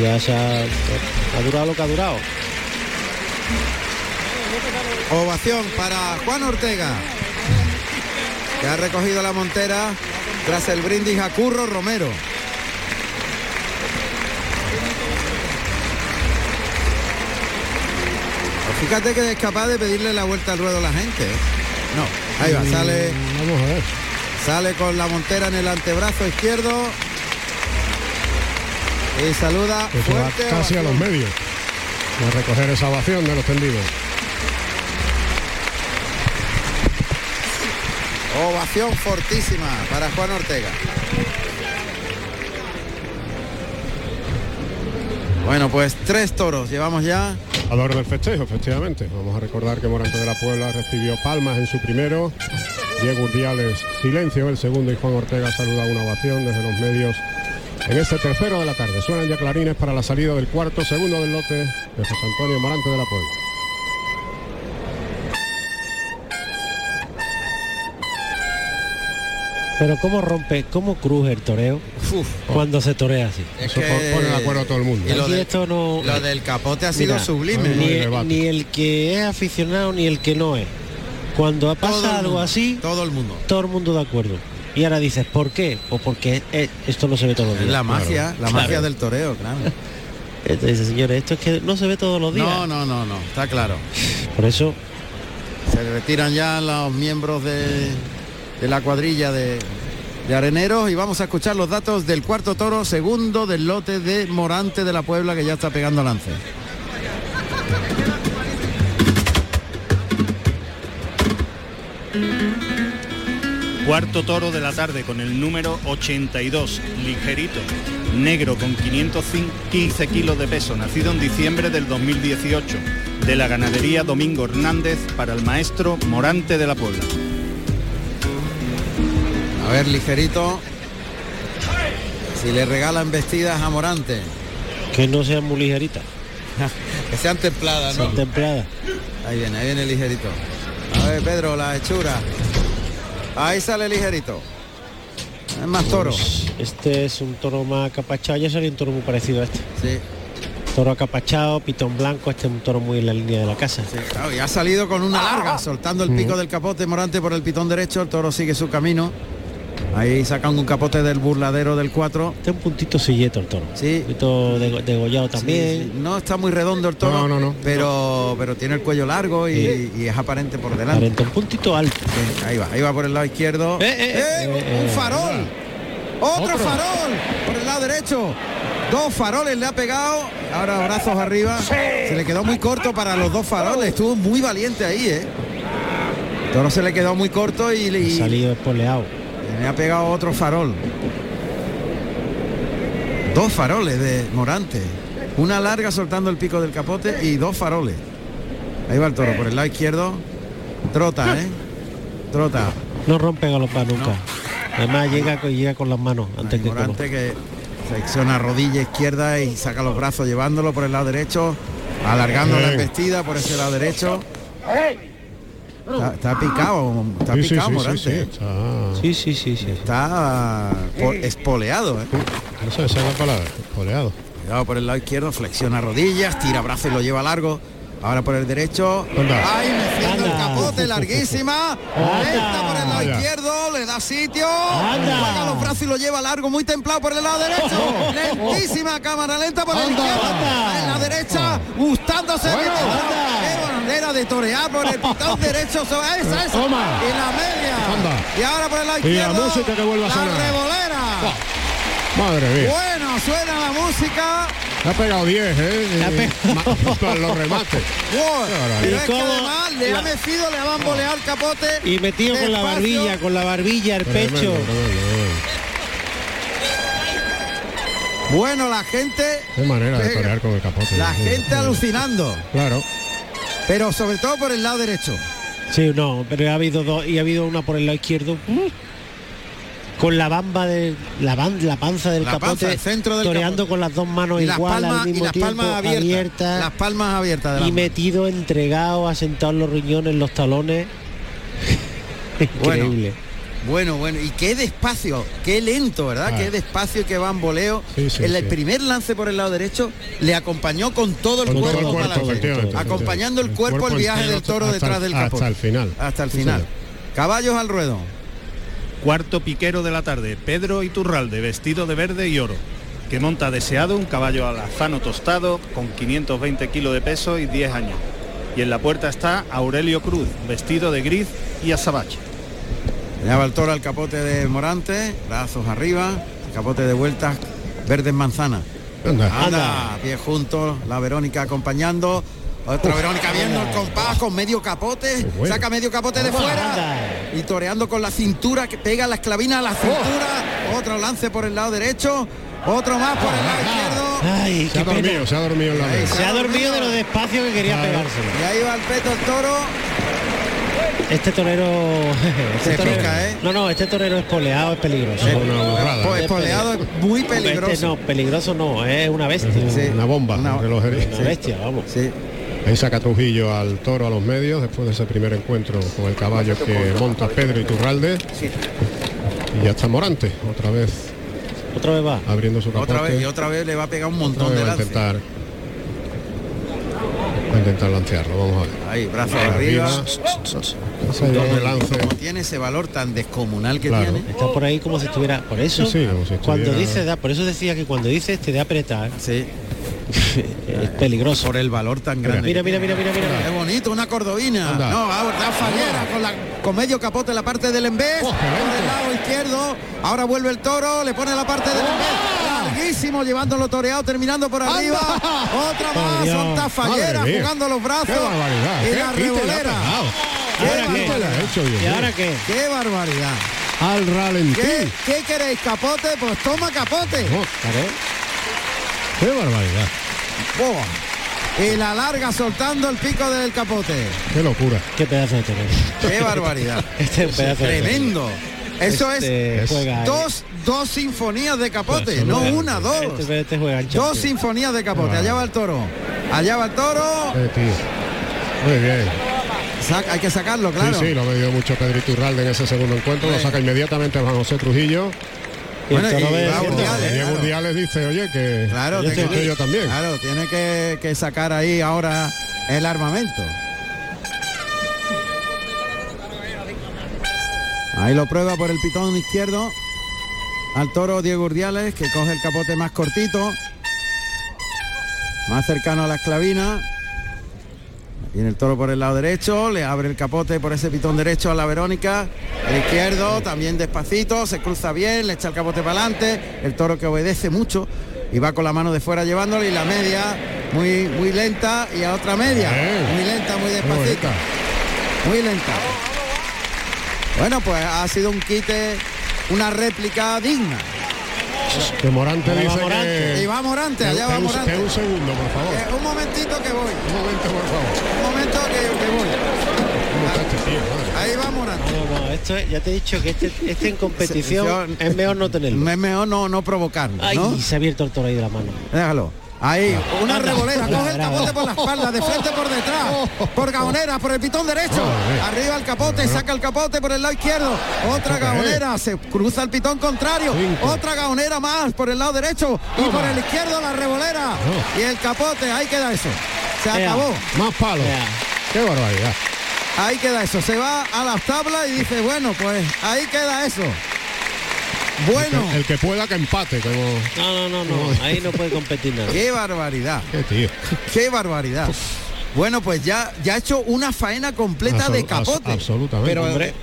Ya se ha, ha durado lo que ha durado. Ovación para Juan Ortega, que ha recogido la montera Tras el brindis a Curro Romero. Fíjate que es capaz de pedirle la vuelta al ruedo a la gente. ¿eh? No, ahí va, sale. Vamos a ver. Sale con la montera en el antebrazo izquierdo. Y saluda va fuerte. casi a los medios. A recoger esa ovación de los tendidos. Ovación fortísima para Juan Ortega. Bueno, pues tres toros llevamos ya. A la hora del festejo, efectivamente. Vamos a recordar que Morante de la Puebla recibió palmas en su primero. Diego Urdiales, silencio en el segundo y Juan Ortega saluda una ovación desde los medios en este tercero de la tarde. Suenan ya clarines para la salida del cuarto, segundo del lote de José Antonio Morante de la Puebla. Pero cómo rompe, cómo cruje el toreo cuando se torea así. Es Eso que- pone de acuerdo a todo el mundo. Y lo de- esto no. lo del capote ha sido sublime. Ni, El debate. ni el que es aficionado ni el que no es. Cuando pasa el algo mundo, así, todo el mundo. todo el mundo de acuerdo. Y ahora dices, ¿por qué? O porque eh, esto no se ve todos los Es días. la magia, la Claro. magia del toreo, claro. Entonces dice, señores, esto es que no se ve todos los días. No, no, no, no, está claro. Por eso Se retiran ya los miembros de, de la cuadrilla de, de areneros y vamos a escuchar los datos del cuarto toro, segundo del lote de Morante de la Puebla que ya está pegando lance. Cuarto toro de la tarde con el número 82, ligerito, negro con 515 kilos de peso, nacido en diciembre del 2018, de la ganadería Domingo Hernández para el maestro Morante de la Puebla. A ver, ligerito. Si le regalan vestidas a Morante. que no sean muy ligeritas. que sean templadas, ¿no? Sean templadas. Ahí viene, ahí viene ligerito. A ver, Pedro, la hechura. Ahí sale ligerito. Es más toro. Pues, este es un toro más acapachado, ya sería un toro muy parecido a este. Sí. Toro acapachado, pitón blanco, este es un toro muy en la línea de la casa. Claro, y ha salido con una larga, soltando el pico del capote Morante por el pitón derecho. El toro sigue su camino. Ahí sacan un capote del burladero del 4. Este es un puntito silleto el toro. Sí. Un poquito dego- degollado también. Sí, sí. No está muy redondo el toro, No, no, no. pero pero tiene el cuello largo y, Sí. y es aparente por delante. Aparente, un puntito alto. Sí, ahí va, ahí va por el lado izquierdo. ¡Eh, un farol! ¡Otro, Otro. farol! Por el lado derecho. Dos faroles le ha pegado. Ahora brazos arriba. Se le quedó muy corto para los dos faroles. Estuvo muy valiente ahí, ¿eh? El Toro se le quedó muy corto y, le- y Salido espoleado. Le ha pegado otro farol. Dos faroles de Morante. Una larga soltando el pico del capote y dos faroles. Ahí va el toro por el lado izquierdo. Trota, ¿eh? Trota. No rompe galopar nunca. Además llega, con- llega con las manos antes que los- Morante que flexiona rodilla izquierda y saca los brazos llevándolo por el lado derecho, alargando la embestida por ese lado derecho. Está, está picado, está Sí, picado sí, sí, Morante. sí, ¿eh? está- Sí, sí, sí, sí. Está po- espoleado, ¿eh? No sé, esa es la palabra, espoleado. Cuidado por el lado izquierdo, flexiona rodillas, tira brazo y lo lleva largo. Ahora por el derecho. Anda. ¡Ay, meciendo el capote, larguísima! Esta por el lado izquierdo, le da sitio. Juega los brazos y lo lleva largo, muy templado por el lado derecho. Lentísima, cámara lenta por el izquierdo. Anda. En la derecha, gustándose. Bueno. Bandera de torear por el pitón derecho. Esa, esa. Toma. Y la media. Anda. Y ahora por el lado Y la izquierdo. música que vuelve a la sonar. revolera. Madre mía. Bueno, suena la música. Le ha pegado 10, ¿eh? Le ha pegado. Los remates. Wow. Pero ¿Y es que además le ha la- mecido, le ha bamboleado el capote. Y metido con la despacio. barbilla, con la barbilla, el Tremendo, pecho. tremendo. Bueno, la gente, Qué manera de torear con el capote. la Sí, gente alucinando. Claro. Pero sobre todo por el lado derecho. Sí, no, pero ha habido dos y ha habido una por el lado izquierdo. Con la bamba de la, ban- la panza del La capote, panza, el centro del toreando capote. con las dos manos Y las igual palmas, al y mismo las tiempo, palmas abiertas. abiertas, Las palmas abiertas de la y metido, entregado, asentado en los riñones, en los talones. Increíble. Bueno, bueno, y qué despacio, qué lento, ¿verdad? Ah. Qué despacio y qué bamboleo. Sí, sí, en el sí. primer lance por el lado derecho le acompañó con todo el Con todo cuerpo, el acompañando el cuerpo el viaje entero del toro hasta- detrás del hasta capote. el final. Hasta el final. Caballos al ruedo. Cuarto piquero de la tarde, Pedro Iturralde, vestido de verde y oro, que monta deseado un caballo alazano tostado con 520 kilos de peso y 10 años. Y en la puerta está Aurelio Cruz, vestido de gris y azabache. Lleva el toro al capote de Morante, brazos arriba, capote de vueltas, verde en manzana. Anda. Anda, pie juntos, la Verónica acompañando. Otra Verónica viendo el compás con medio capote, bueno. saca medio capote de fuera y toreando con la cintura que pega la esclavina a la cintura. Otro lance por el lado derecho, otro más por el lado izquierdo. Ay, Se ha dormido, se ha dormido en la Ahí mesa. Se ha dormido de lo despacio que quería pegárselo. Y ahí va el peto el toro. Este torero. Este Se torero pica, ¿eh? No, no, este torero es peligroso. Es una burrada. Pues espoleado es muy peligroso. Este no, peligroso no, es una bestia. Sí. Una bomba, Una-. Una bestia, vamos. Sí. Ahí saca Trujillo al toro a los medios después de ese primer encuentro con el caballo que monta Pedro Iturralde. Y ya está Morante, otra vez Otra vez va. abriendo su capote. Otra vez y otra vez le va a pegar un Otra montón vez de va a lances. intentar, va a intentar lancearlo, vamos a ver. Ahí, brazos arriba. Doble lance. Como tiene ese valor tan descomunal que Claro. tiene. Está por ahí como si estuviera. Por eso, Sí, sí, como si cuando estuviera- dice, da, por eso decía que cuando dice este de apretar, Sí. es peligroso. Por el valor tan grande. Mira, mira, mira, mira, mira. Qué bonito, una cordobina. Anda. No, ahora fallera con, la, con medio capote en la parte del embés. Oh, por el lado izquierdo. Ahora vuelve el toro, le pone la parte del embés. Larguísimo, llevándolo toreado, terminando por arriba. Otra más, Dios. son mía. jugando los brazos. Qué barbaridad. Y la revolera. Qué ¿Ahora qué? Quite le ha hecho, Dios ¿Y mío. ahora qué? Qué barbaridad. Al ralentí. ¿Qué, qué queréis, capote? Pues toma capote. Oh. Qué barbaridad. Buah. Y la larga soltando el pico del capote. Qué locura. Qué pedazo de torero. Qué barbaridad. Este es un pedazo de torero. Tremendo. Eso Este es juega, dos, dos sinfonías de capote, no Absolutamente. una, dos. Este, este juega Dos sinfonías de capote. Allá va el toro. Allá va el toro. Eh, tío. Muy bien. Saca- hay que sacarlo, claro. Sí, sí, lo ha medido mucho Pedro Iturralde en ese segundo encuentro. Lo saca inmediatamente Juan José Trujillo. Y Bueno, y ve va diciendo, Urdiales. Diego claro. Urdiales dice, oye, que Claro, yo tiene estoy que- yo también. Claro, tiene que, que sacar ahí ahora el armamento. Ahí lo prueba por el pitón izquierdo. Al toro Diego Urdiales, que coge el capote más cortito. Más cercano a la esclavina. Viene el toro por el lado derecho, le abre el capote por ese pitón derecho a la Verónica. El izquierdo también despacito, se cruza bien, le echa el capote para adelante. El toro que obedece mucho y va con la mano de fuera llevándole y la media muy muy lenta y a otra media. Muy lenta, muy bonita. Muy lenta. Bueno, pues ha sido un quite, una réplica digna. Que Morante va dice Morante. que... Y va Morante, que- allá va un- Morante. que un segundo, por favor. Eh, un momentito que voy, Un momento, por favor. un momento que, que voy. ¿Cómo está este tío? Madre? Ahí va Morante. No, no, esto es- ya te he dicho que este, este en competición es mejor no tenerlo. Es mejor no, no provocarlo, Ay, ¿no? se ha abierto el toro ahí de la mano. Déjalo. Ahí, una Anda. revolera, coge el capote por la espalda, de frente por detrás, por gaonera, por el pitón derecho, arriba el capote, saca el capote por el lado izquierdo, otra gaonera, se cruza el pitón contrario, otra gaonera más por el lado derecho y por el izquierdo la revolera. Y el capote, ahí queda eso, se acabó, Más palos. Vea. Qué barbaridad. ahí queda eso, se va a las tablas y dice, bueno, pues ahí queda eso. Bueno, El, el que pueda que empate, como... No, no, no, no. Ahí no puede competir nada. qué barbaridad. Qué tío. Qué barbaridad. Bueno, pues ya, ya ha hecho una faena completa de capote. abs- absolutamente. Pero Hombre.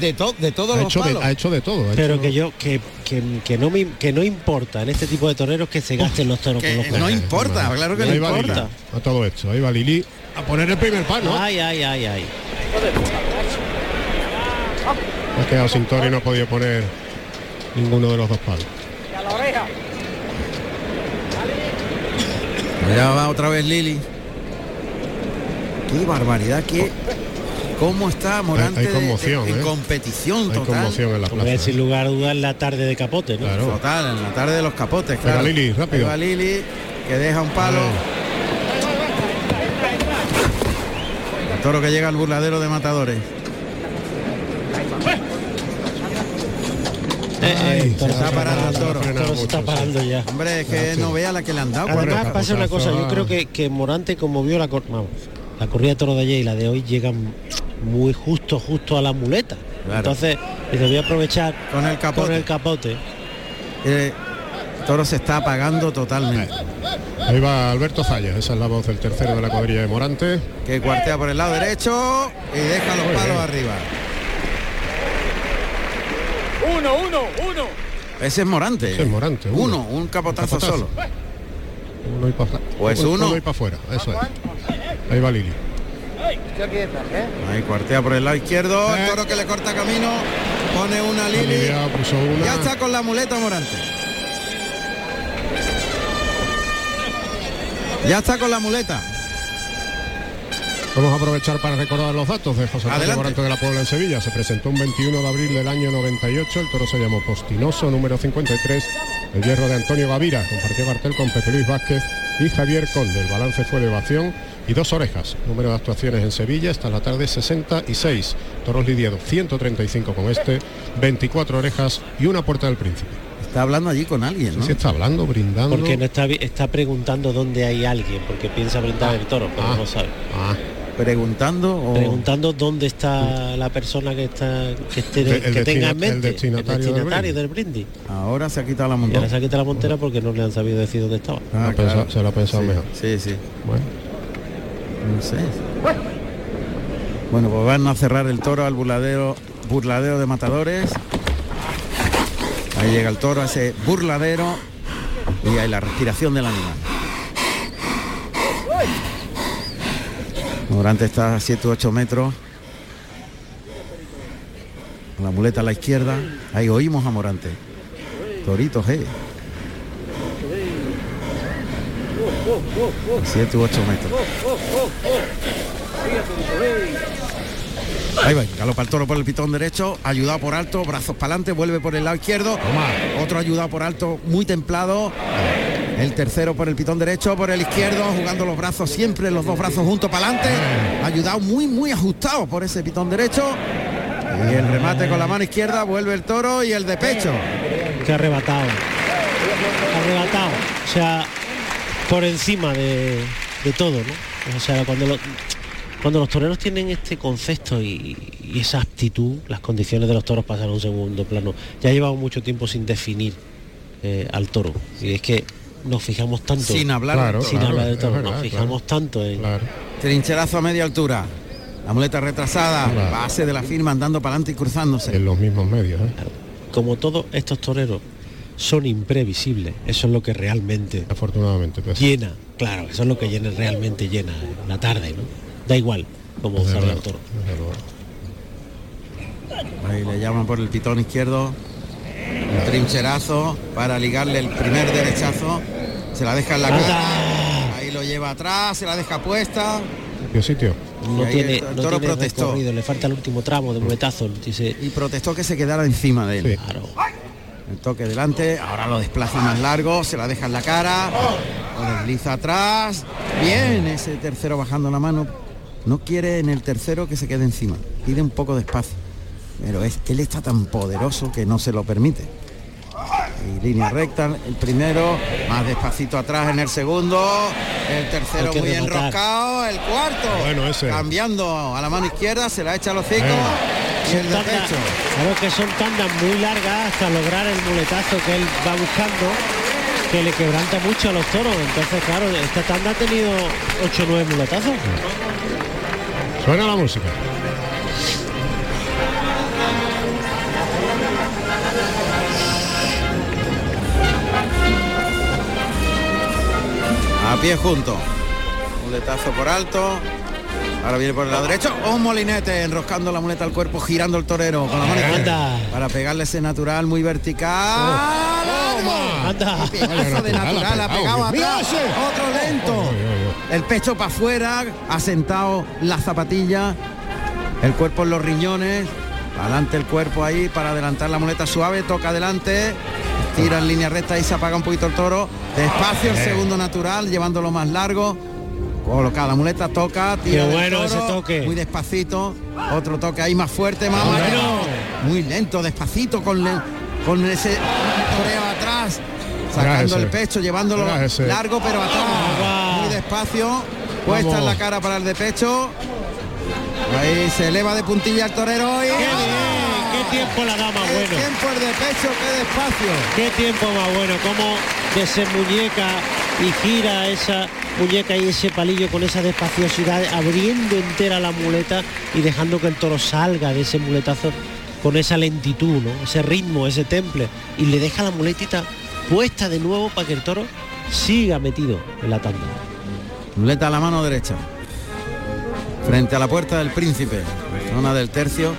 de, to- de todos Ha los hecho, de, palos. ha hecho de todo. ha Pero hecho- que yo, que, que, que no me, que no importa en este tipo de toreros que se gasten los toros Que con los no importa, claro que no Lili, importa. a todo esto. Ahí va Lili a poner el primer pan, ¿no? Ay, ay, ay, ay. Ha quedado sin toro y no ha podido poner ninguno de los dos palos. Ya va otra vez Lili. Qué barbaridad, qué cómo está Morante Hay- hay de- conmoción, en ¿eh? competición Hay total. conmoción en la plaza. sin lugar a dudas la tarde de capote, ¿no? Claro. Total, en la tarde de los capotes, Venga, claro. Lili, rápido. Va Lili, que deja un palo. El toro que llega al burladero de matadores. Eh, eh, se está parando el toro. Se está sí. parando ya. Hombre, es que Ah, sí. no vea la que le han dado. Además pasa una cosa, yo creo que, que Morante como vio la cor- vamos, la corrida de toro de ayer y la de hoy llegan muy justo, justo a la muleta. Entonces, dice, voy a aprovechar con el capote. Con el capote. Eh, el toro se está apagando totalmente. Ahí va Alberto Zayas, esa es la voz del tercero de la cuadrilla de Morante. Que cuartea por el lado derecho y deja los Muy palos bien. arriba. Uno, uno, uno. Ese es Morante. Ese es Morante, Uno, uno. un capotazo, Capotazo. solo. Uno y para Pues uno. y para afuera, eso es. Ahí va Lili. Ahí cuartea por el lado izquierdo, el toro que le corta camino, pone una Lili. Una. Ya está con la muleta Morante. Ya está con la muleta. Vamos a aprovechar para recordar los datos de José Antonio. Morante de la Puebla en Sevilla. Se presentó un 21 de abril del año 98. El toro se llamó Postinoso, número 53. El hierro de Antonio Gavira. Compartió cartel con Pepe Luis Vázquez y Javier Conde. El balance fue de ovación y dos orejas. Número de actuaciones en Sevilla hasta la tarde 66. Toros lidiados 135 con este, 24 orejas y una puerta del príncipe. Está hablando allí con alguien, ¿no? Sí, está hablando, brindando. Porque no está, está preguntando dónde hay alguien, porque piensa brindar el toro, pero Ah. no sabe. Preguntando o Preguntando dónde está la persona que está que, esté, El- el que tenga en mente el destinatario del destinatario del brindis. Ahora se ha quitado la ahora se ha quitado la montera porque no le han sabido decir dónde estaba. Se lo ha pensado- se lo ha pensado sí, mejor. Sí, sí. Bueno. No sé. Bueno, pues van a cerrar el toro al burladero, burladero de matadores. Ahí llega el toro a ese burladero y hay la respiración del animal. Morante está a 7 u 8 metros. La muleta a la izquierda. Ahí oímos a Morante. Toritos, eh. 7 u 8 metros. Ahí va, galopa el toro por el pitón derecho, ayudado por alto, brazos para adelante, vuelve por el lado izquierdo. Otro ayudado por alto, muy templado. El tercero por el pitón derecho, por el izquierdo, jugando los brazos siempre, los dos brazos juntos para adelante. Ayudado muy, muy ajustado por ese pitón derecho. Y el remate con la mano izquierda, vuelve el toro y el de pecho. Que arrebatado. Arrebatado. O sea, por encima de, de todo, ¿no? O sea, cuando cuando los toreros tienen este concepto y, esa aptitud, las condiciones de los toros pasan a un segundo plano. Ya llevamos mucho tiempo sin definir eh, al toro. Y es que nos fijamos tanto. Sin hablar toro. sin Claro, hablar toro. verdad, nos claro. fijamos tanto en. Trincherazo a media altura. La muleta retrasada, base de la firma andando para adelante y cruzándose. En los mismos medios. ¿eh? Como todos estos toreros son imprevisibles, eso es lo que realmente Afortunadamente. pues. llena, claro, eso es lo que llena realmente llena la tarde, ¿no? Da igual como salga el toro. Ahí le llaman por el pitón izquierdo. Un trincherazo para ligarle el primer derechazo. Se la deja en la cara. Ahí lo lleva atrás, se la deja puesta. ¿Qué sitio? No tiene, el- no toro tiene protestó. recorrido, le falta el último tramo de muletazo. Dice, Y protestó que se quedara encima de él. Claro. El toque delante, ahora lo desplaza más largo, se la deja en la cara, lo desliza atrás. Bien, ese tercero bajando la mano. No quiere en el tercero que se quede encima. Pide un poco de espacio. Pero es, él está tan poderoso que no se lo permite. Y línea recta, el primero, más despacito atrás en el segundo, el tercero que muy rematar. enroscado, el cuarto, Bueno, ese. cambiando a la mano izquierda, se la echa a los hocico y el claro que son tandas muy largas hasta lograr el muletazo que él va buscando que le quebranta mucho a los toros. Entonces, claro, esta tanda ha tenido 8 o 9 muletazos. Suena la música. A pie junto. Muletazo por alto. Ahora viene por el lado derecho. Un molinete enroscando la muleta al cuerpo, girando el torero con la mano. Anda. Para pegarle ese natural muy vertical. Anda. ¡Qué pedazo de natural ha pegado atrás. Otro lento. El pecho para afuera, asentado la zapatilla. El cuerpo en los riñones. Adelante el cuerpo ahí para adelantar la muleta suave. Toca adelante. Tira en línea recta y se apaga un poquito el toro. Despacio el Eh. segundo natural, llevándolo más largo. Coloca la muleta, toca, tira Qué bueno toro, ese toque. Muy despacito. Otro toque ahí más fuerte, más Bueno. Muy lento, despacito con, le- con ese toreo atrás. Sacando el pecho, llevándolo largo pero atrás. Muy despacio. Puesta en la cara para el de pecho. Ahí se eleva de puntilla el torero y tiempo la da más Qué bueno. tiempo el de pecho, qué despacio. Qué tiempo más bueno, cómo desenmuñeca y gira esa muñeca y ese palillo con esa despaciosidad, abriendo entera la muleta y dejando que el toro salga de ese muletazo con esa lentitud, ¿no? ese ritmo, ese temple, y le deja la muletita puesta de nuevo para que el toro siga metido en la tanda. Muleta a la mano derecha. Frente a la puerta del príncipe. Zona del tercio.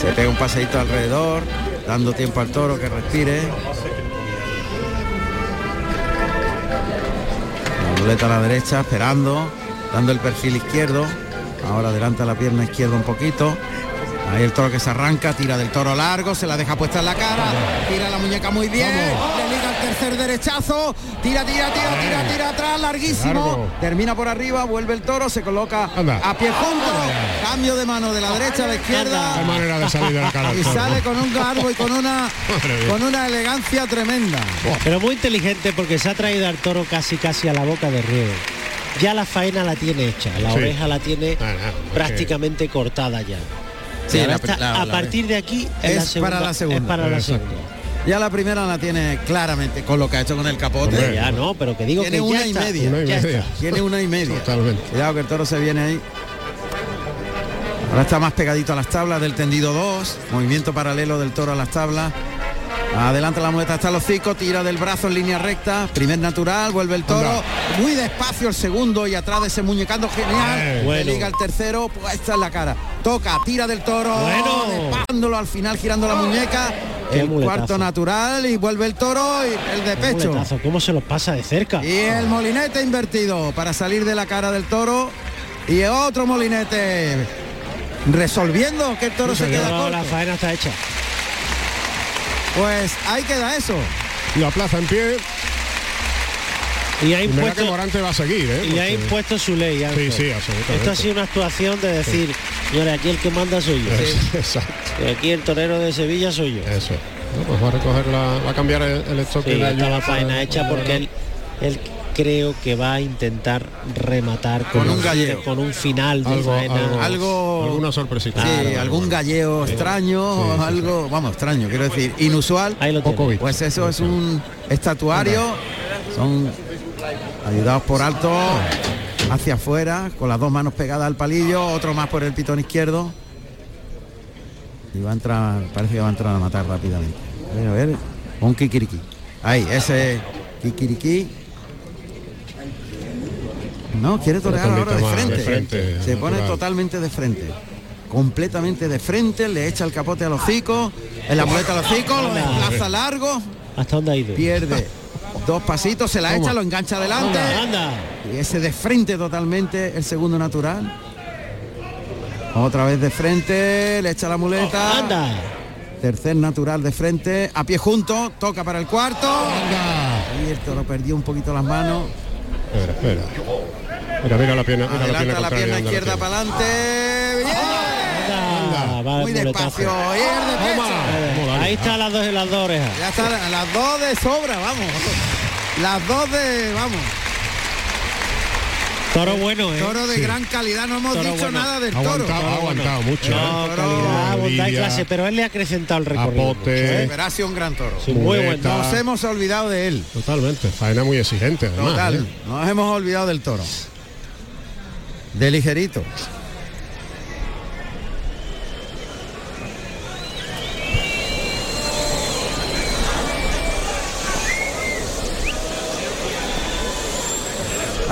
Se pega un paseíto alrededor, dando tiempo al toro que respire. La muleta a la derecha, esperando, dando el perfil izquierdo. Ahora adelanta la pierna izquierda un poquito. Ahí el toro que se arranca, tira del toro largo, se la deja puesta en la cara, tira la muñeca muy bien, le liga el tercer derechazo, tira, tira, tira, tira, tira atrás, larguísimo, Largo. termina por arriba, vuelve el toro, se coloca Anda. a pie junto, cambio de mano de la derecha a la izquierda. Qué manera de salir de la cara al Y toro, sale con un garbo y con una con una elegancia tremenda. Pero muy inteligente porque se ha traído al toro casi casi a la boca de riego. Ya la faena la tiene hecha, la Sí. oreja la tiene Ah, prácticamente cortada ya. Sí, la- la- a partir de aquí es, es la segunda, para la segunda. Es para la segunda. Ya la primera la tiene claramente con lo que ha hecho con el capote. Hombre, ya no, pero que digo tiene que ya una y está, media. Una y ya media. está. Tiene una y media. Totalmente. Cuidado que el toro se viene ahí. Ahora está más pegadito a las tablas del tendido 2. Movimiento paralelo del toro a las tablas. Adelanta la muleta hasta el hocico, tira del brazo en línea recta, primer natural, vuelve el toro, muy despacio el segundo y atrás de ese muñecando genial, Eh, bueno. liga el tercero, puesta en la cara, toca, tira del toro, Bueno. al final girando la muñeca, Qué el muletazo. cuarto natural y vuelve el toro y el de Qué pecho. muletazo, ¿Cómo se los pasa de cerca? Y el molinete invertido para salir de la cara del toro. Y otro molinete resolviendo que el toro se queda corto. la faena está hecha. Pues ahí queda eso. La plaza en pie. Y ha Y mira que impuesto, Morante va a seguir, ¿eh? y ha impuesto su ley. Ángel. sí, absolutamente. Esto ha sido una actuación de decir, señores, aquí el que manda soy yo. Es- Exacto. Y aquí el torero de Sevilla soy yo. Eso. No, pues va a recoger la, va a cambiar el, el stock Sí, de está la faena hecha porque él, él creo que va a intentar rematar Con un galleo. con un final de algo, faena. algo, Algo- alguna sorpresita. Sí, algún bueno. galleo extraño, Sí, sí, algo, vamos, extraño, quiero decir, inusual. Ahí lo tiene. Pues eso es un estatuario. Son ayudados por alto hacia afuera, con las dos manos pegadas al palillo, otro más por el pitón izquierdo. Y va a entrar, parece que va a entrar a matar rápidamente. A ver, a ver, un kikiriki. Ahí, ese kikiriki. No, quiere torear ahora de frente. de frente, Se pone natural. totalmente de frente. Completamente de frente, le echa el capote a los hocicos, en la muleta a los hocicos, lo desplaza largo, ¿Hasta dónde ha ido? pierde dos pasitos, se la Toma. echa, lo engancha adelante. Anda, anda. Y ese de frente totalmente, el segundo natural. Otra vez de frente, le echa la muleta. Anda. Tercer natural de frente, a pie junto, toca para el cuarto. Y el toro perdió un poquito las manos. Espera, espera. Mira, mira la pierna, mira la pierna Adelanta la pierna la izquierda pierna. para adelante. Muy despacio. Y el de pecho. Ahí está las dos, las dos orejas. Ya está, las dos de sobra, vamos. Las dos de, vamos. Toro bueno, ¿eh? Toro de gran calidad, no hemos Toro dicho bueno. nada del Ha toro. aguantado, ha aguantado mucho. No, ¿eh? calidad, y Lidia, clase, pero él le ha acrecentado el recorrido. Apote. mucho, ¿eh? Pero ha sido un gran toro. Sí, muy buen toro. Nos hemos olvidado de él. Totalmente. Faena muy exigente, además. Total. ¿eh? Nos hemos olvidado del toro. De ligerito.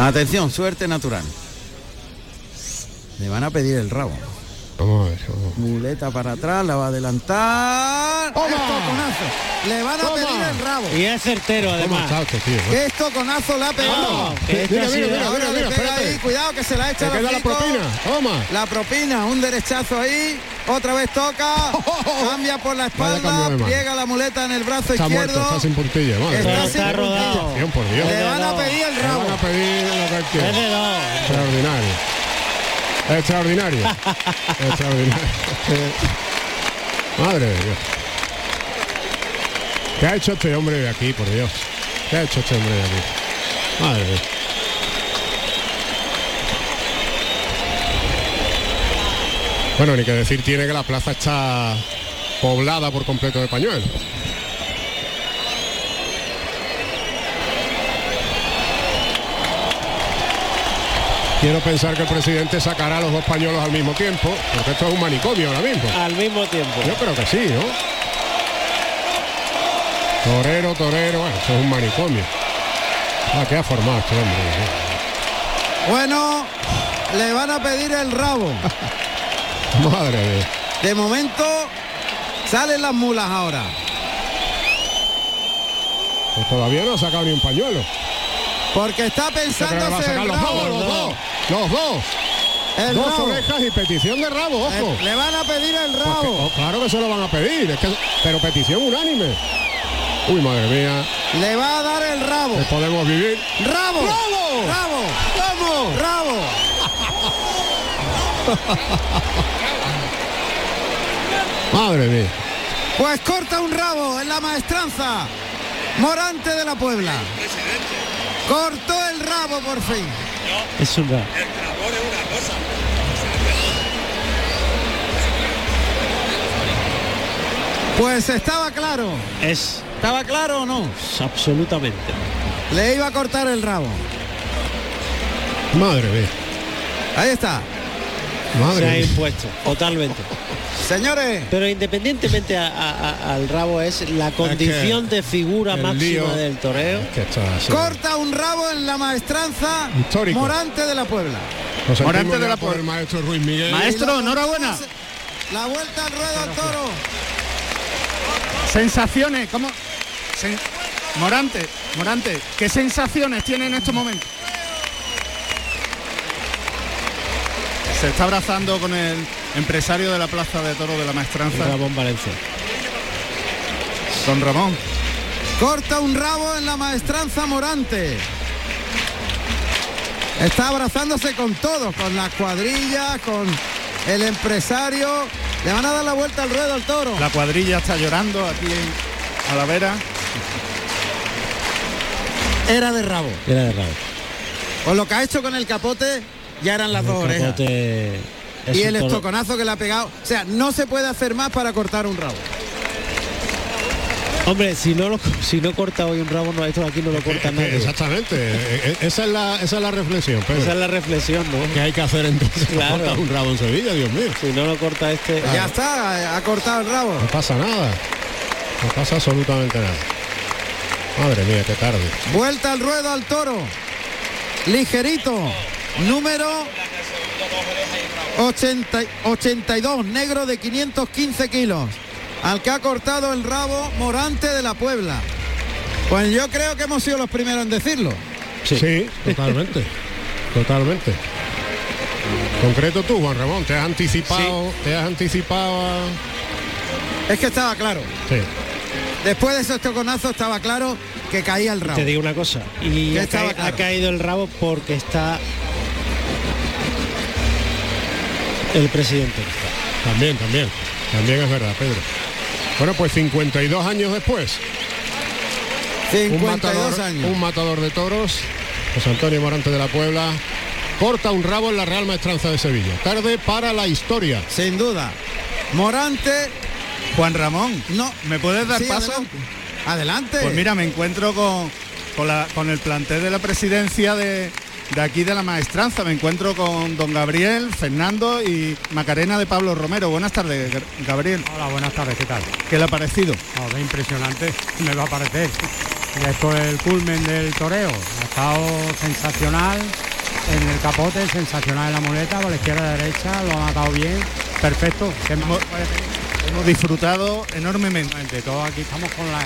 Atención, suerte natural. Le van a pedir el rabo. Vamos a ver. vamos. Muleta para atrás, la va a adelantar. ¡Esto conazo! Le van a Toma. pedir el rabo. Y es certero, ¿Cómo además. está este tío? eh? Esto conazo le ha pegado. No, este Mira, ha mira, sido- mira, Ahora mira, le mira, pega espérate. ahí, cuidado que se la echa queda la propina. Toma. La propina, un derechazo ahí, otra vez toca, cambia por la espalda, mano. pliega la muleta en el brazo Está muerto, izquierdo. está sin puntilla. Está está sin rodado. Acción, por Dios. Le van a No. pedir el Le rabo. van a pedir lo que. Extraordinario. Extraordinario. Extraordinario. Madre de Dios. ¿Qué ha hecho este hombre de aquí, por Dios? ¿Qué ha hecho este hombre de aquí? Madre de Dios. Bueno, ni que decir tiene que la plaza está poblada por completo de pañuelos. Quiero pensar que el presidente sacará los dos pañuelos al mismo tiempo, porque esto es un manicomio ahora mismo. Al mismo tiempo. Yo creo que sí, ¿no? Torero, torero, bueno, eso es un manicomio. Ah, que ha formado este hombre. ¿no? Bueno, le van a pedir el rabo. Madre mía. De momento salen las mulas ahora. Pues todavía no ha sacado ni un pañuelo. Porque está el los rabo. dos, los dos, los dos. El dos rabo. orejas y petición de rabo, ojo. Eh, Le van a pedir el Pues rabo. que- oh, claro que se lo van a pedir, es que- pero petición unánime. Uy, madre mía, Le va a dar el rabo. que podemos vivir. ¡Rabo! ¡Rabo! ¡Rabo! ¡Vamos! ¡Rabo! Madre mía. Pues corta un rabo en la maestranza. Morante de la Puebla. Cortó el rabo por fin. Es un rabo. Pues estaba claro. Es ¿Estaba claro o no? absolutamente. Le iba a cortar el rabo. Madre mía. Ahí está. Madre Se ha impuesto, totalmente. Señores, Pero independientemente a- a- a- al rabo es la condición de figura máxima lío- del toreo. Que corta un rabo en la maestranza. Histórico. Morante de la Puebla. Nos Morante de la por el Puebla. maestro Ruiz Miguel. Maestro, enhorabuena. La vuelta al ruedo al toro. Sensaciones, ¿cómo? Sen- Morante, Morante, ¿qué sensaciones tiene en estos momentos? Se está abrazando con el empresario de la Plaza de Toro de la Maestranza, Ramón Valencia. don Ramón. Corta un rabo en la maestranza Morante. Está abrazándose con todos, con las cuadrillas, con el empresario. Le van a dar la vuelta al ruedo al toro. La cuadrilla está llorando aquí en- a la vera. Era de rabo. Era de rabo. Con lo que ha hecho con el capote, ya eran las dos orejas. Y el estoconazo que le ha pegado. O sea, no se puede hacer más para cortar un rabo. Hombre, si no lo, si no corta hoy un rabo, no, esto aquí no lo corta Eh, nadie. Exactamente. Eh, eh, Esa es la, esa es la reflexión, Pedro. Esa es la reflexión, ¿no? ¿Qué hay que hacer entonces? Claro. cortar un rabo en Sevilla, Dios mío. Si no lo corta este. Ya está, ha cortado el rabo. No pasa nada. No pasa absolutamente nada. Madre mía, qué tarde. Vuelta al ruedo al toro. Ligerito. Número 80 82, negro de 515 kilos. Al que ha cortado el rabo Morante de la Puebla. Pues yo creo que hemos sido los primeros en decirlo. Sí, totalmente. totalmente. Concreto tú, Juan Ramón, te has anticipado, te has anticipado a... Es que estaba claro. Sí. Después de ese estoconazo estaba claro que caía el rabo. Te digo una cosa. Y Ya ha, estaba ca- claro. ha caído el rabo porque está el presidente. También, también. También es verdad, Pedro. Bueno, pues 52 años después. 52 un matador, años. Un matador de toros, José Antonio Morante de la Puebla, corta un rabo en la Real Maestranza de Sevilla. Tarde para la historia. Sin duda. Morante. Juan Ramón, No. ¿me puedes dar Sí, paso? Adelante. Adelante. Pues mira, me encuentro con, con, la- con el plantel de la presidencia de, de aquí de la maestranza. Me encuentro con don Gabriel, Fernando y Macarena de Pablo Romero. Buenas tardes, Gabriel. Hola, buenas tardes, ¿qué tal? ¿Qué le ha parecido? Es impresionante, me va a parecer. Y esto es el culmen del toreo. Ha estado sensacional en el capote, sensacional en la muleta, por la izquierda a la derecha, lo ha matado bien, perfecto. Hemos disfrutado enormemente. De todo aquí estamos con la,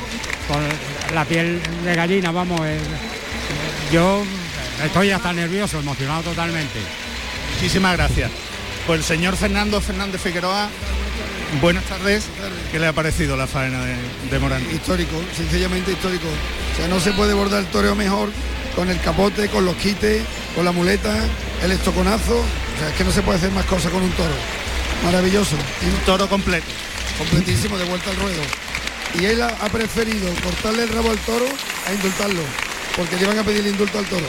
con la piel de gallina, vamos. eh, yo estoy hasta nervioso, emocionado totalmente. Muchísimas gracias. Pues el señor Fernando Fernández Figueroa, buenas tardes. ¿Qué le ha parecido la faena de, de Morante? Histórico, sencillamente histórico. O sea, no se puede bordar el toreo mejor con el capote, con los quites, con la muleta, el estoconazo. O sea, es que no se puede hacer más cosas con un toro. Maravilloso. Un toro completo. Completísimo, de vuelta al ruedo. Y él ha, ha preferido cortarle el rabo al toro a indultarlo, porque le iban a pedir el indulto al toro.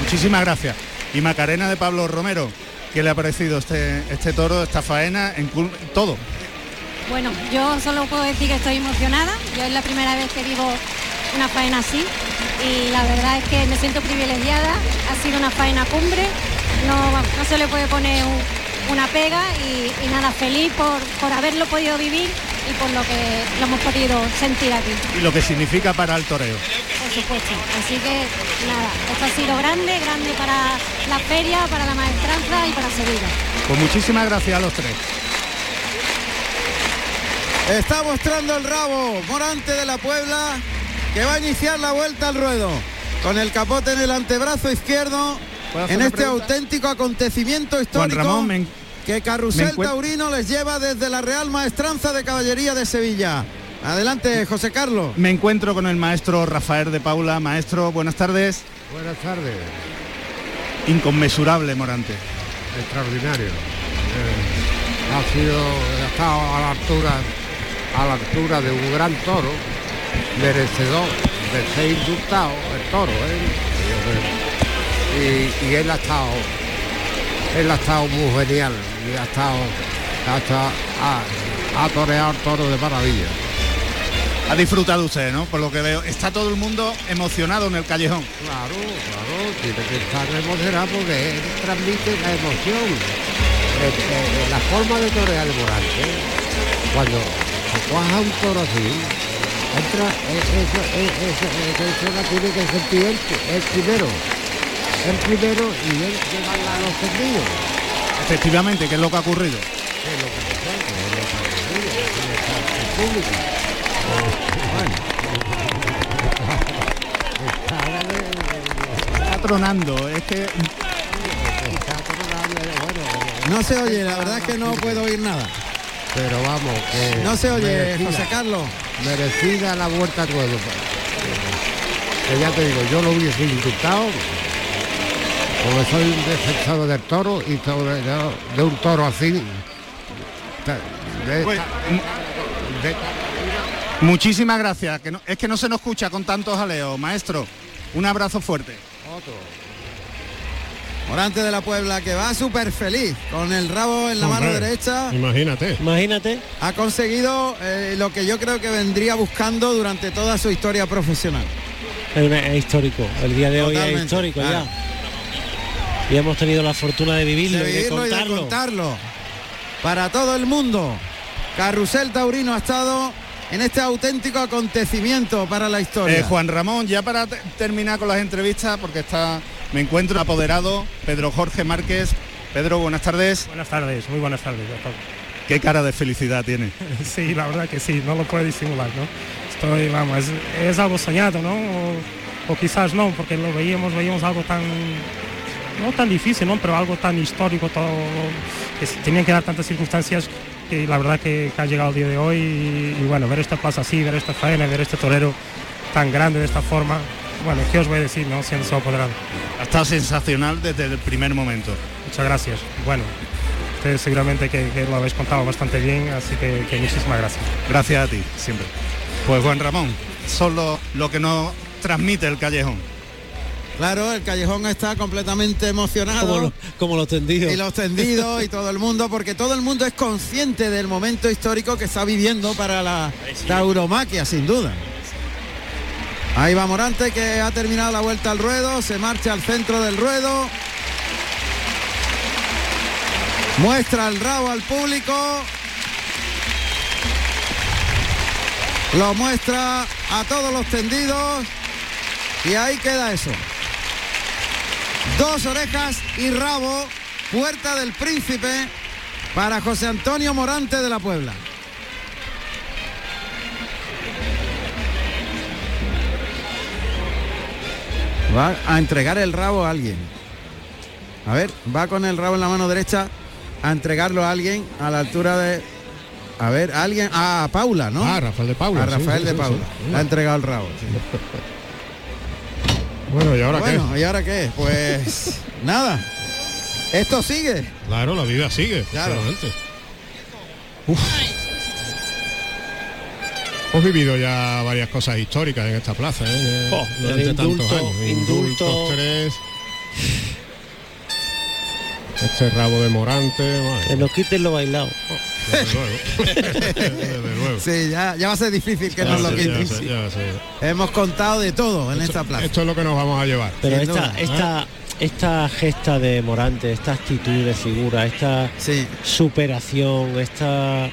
Muchísimas gracias. Y Macarena de Pablo Romero, ¿Qué le ha parecido este, este toro, esta faena, en cul- todo? Bueno, yo solo puedo decir que estoy emocionada. Yo es la primera vez que vivo una faena así y la verdad es que me siento privilegiada. Ha sido una faena cumbre, no, no se le puede poner un- una pega y, y nada, feliz por, por haberlo podido vivir y por lo que lo hemos podido sentir aquí, Y lo que significa para el toreo. por supuesto. Así que nada, esto ha sido grande, grande para la feria, para la maestranza y para Sevilla. Pues muchísimas gracias a los tres. Está mostrando el rabo Morante de la Puebla que va a iniciar la vuelta al ruedo con el capote en el antebrazo izquierdo ¿Puedo hacer en este auténtico acontecimiento histórico Ramón, me que Carrusel me Taurino les lleva desde la Real Maestranza de Caballería de Sevilla. Adelante, José Carlos. Me encuentro con el maestro Rafael de Paula. Maestro, buenas tardes. Buenas tardes. Inconmensurable Morante. Extraordinario. Eh, ha sido, ha estado a la altura, a la altura de un gran toro, merecedor de ser indultado, el toro, ¿eh? Y, y él ha estado, él ha estado muy genial, y ha estado, ha, estado- ha, ha toreado el toro de maravilla. Ha disfrutado usted, ¿no? Por lo que veo. Está todo el mundo emocionado en el callejón. Claro, claro, tiene que estar emocionado porque él transmite la emoción. Eh, eh, la forma de torear de Morante, cuando se cuaja un toro así, entra, eh, eso, eh, eso, eso, eso la tiene que sentir él, el primero. El primero y él llevarla a los tendidos. Efectivamente, ¿qué es lo que ha ocurrido? Es lo que es que está tronando. Es que No se oye, la verdad es que no puedo oír nada. Pero vamos, que No se oye, merecida, José Carlos. Merecida la vuelta a ruedo. Que ya te digo, yo lo hubiese indultado, porque soy un defensor del toro y sobre- de, de un toro así. de- de Pues, de- muchísimas gracias. Que no- es que no se nos escucha con tantos jaleos. Maestro, un abrazo fuerte. Morante de la Puebla que va súper feliz con el rabo en la mano derecha. Imagínate. Imagínate. Ha conseguido eh, lo que yo creo que vendría buscando durante toda su historia profesional. Es, una- es histórico. El día de hoy es histórico claro. ya. Y hemos tenido la fortuna de vivirlo, de y de y de contarlo. para todo el mundo. Carrusel Taurino ha estado en este auténtico acontecimiento para la historia. Eh, Juan Ramón, ya para te- terminar con las entrevistas, porque está, me encuentro apoderado, Pedro Jorge Márquez. Pedro, buenas tardes. Buenas tardes, muy buenas tardes. Qué cara de felicidad tiene. Sí, la verdad que sí, no lo puedo disimular, ¿no? Estoy, vamos, es, es algo soñado, ¿no? O, o quizás no, porque lo veíamos, veíamos algo tan, no tan difícil, ¿no? Pero algo tan histórico, todo, que se tenían que dar tantas circunstancias que la verdad que, que ha llegado el día de hoy y, y bueno, ver esta plaza así, ver esta faena, ver este torero tan grande de esta forma, bueno, ¿qué os voy a decir, no? Siendo su apoderado. Ha estado sensacional desde el primer momento. Muchas gracias. Bueno, ustedes seguramente que, que lo habéis contado bastante bien, así que, que muchísimas gracias. Gracias a ti, siempre. Pues Juan Ramón, solo lo que nos transmite el callejón. Claro, el callejón está completamente emocionado. Como, lo- como los tendidos. y los tendidos y todo el mundo, porque todo el mundo es consciente del momento histórico que está viviendo para la tauromaquia, sin duda. Ahí va Morante que ha terminado la vuelta al ruedo, se marcha al centro del ruedo. Muestra el rabo al público. Lo muestra a todos los tendidos. Y ahí queda eso. Dos orejas y rabo, puerta del príncipe para José Antonio Morante de la Puebla. Va a entregar el rabo a alguien. A ver, va con el rabo en la mano derecha a entregarlo a alguien a la altura de... A ver, alguien... A Paula, ¿no? Ah, Rafael de Paula. A Rafael sí, de sí, Paula. sí. Le ha entregado el rabo. Bueno, ¿y ahora bueno, ¿y ahora qué? Pues nada. Esto sigue. qué? Claro, la vida sigue. Claro. Uf. Hemos vivido ya varias cosas históricas en esta plaza, ¿eh? Oh, durante tantos indulto, años. indulto. tres. Este rabo de Morante. madre, Que nos quiten lo bailado. Desde luego. Desde luego. Sí, ya, ya va a ser difícil que Ya nos lo quiten. sé, ya sé. Hemos contado de todo en esta plaza. Esto es lo que nos vamos a llevar. Pero esta, duda, ¿eh? esta, esta gesta de Morante, esta actitud de figura, esta superación, esta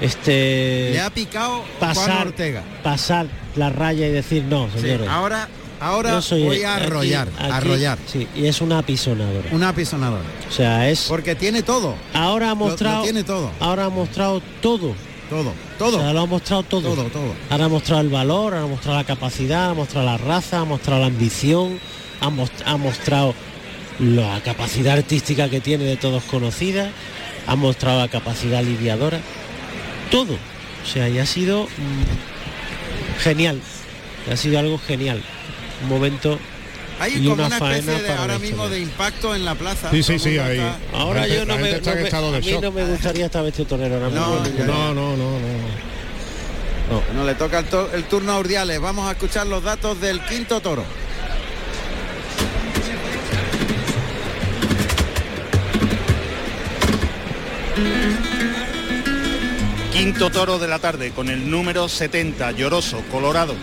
este Le ha picado Juan pasar, Ortega. pasar la raya y decir no, Sí, señores. ahora ahora voy a arrollar, aquí- arrollar. Sí, y es una apisonadora. Una apisonadora. O sea, es Porque tiene todo. ahora ha Lo- lo mostrado tiene todo. ahora ha mostrado todo. Todo, todo. O sea, lo ha mostrado todo. Todo, todo. Ahora ha mostrado el valor, ha mostrado la capacidad, ha mostrado la raza, ha mostrado la ambición, ha, mos- ha mostrado la capacidad artística que tiene de todos conocida, ha mostrado la capacidad lidiadora, todo. O sea, y ha sido mm, genial. Ha sido algo genial. Un momento Hay y como una una especie faena de para ahora mismo historia. de impacto en la plaza. Sí, sí, sí, ahí. está- Ahora yo no me, no me- a mí shock. no me gustaría estar vestido torero ahora mismo. No, ya, No, no, no, no. No, le toca el, to- el turno a Urdiales. Vamos a escuchar los datos del quinto toro. Quinto toro de la tarde con el número 70, lloroso, colorado,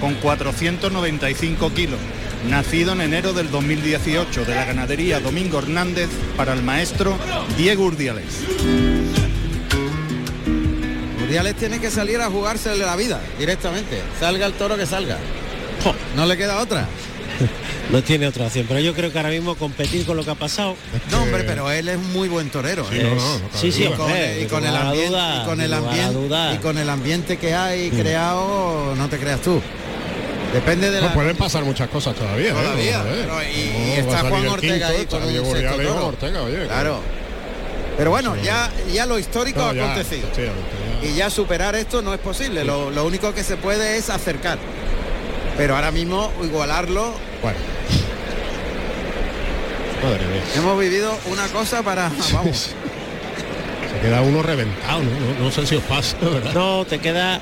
con 495 kilos. Nacido en enero del 2018 de la ganadería Domingo Hernández para el maestro Diego Urdiales. Urdiales tiene que salir a jugarse la vida directamente. Salga el toro que salga. No le queda otra. No tiene otra opción, pero yo creo que ahora mismo competir con lo que ha pasado. No, hombre, pero él es un muy buen torero. Sí, ¿eh? no, no, no cabe Sí, sí, y duda. con, hombre, y con sin el ambiente, con el y con el ambiente que hay creado, no te creas tú. Depende de No, la pueden pasar muchas cosas todavía. ¿eh? Todavía, pero y- está Juan Ortega quinto, ahí con un sexto. Ortega, oye, Claro. Pero bueno, Sí. ya, ya lo histórico No, ha ya, acontecido. ya. Y ya superar esto no es posible. Lo, lo único que se puede es acercar. Pero ahora mismo igualarlo. Bueno. Madre mía. Hemos vivido una cosa para. Vamos. Se queda uno reventado, ¿no? No, no sé si os pasa, ¿verdad? No, te queda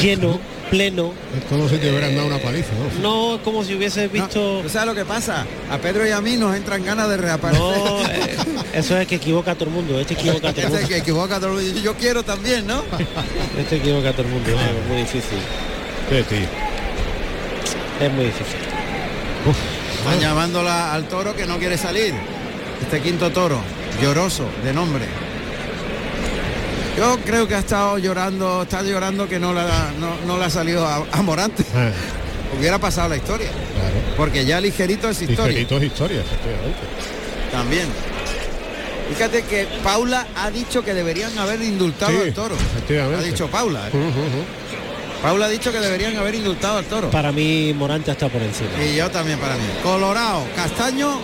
lleno, pleno. Es como si te hubieran dado una paliza, ¿no? No, es como si hubieses visto. ¿Tú sabes lo que pasa? A Pedro y a mí nos entran ganas de reaparecer. No, eh, eso es que equivoca a todo el mundo. Este equivoca a todo el Este mundo. que equivoca a todo el mundo. Yo quiero también, ¿no? Este equivoca a todo el mundo. Es muy difícil. Qué tío. Es muy difícil. Están llamándola al toro que no quiere salir. Este quinto toro, lloroso, de nombre. Yo creo que ha estado llorando, está llorando que no, la, no, no le ha salido a, a Morante. Ah, Hubiera pasado la historia. claro. Porque ya ligerito es historia. Ligerito es historia, efectivamente. También. Fíjate que Paula ha dicho que deberían haber indultado Sí, al toro. efectivamente. Ha dicho Paula. ¿eh? Paula ha dicho que deberían haber indultado al toro. Para mí Morante está por encima. Y yo también para mí. Colorado, castaño.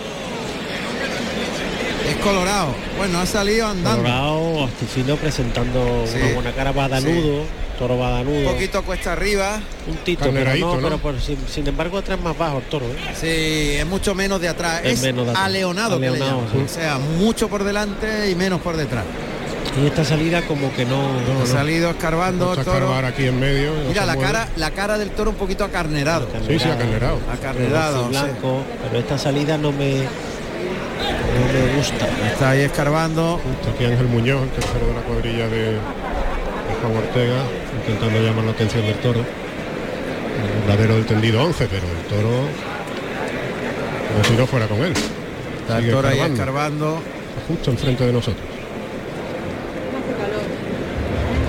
Colorado. Bueno, ha salido andando. Colorado, Astifino presentando Sí. una buena cara badanudo, toro Un badanudo. poquito cuesta arriba. Un tito, pero no, ¿no? pero por- sin, sin embargo atrás más bajo el toro. ¿eh? Sí, es mucho menos de atrás. Es Es, menos de atrás. aleonado, que le sí. O sea, mucho por delante y menos por detrás. Y esta salida como que no... ha salido escarbando el toro. aquí en medio. no Mira, la mueve. cara, la cara del toro un poquito acarnerado. Sí, sí, acarnerado. Acarnerado. Blanco, pero esta salida no me, no me gusta. Está ahí escarbando. Está aquí Ángel Muñoz, el tercero de la cuadrilla de, de Juan Ortega, intentando llamar la atención del toro. El ladero del tendido 11, pero el toro como si no fuera con él. Está el toro ahí escarbando. escarbando. Justo enfrente de nosotros.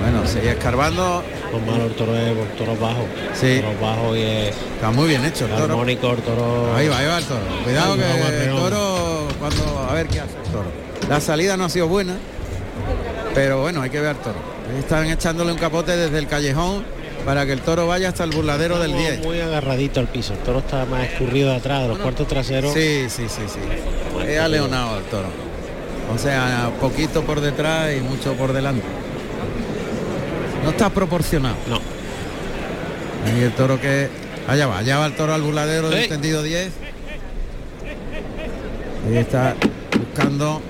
Bueno, sigue escarbando. Lo malo el toro es el toro bajo. Sí. Toro bajo y es Está muy bien hecho el toro. armónico, el toro... Ahí va, ahí va el toro. Cuidado que el toro a ver qué hace el toro. La salida no ha sido buena, pero bueno, hay que ver al toro. Están echándole un capote desde el callejón para que el toro vaya hasta el burladero del Muy- 10. Muy agarradito al piso. El toro está más escurrido de atrás, de los cuartos traseros. Sí, sí, sí, sí. Es aleonado el toro. O sea, poquito por detrás y mucho por delante. No está proporcionado. No. Ahí el toro que. Allá va, allá va el toro al burladero del tendido 10. Ahí está buscando.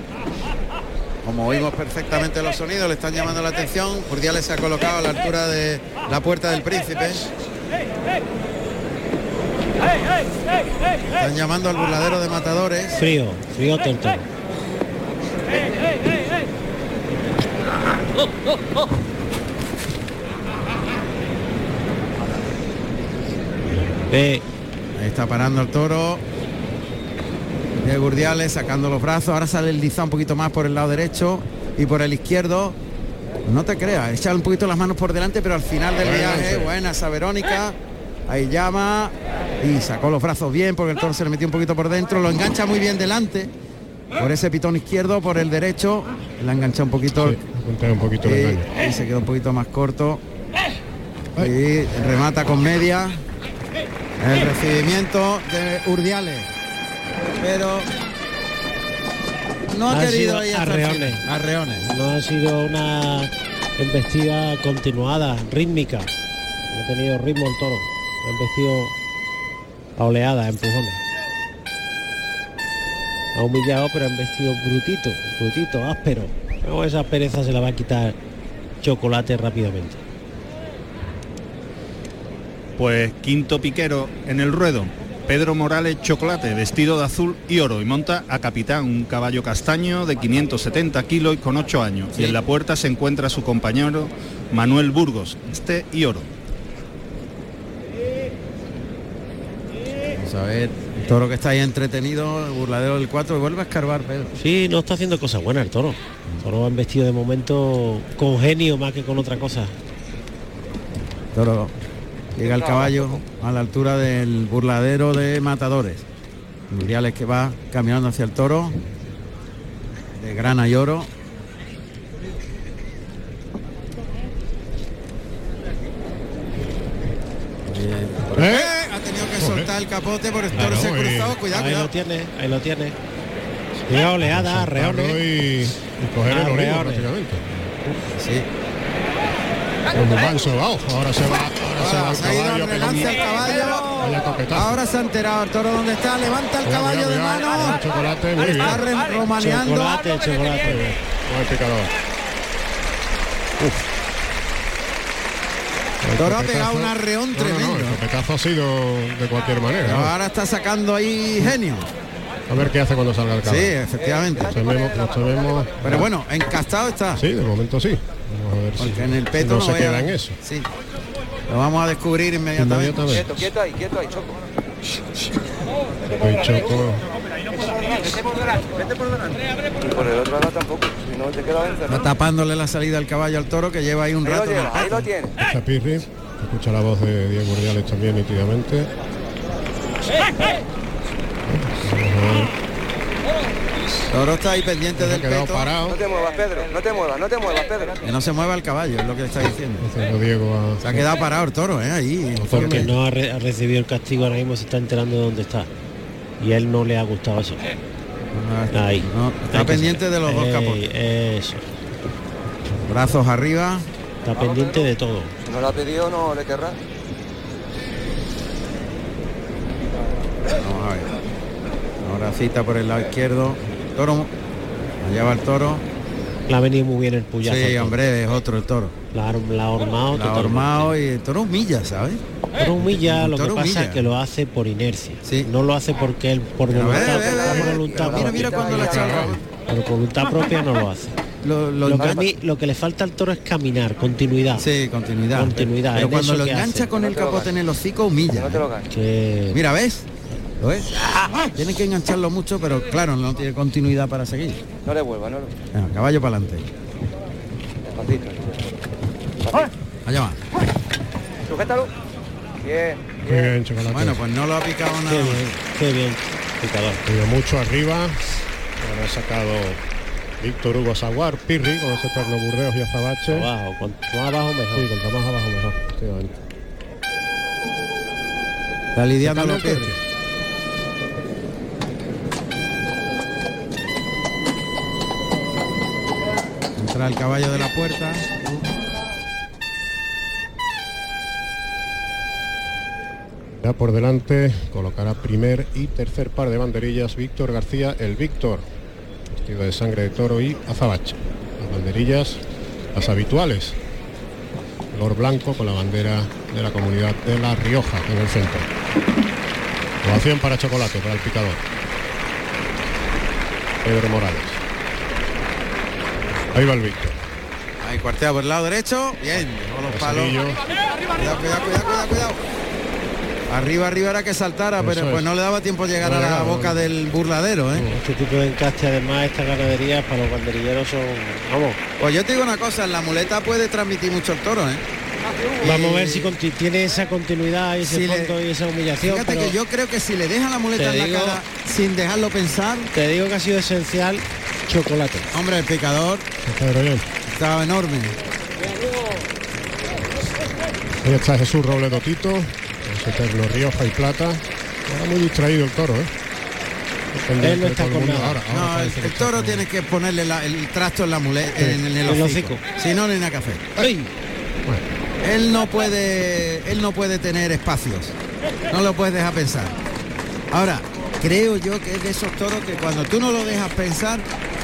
Como oímos perfectamente los sonidos, le están llamando la atención. Urdiales se ha colocado a la altura de la puerta del príncipe. Están llamando al burladero de matadores. Frío, frío tonto. Ahí está parando el toro. De Gurdiales sacando los brazos. Ahora sale el liza un poquito más por el lado derecho y por el izquierdo. No te creas, echa un poquito las manos por delante, pero al final del viaje, buena esa Verónica. Ahí llama y sacó los brazos bien porque el toro se le metió un poquito por dentro. Lo engancha muy bien delante. Por ese pitón izquierdo, por el derecho. La engancha un poquito. un poquito y, y se quedó un poquito más corto. Y remata con media. El recibimiento de Urdiales. Pero no ha Han querido sido ir el arreones. Arreones. No ha sido una embestida continuada, rítmica. No ha tenido ritmo el toro. Ha embestido a oleadas, a empujones. Ha humillado, pero ha embestido brutito, brutito, áspero. Luego esa pereza se la va a quitar chocolate rápidamente. Pues quinto piquero en el ruedo. Pedro Morales Chocolate, vestido de azul y oro, y monta a capitán un caballo castaño de 570 kilos y con 8 años. Y en la puerta se encuentra su compañero Manuel Burgos, este y oro. Vamos a ver. El toro que está ahí entretenido, el burladero del 4, vuelve a escarbar, Pedro. Sí, no está haciendo cosas buenas el toro. El toro ha embestido de momento con genio más que con otra cosa. Toro llega el caballo a la altura del burladero de matadores. Muriales que va caminando hacia el toro. De grana y oro. Eh, ha tenido que soltar el capote por el toro se ha cruzado. Cuidado, ahí cuidado. lo tiene, ahí lo tiene. Cuidado, oleada, arreones. Y, y coger el prácticamente. Sí. Va, ojo, ahora se va, ahora se va el ido caballo. el caballo. Ahora se ha enterado el toro donde está. Levanta el Cuidado, caballo de cuidado, mano. Chocolate, muy Está bien. romaneando. Chocolate, chocolate. Buen picador. El Toro ha pegado un arreón No, no, no, tremendo. el topetazo ha sido de cualquier manera. Pero ahora está sacando ahí genio. A ver qué hace cuando salga el Sí, caballo. efectivamente. Nos tememos- nos tememos- Pero bueno, encastado está. Sí, de momento sí. Vamos a ver si, Porque en el si peto no, no se queda en eso. Sí. Lo vamos a descubrir inmediatamente. Inmediatamente. Quieto, quieto ahí, quieto ahí, Choco. Hoy Choco, Y por el otro lado tampoco, si no te quedas Está encerrado. tapándole la salida al caballo al toro que lleva ahí un Ahí lo rato el lleva, ahí lo tiene. está Pirri. Escucha la voz de Diego Urdiales también nítidamente. Toro está ahí pendiente del peto. parado. No te muevas, Pedro, no te muevas, no te muevas, Pedro. Que no se mueva el caballo, es lo que le está diciendo. Diego a- Se ha quedado parado el toro, ¿eh? Ahí. Porque no ha, re- ha recibido el castigo ahora mismo, se está enterando de dónde está. Y a él no le ha gustado eso. Ahí. No, está pendiente de los dos Eh, capotes. Eso. Brazos arriba. Está pendiente de todo. Si no lo ha pedido, no le querrá. Vamos a ver. Ahora cita por el lado izquierdo. Toro. Allá va el toro. Le ha venido muy bien el puyazo. Sí, hombre, es otro el toro. La, ha- la hormado La hormado y el toro humilla, ¿sabes? Toro humilla, El lo que pasa es que lo hace por inercia. Sí. No lo hace porque él por Pero voluntad, ve, ve, ve, por ve. voluntad Mira, propia. mira cuando el rabo. Por voluntad propia no lo hace. Lo, lo Lo que, a engancha- mí, lo que le falta al toro es caminar, continuidad. Sí, continuidad. Continuidad, Pero cuando lo engancha hace. con el capote en el hocico, humilla. No te lo. Que Mira, ¿ves? ¿Lo ves? Tiene que engancharlo mucho, pero claro, no tiene continuidad para seguir. No le vuelvas, no lo Venga, caballo para adelante. Despacito. Allá va. Sujétalo. Bien, bien, chocolate. Bueno, pues no lo ha picado Qué nada. bien, qué bien. Picador. Cuidó mucho arriba. Ahora ha sacado Víctor Hugo Saguar, Pirri, con ese perno Burdeos y Azabache. Abajo, cuanto más abajo mejor. Sí, contra más abajo mejor. Está lidiando los bien, el caballo de la puerta. Ya por delante colocará primer y tercer par de banderillas Víctor García, el Víctor, vestido de sangre de toro y azabache. Las banderillas, las habituales. Color blanco con la bandera de la comunidad de La Rioja en el centro. Ovación para chocolate, para el picador. Pedro Morales. Ahí va el Víctor. Ahí cuartea por el lado derecho. Bien, dejó los palos. Cuidado, cuidado, cuidado, cuidado, cuidado. Arriba, arriba era que saltara, Eso pero pues es. no le daba tiempo llegar No a la boca no. del burladero, ¿eh? Este tipo de encaste, además, esta ganadería para los banderilleros son, vamos, Pues yo te digo una cosa, la muleta puede transmitir mucho el toro, ¿eh? vamos a ver si tiene esa continuidad y ese Si le- fondo y esa humillación. Fíjate pero que yo creo que si le deja la muleta en la digo- cara sin dejarlo pensar, te digo que ha sido esencial chocolate. hombre, el picador estaba enorme. Ahí está Jesús Robledo Tito, eterno Rioja y Plata. Está muy distraído el toro, ¿eh? Pendiente Él no está todo el con mundo. nada. Ahora- ahora No, el, el toro con- tiene que ponerle la- el trasto en la muleta, Sí. en, el El hocico. Si no, ni nada café. ¡Ay! Él no puede, él no puede tener espacios. No lo puedes dejar pensar. Ahora, creo yo que es de esos toros que cuando tú no lo dejas pensar,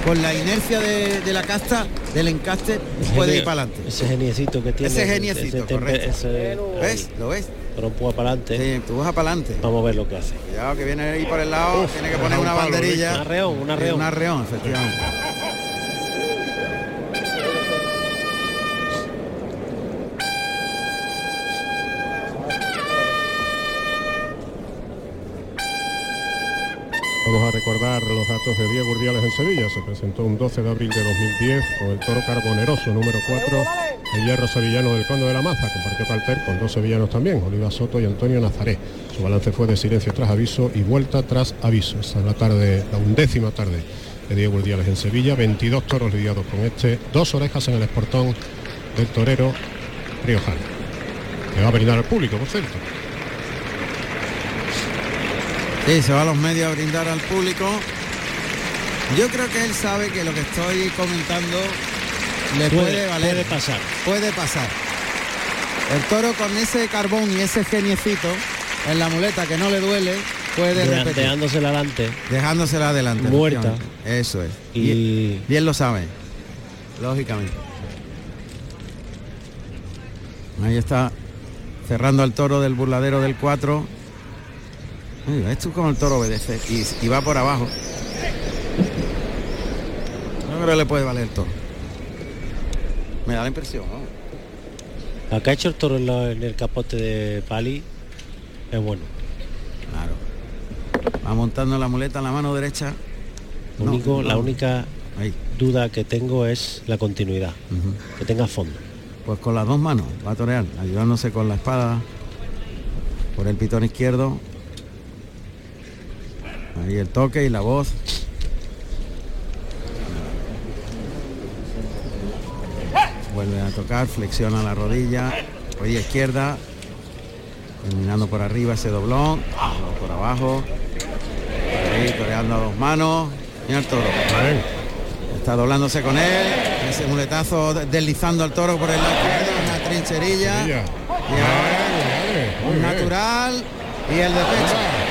con la inercia de, de la casta, del encaste, puede ir para adelante. Ese geniecito que tiene. Ese geniecito, correcto. ese- ¿Ves? ¿Lo ves? Pero empuja para adelante. Sí, tú vas para adelante. Vamos a ver lo que hace. Cuidado que viene ahí por el lado, Uf, tiene que poner un una banderilla. Un arreón, un arreón. Un arreón, efectivamente. Recordar los datos de Diego Urdiales en Sevilla. Se presentó un 12 de abril de 2010 con el toro carboneroso número 4, el hierro sevillano del Conde de la Maza. Compartió cartel con dos sevillanos también, Oliva Soto y Antonio Nazaré. Su balance fue de silencio tras aviso y vuelta tras aviso. Esta es la tarde, la undécima tarde de Diego Urdiales en Sevilla. 22 toros lidiados con este, dos orejas en el esportón del torero riojano. Que va a brindar al público, por cierto. Sí, se va a los medios a brindar al público. Yo creo que él sabe que lo que estoy comentando le puede, Puede- valer. puede pasar. Puede pasar. El toro con ese carbón y ese geniecito en la muleta que no le duele, puede De- repetir. Dejándosela adelante. Dejándosela adelante. Muerta. Eso es. Y- Y bien lo sabe. Lógicamente. Ahí está cerrando al toro del burladero del 4. Mira, esto como el toro obedece y, y va por abajo. No creo que le puede valer el toro. Me da la impresión, ¿no? Acá ha hecho el toro en, la- en el capote de Pali. Es bueno. Claro. Va montando la muleta en la mano derecha. No, no. La única Ahí. duda que tengo es la continuidad. Que tenga fondo. Pues con las dos manos va a torear, ayudándose con la espada por el pitón izquierdo. Ahí el toque y la voz. Vuelve a tocar, flexiona la rodilla, rodilla izquierda, terminando por arriba ese doblón, por abajo, ahí toreando a dos manos, mira el toro. Está doblándose con él, ese muletazo deslizando al toro por el lado izquierdo, una trincherilla. Y ahora, un natural. Y el de pecho.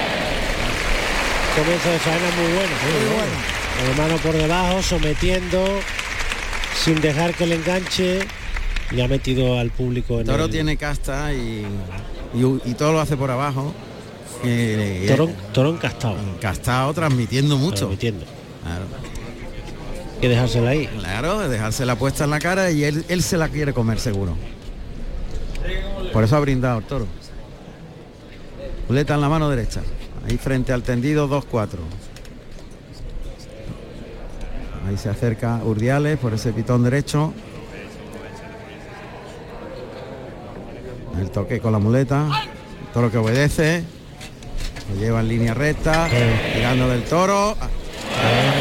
Comienzo de faena muy bueno. Muy bueno. Con la mano por debajo, sometiendo, sin dejar que le enganche. Y ha metido al público en El toro el... tiene casta y, y, y todo lo hace por abajo. Eh, y- Toro, encastado. Encastado, transmitiendo mucho. Transmitiendo. Claro. Hay que dejársela ahí. Claro, de dejársela puesta en la cara y él, él se la quiere comer seguro. Por eso ha brindado el toro. Muleta en la mano derecha. Ahí frente al tendido 2-4. Ahí se acerca Urdiales por ese pitón derecho. El toque con la muleta. El toro que obedece. Lo lleva en línea recta. Tirando del toro.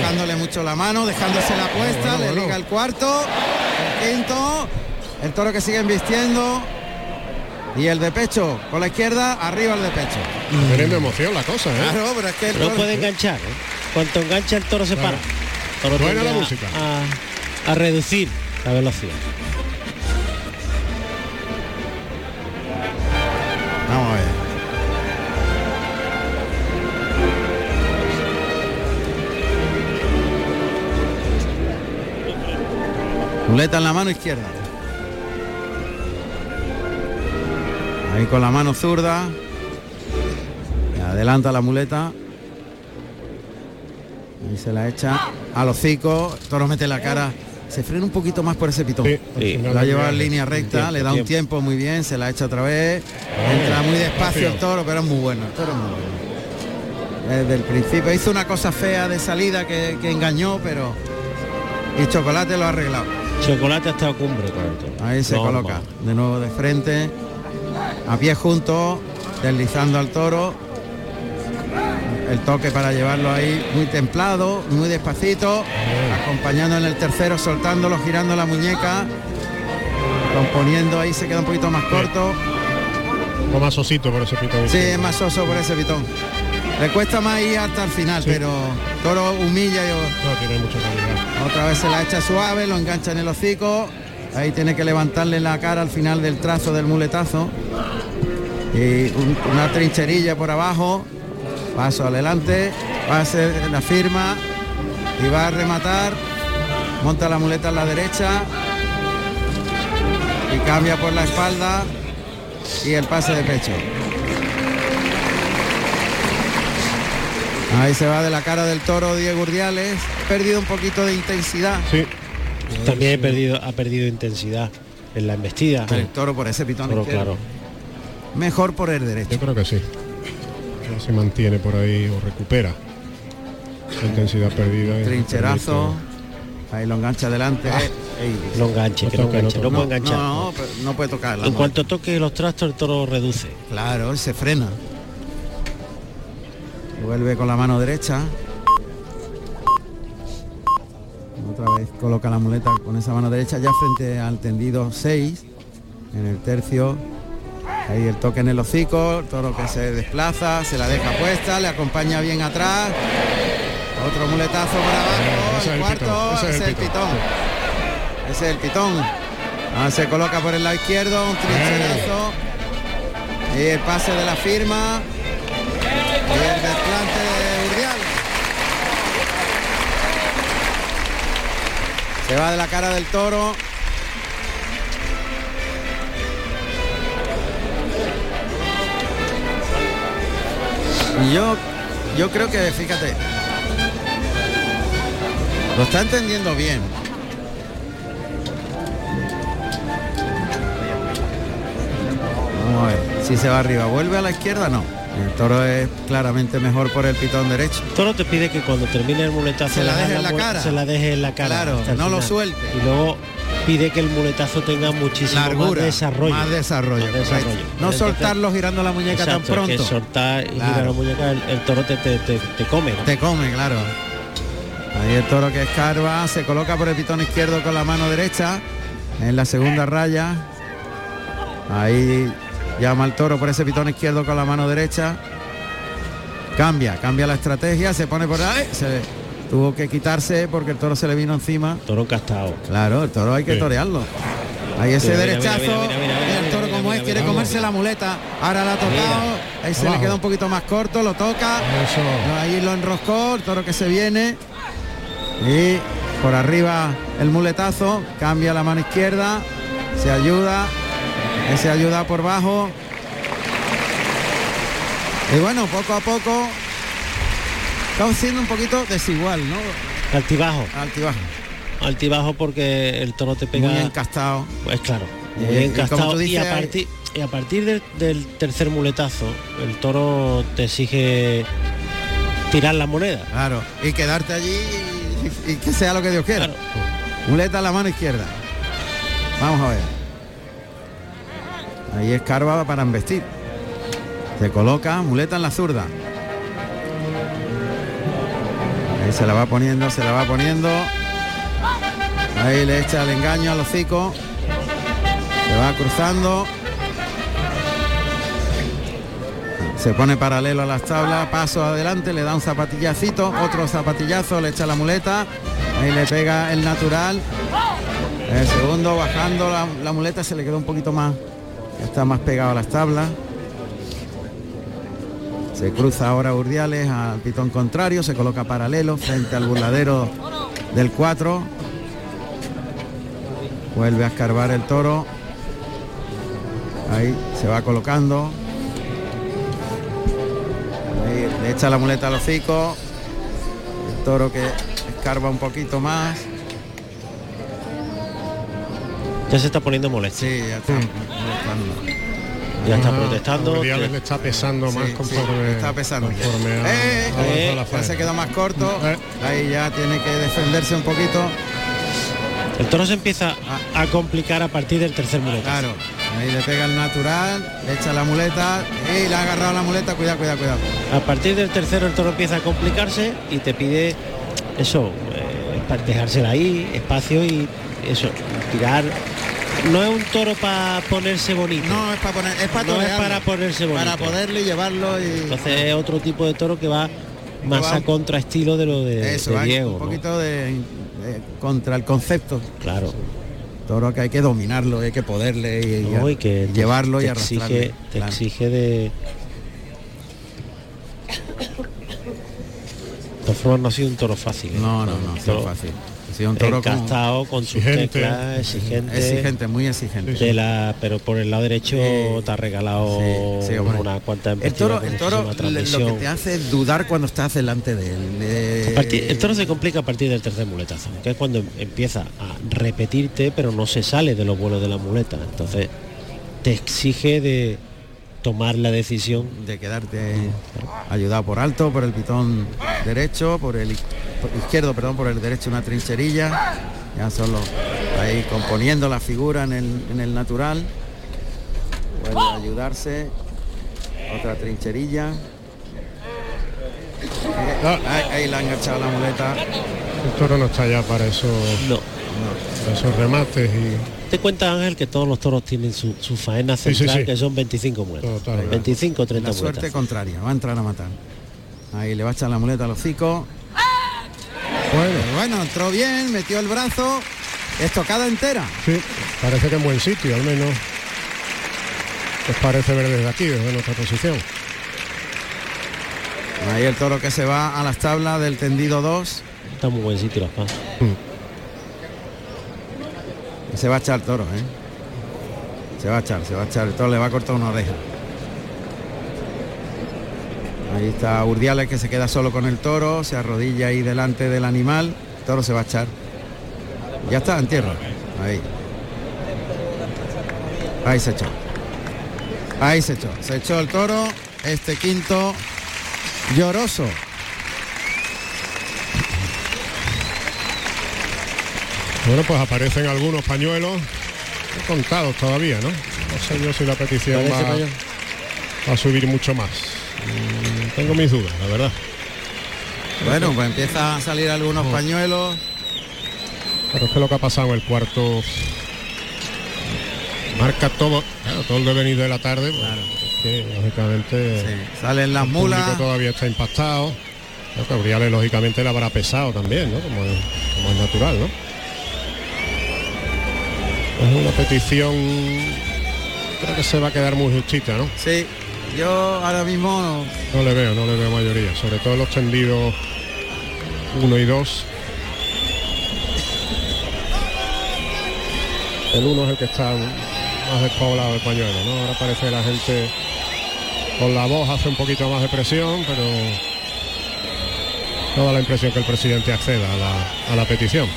Bajándole mucho la mano, dejándose la puesta, le liga el cuarto, el quinto, el toro que sigue vistiendo y el de pecho con la izquierda, arriba el de pecho. Teniendo emoción la cosa, ¿eh? Claro, pero es que el Pero no toro- puede enganchar. ¿eh? Cuanto engancha el toro se para. La a- música. A, a reducir la velocidad. Vamos a ver. Muleta en la mano izquierda. Ahí con la mano zurda. Adelanta la muleta. Ahí se la echa al hocico. Toro mete la cara se frena un poquito más por ese pitón. Sí, final La lleva en línea recta, Tiempo, le da un tiempo. tiempo muy bien, se la echa otra vez. Entra muy despacio el toro, pero es muy bueno. El toro es muy bueno. Desde el principio hizo una cosa fea de salida que, que engañó, pero. Y Chocolate lo ha arreglado. Chocolate ha estado cumbre con el toro. Ahí se coloca. De nuevo de frente. A pie junto. Deslizando al toro. El toque para llevarlo ahí muy templado, muy despacito. Acompañando en el tercero, soltándolo, girando la muñeca. Componiendo ahí se queda un poquito más corto. Poco más osito por ese pitón. Sí, es más oso por ese pitón. Le cuesta más ir hasta el final, pero Toro humilla y No, tiene mucha calidad. otra vez se la echa suave, lo engancha en el hocico. Ahí tiene que levantarle la cara al final del trazo del muletazo. Y un- una trincherilla por abajo. Paso adelante. Hacer la firma. Y va a rematar. Monta la muleta a la derecha. Y cambia por la espalda. Y el pase de pecho. Ahí se va de la cara del toro Diego Urdiales. Perdido un poquito de intensidad. Sí. También he perdido, ha perdido intensidad en la embestida. El toro por ese pitón Toro, claro. Mejor por el derecho. Yo creo que sí. Ya se mantiene por ahí o recupera la intensidad perdida. Trincherazo. Ahí lo engancha adelante. Ah. Ey, No enganche, No que no no enganche, no, toque. puede enganchar. No, no, pero no puede tocarla. en no. cuanto toque los trastos, el toro reduce. Claro, él se frena. Vuelve con la mano derecha. Otra vez coloca la muleta con esa mano derecha ya frente al tendido 6. En el tercio. Ahí el toque en el hocico, el toro que se desplaza, se la deja puesta, le acompaña bien atrás. Otro muletazo para abajo. es el el cuarto, pitón, ese es el pitón. Ese es el pitón. Ah, se coloca por el lado izquierdo, un trincherazo. Y el pase de la firma. Y el desplante de Urdiales. Se va de la cara del toro. Yo, yo creo que, fíjate, lo está entendiendo bien. Vamos a ver si se va arriba. ¿Vuelve a la izquierda? No. El toro es claramente mejor por el pitón derecho. Toro te pide que cuando termine el muletazo Se la deje en la cara. Se la deje en la cara. Claro, el no lo suelte. Y luego pide que el muletazo tenga muchísimo Largura, más desarrollo. más desarrollo, Más correcto. desarrollo. No Entonces, soltarlo girando la muñeca exacto, tan que pronto. soltar y Claro. girar la muñeca, el, el toro te, te, te- te come. ¿no? Te come, claro. Ahí el toro que escarba, se coloca por el pitón izquierdo con la mano derecha en la segunda raya. Ahí llama al toro por ese pitón izquierdo con la mano derecha. Cambia, cambia la estrategia, se pone por ahí. Se tuvo que quitarse porque el toro se le vino encima. Toro encastado. Claro, el toro hay que Sí. torearlo. Ahí ese Mira, derechazo. mira, el toro como es, quiere comerse la muleta. Ahora la ha tocado. Ahí se le queda un poquito más corto, lo toca. Eso. Ahí lo enroscó, el toro que se viene. Y por arriba el muletazo, cambia la mano izquierda, se ayuda, ese ayuda por bajo. Y bueno, poco a poco estamos siendo un poquito desigual, ¿no? Altibajo. Altibajo. Altibajo porque el toro te pega. Muy encastado. Pues claro, muy y encastado. Y, a partir, y a partir del, del tercer muletazo, el toro te exige tirar la moneda. Claro, y quedarte allí y, y que sea lo que Dios quiera. Muleta a la mano izquierda. Vamos a ver. Ahí escarba para embestir. Se coloca, muleta en la zurda. Ahí se la va poniendo, se la va poniendo. Ahí le echa el engaño al hocico. Se va cruzando. Se pone paralelo a las tablas, paso adelante, le da un zapatillacito, otro zapatillazo, le echa la muleta, ahí le pega el natural. El segundo bajando la, la muleta se le quedó un poquito más, está más pegado a las tablas. Se cruza ahora Urdiales al pitón contrario, se coloca paralelo frente al burladero del 4. Vuelve a escarbar el toro. Ahí se va colocando. Ahí le echa la muleta al hocico. El toro que escarba un poquito más. Ya se está poniendo molesto. Sí, ya está molestando. Ya está Ah, protestando. Que- le está pesando más Sí, sí, conforme, está pesando. conforme ha Eh, eh, la ya se quedó más corto. Eh. Ahí ya tiene que defenderse un poquito. El toro se empieza a, a complicar a partir del tercer muletazo. Claro. Ahí le pega el natural, le echa la muleta. Y le ha agarrado la muleta. Cuidado, cuidado, cuidado. A partir del tercero el toro empieza a complicarse y te pide eso, eh, para dejársela ahí, espacio y eso, tirar. No es un toro para ponerse bonito. No, es para poner, es para No es para ponerse bonito. Para poderle llevarlo y. Entonces es otro tipo de toro que va más va a un- contraestilo de lo de, Eso, de Diego. un ¿no? poquito de, de- contra el concepto. Claro. Toro que hay que dominarlo, hay que poderle y, y- No, y que y te- llevarlo y te arrastrarle. exige, te Claro. exige de de todas formas no ha sido un toro fácil ¿eh? No, no, no, ha Un sido toro fácil. Sido un toro encastado con sus Exigente. teclas exigente Exigente, muy exigente. de la pero por el lado derecho te ha regalado Sí, sí, una cuanta El toro, el toro lo que te hace es dudar cuando estás delante de él. Eh, A partir- el toro se complica a partir del tercer muletazo, que es cuando empieza a repetirte, pero no se sale de los vuelos de la muleta. Entonces te exige de tomar la decisión de quedarte ayudado por alto, por el pitón derecho, por el izquierdo, perdón, por el derecho una trincherilla. Ya solo ahí componiendo la figura en el, en el natural. Vuelve a ayudarse. Otra trincherilla. Eh, Ahí, ahí le ha enganchado la muleta. El toro no está ya para eso, no. para esos remates y Te cuenta Ángel que todos los toros tienen su, su faena Sí, sí, central, sí. que son 25 muletas. Totalmente. 25 o 30 La suerte contraria, va a entrar a matar. Ahí le va a echar la muleta al hocico. Bueno, bueno, entró bien, metió el brazo. Estocada entera. sí, parece que en buen sitio, al menos. Pues parece ver desde aquí, desde nuestra posición. Ahí el toro que se va a las tablas del tendido 2. Está muy buen sitio las pasas. Y se va a echar el toro, ¿eh? Se va a echar, se va a echar. El toro le va a cortar una oreja. Ahí está Urdiales que se queda solo con el toro, se arrodilla ahí delante del animal. El toro se va a echar. Ya está en tierra. Ahí. Ahí se echó. Ahí se echó. Se echó el toro. Este quinto lloroso. Bueno, pues aparecen algunos pañuelos contados todavía, ¿no? No sé yo si la petición va, va a subir mucho más. Tengo mis dudas, la verdad. Bueno, pues empieza a salir algunos pañuelos. Pero es que lo que ha pasado el cuarto marca todo, claro, todo el devenir de la tarde. pues, es que, lógicamente Salen las el mulas. todavía está impactado. Que Auriales lógicamente le habrá pesado también, ¿no? Como es, como es natural, ¿no? Es una petición creo que se va a quedar muy justita, ¿no? Sí, yo ahora mismo no- No le veo, no le veo mayoría, sobre todo los tendidos 1 y 2. El 1 es el que está más despoblado de pañuelo, ¿no? Ahora parece que la gente con la voz hace un poquito más de presión, pero no da la impresión que el presidente acceda a la, a la petición.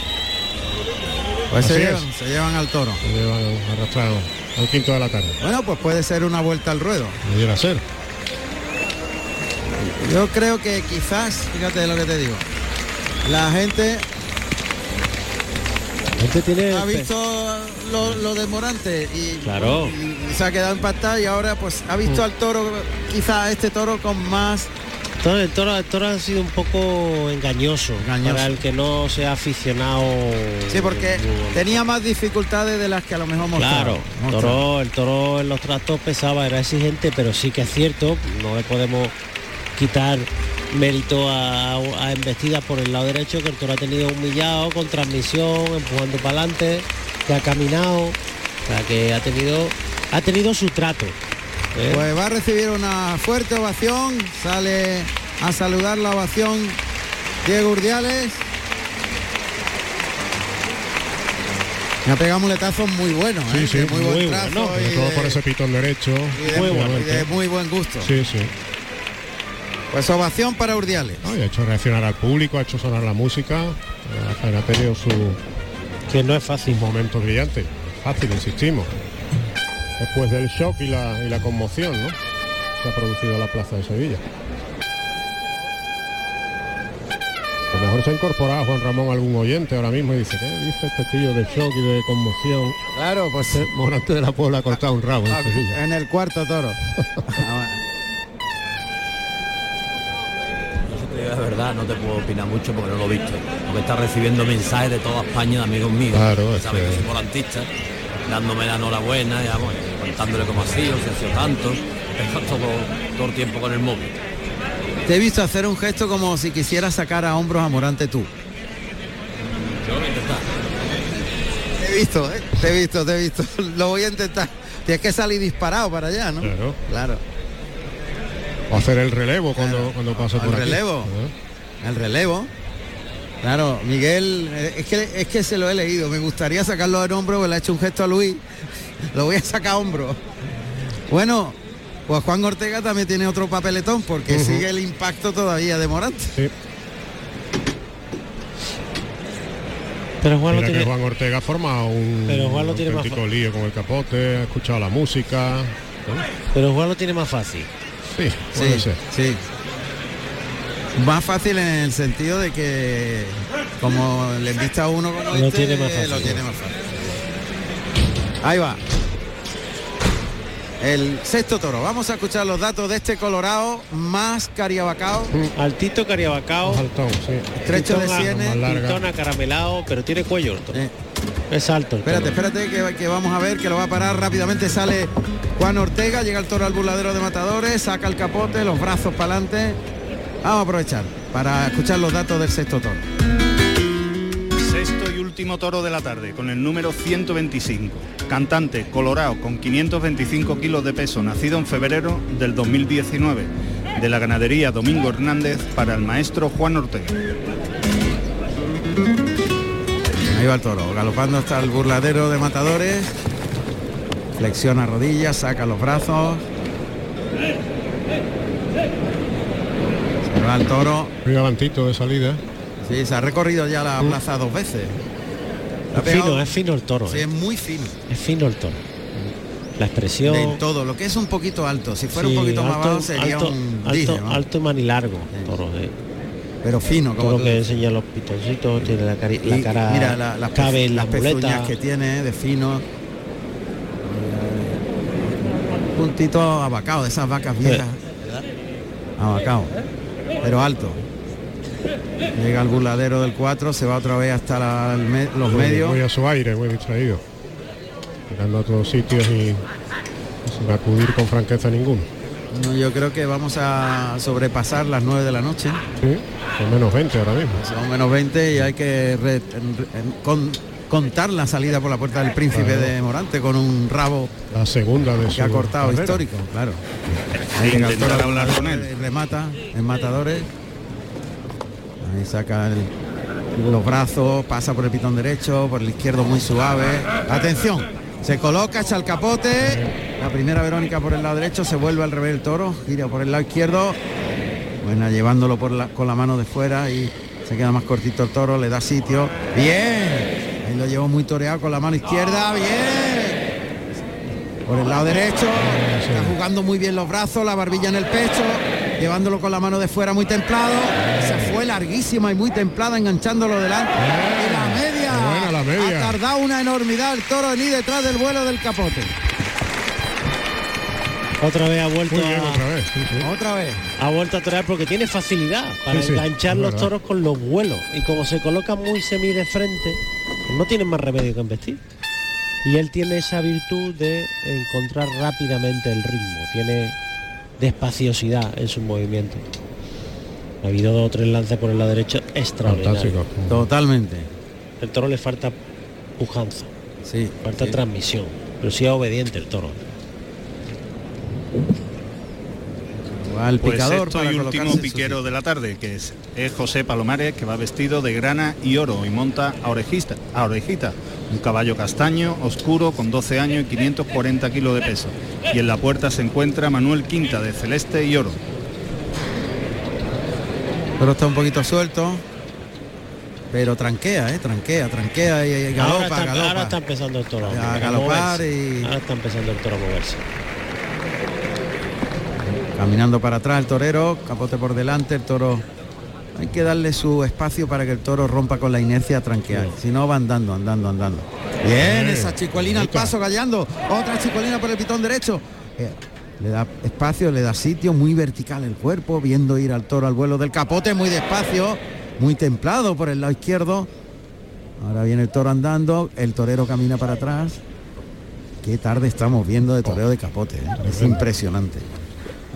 pues se llevan, se llevan al toro. Se llevan arrastrado al quinto de la tarde. Bueno, pues puede ser una vuelta al ruedo. Pudiera ser. Yo creo que quizás, fíjate lo que te digo, la gente Este tiene ha visto lo, lo de Morante y, Claro. y se ha quedado impactado y ahora pues ha visto al toro, quizás este toro con más Entonces, el toro, el toro ha sido un poco engañoso, Engañoso. para el que no sea aficionado. Sí, porque tenía más dificultades de las que a lo mejor mostraba. Claro, el toro, el toro en los trastos pesaba, era exigente, pero sí que es cierto, no le podemos quitar mérito a, a embestidas por el lado derecho, que el toro ha tenido humillado, con transmisión, empujando para adelante, que ha caminado, o sea que ha tenido, ha tenido su trato. ¿Eh? Pues va a recibir una fuerte ovación, sale a saludar la ovación Diego Urdiales. Me ha pegado muletazos muy buenos, ¿eh? Sí, sí, de muy, buen muy trazo bueno, y sobre todo de- por ese pitón derecho. y de, Muy muy, bueno. y de muy buen gusto. Sí, sí. Pues ovación para Urdiales. No, ha hecho reaccionar al público, ha hecho sonar la música, eh, ha tenido su que no es fácil. momentos brillantes. fácil, insistimos. Después del shock y la, y la conmoción, ¿no? Se ha producido en la plaza de Sevilla. A lo mejor se ha incorporado Juan Ramón algún oyente ahora mismo y dice, ¿qué dice este tío de shock y de conmoción? Claro, pues Morante de la Puebla ha cortado un rabo en Ah, Sevilla. en el cuarto toro. Yo si te digo la verdad, no te puedo opinar mucho porque no lo he visto. Porque está recibiendo mensajes de toda España de amigos míos. Claro, que es saben que- que soy volantista, dándome la enhorabuena, ya, bueno, contándole cómo ha sido, si ha sido tanto. Pero todo, todo el tiempo con el móvil. Te he visto hacer un gesto como si quisieras sacar a hombros a Morante tú. Yo lo voy a intentar. Te he visto, ¿eh? te he visto, te he visto. Lo voy a intentar. Tienes que salir disparado para allá, ¿no? Claro. Claro. O hacer el relevo cuando, cuando pase El por aquí. relevo. El relevo. Claro, Miguel, eh, es que, es que se lo he leído. Me gustaría sacarlo en hombro, le ha hecho un gesto a Luis. Lo voy a sacar a hombro. Bueno, pues Juan Ortega también tiene otro papeletón porque sigue el impacto todavía de Morante. Sí. Pero Juan lo Mira que tiene- Juan Ortega forma un Pero Juan lo tiene más auténtico fa- lío con el capote, ha escuchado la música. ¿no? Pero Juan lo tiene más fácil. Sí, puede Sí, ser. sí. Más fácil en el sentido de que como le invita a uno como Lo este, tiene más fácil. lo tiene más fácil. Ahí va. El sexto toro. Vamos a escuchar los datos de este Colorado más cariabacao. Altito cariabacao. Altón, sí. Estrecho de sienes. pintón acaramelado, pero tiene cuello el toro. Eh. Es alto el Espérate, toro. espérate que, que vamos a ver que lo va a parar rápidamente. Sale Juan Ortega, llega el toro al burladero de matadores, saca el capote, los brazos para adelante. Vamos a aprovechar para escuchar los datos del sexto toro. Sexto y último toro de la tarde, con el número 125. Cantante colorado con 525 kilos de peso, nacido en febrero del 2019, de la ganadería Domingo Hernández para el maestro Juan Ortega. Ahí va el toro, galopando hasta el burladero de matadores. Flexiona rodillas, saca los brazos. Va el toro. Muy adelantito de salida. Sí, se ha recorrido ya la plaza dos veces. Es fino, es fino el toro. Sí, eh. es muy fino. Es fino el toro. La expresión. De todo, lo que es un poquito alto. Si fuera sí, un poquito más alto- bajo sería alto, un alto, dije, ¿no? alto y manilargo, toro. eh. Pero fino, como Toro tú que dices. enseña los pitoncitos, tiene la, cari- la cara. mira la- cabe en las la pezuñas que tiene de fino. Eh, Puntito abacado de esas vacas viejas. Abacado. Pero alto. Llega al burladero del 4, se va otra vez hasta la- el me- los Muy- medios. Muy a su aire, muy distraído. Mirando a todos sitios y sin acudir con franqueza ninguno. No, yo creo que vamos a sobrepasar las 9 de la noche. Sí, con menos 20 ahora mismo. Son menos 20 y hay que re- con- contar la salida por la puerta del príncipe Claro. de Morante con un rabo La segunda de que ha su cortado carrera. histórico, claro. Ahí el hablar con él. Remata en matadores. Ahí saca el- los brazos, pasa por el pitón derecho, por el izquierdo muy suave. Atención, se coloca, echa el capote. La primera Verónica por el lado derecho, se vuelve al revés el toro, gira por el lado izquierdo. Buena, llevándolo por la- con la mano de fuera y se queda más cortito el toro, le da sitio. Bien. Ahí lo llevó muy toreado con la mano izquierda. Bien. Por el lado derecho. Está jugando muy bien los brazos, la barbilla en el pecho. Llevándolo con la mano de fuera muy templado. Se fue larguísima y muy templada enganchándolo delante. Y la media. buena la media. Ha tardado una enormidad el toro en ir detrás del vuelo del capote. Otra vez ha vuelto Muy bien, a, otra vez. sí, sí. Otra vez. ha vuelto a torear porque tiene facilidad para Sí, sí, enganchar los toros con los vuelos. Y como se coloca muy semi de frente, no tienen más remedio que embestir. Y él tiene esa virtud de encontrar rápidamente el ritmo. Tiene despaciosidad en sus movimientos. Ha habido dos o tres lances por el lado derecho extraordinarios. Totalmente. El toro le falta pujanza, Sí. falta sí. transmisión. Pero sí es obediente el toro. Va el Pues picador sexto y último piquero de la tarde, que es, es José Palomares, que va vestido de grana y oro y monta a orejista, a orejita, un caballo castaño, oscuro, con 12 años y 540 kilos de peso. Y en la puerta se encuentra Manuel Quinta, de celeste y oro. Pero está un poquito suelto. pero tranquea, ¿eh? tranquea, tranquea y, y galopa, ahora, está, galopa. ahora está empezando el toro A a galopar moverse. y- Ahora está empezando el toro a moverse. Caminando para atrás el torero, capote por delante, el toro. Hay que darle su espacio para que el toro rompa con la inercia a tranquear. Si no va andando, andando, andando. Bien, esa chicuelina al paso gallando. Otra chicuelina por el pitón derecho. Eh, le da espacio, le da sitio, muy vertical el cuerpo, viendo ir al toro al vuelo del capote, muy despacio, muy templado por el lado izquierdo. Ahora viene el toro andando, el torero camina para atrás. Qué tarde estamos viendo de toreo de capote, ¿eh? es impresionante.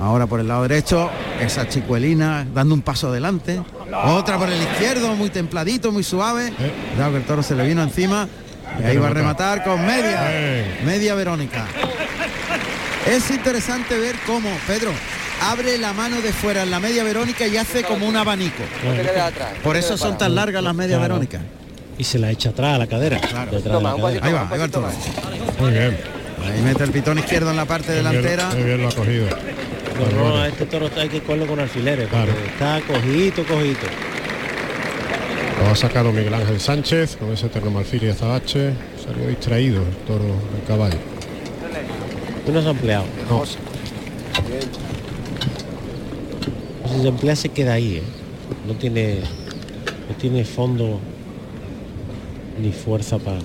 Ahora por el lado derecho, esa chicuelina dando un paso adelante. Otra por el izquierdo, muy templadito, muy suave. Cuidado que el toro se le vino encima. Y ahí va a rematar con media. Media Verónica. Es interesante ver cómo Pedro abre la mano de fuera en la media Verónica y hace como un abanico. Por eso son tan largas las medias Claro. Verónicas. Y se la echa atrás a la cadera. Detrás de la Toma, un cadera. pasito Ahí va, ahí va el toro. Muy bien. Ahí mete el pitón izquierdo en la parte bien- delantera. qué bien lo ha cogido. No, a este toro hay que cogerlo con alfileres, porque está cojito, cojito. Lo ha sacado Miguel Ángel Sánchez con ese terno marfil y azabache. Salió distraído el toro del caballo. Tú no se ha empleado. No. Si se emplea se queda ahí, ¿eh? No tiene. No tiene fondo ni fuerza para.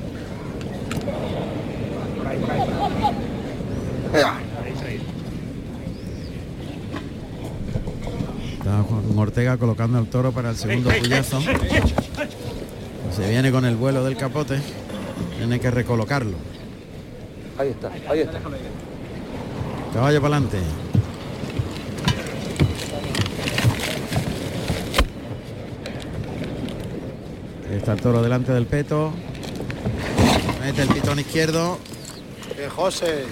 Está Juan Ortega colocando al toro para el segundo puyazo. Se viene con el vuelo del capote. Tiene que recolocarlo. Ahí está, ahí está. Caballo para adelante. Ahí Está el toro delante del peto. Mete el pitón izquierdo. Eh, José.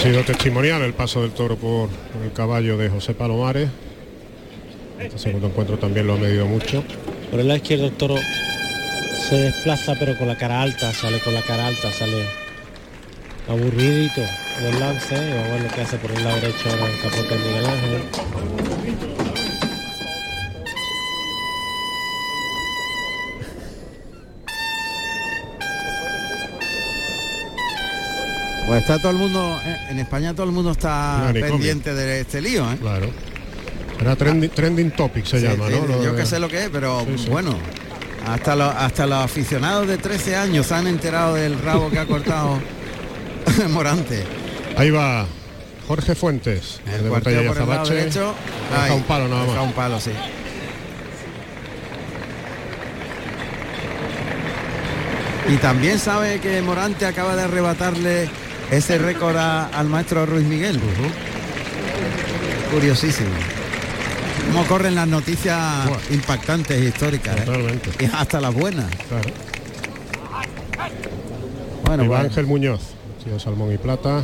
Sido testimonial el paso del toro por el caballo de José Palomares. Este segundo encuentro también lo ha medido mucho. Por el lado izquierdo el toro se desplaza pero con la cara alta, sale con la cara alta, sale aburridito del lance. Y vamos a ver lo que hace por el lado derecho ahora el capote de Miguel Ángel. Pues está todo el mundo, eh, en España todo el mundo está pendiente de este lío. ¿eh? Claro. Era trending, trending topic se Sí, llama, sí, ¿no? Lo yo que sé lo que es, pero Sí, bueno, hasta los, hasta los aficionados de 13 años se han enterado del rabo que ha cortado Morante. Ahí va Jorge Fuentes. El de Botella por el lado derecho. Un palo nada más. un palo, sí. Y también sabe que Morante acaba de arrebatarle ese récord a- al maestro Ruiz Miguel. Curiosísimo. Cómo corren las noticias impactantes históricas. ¿eh? Y hasta las buenas. Claro. Bueno, Ángel Muñoz, salmón y plata,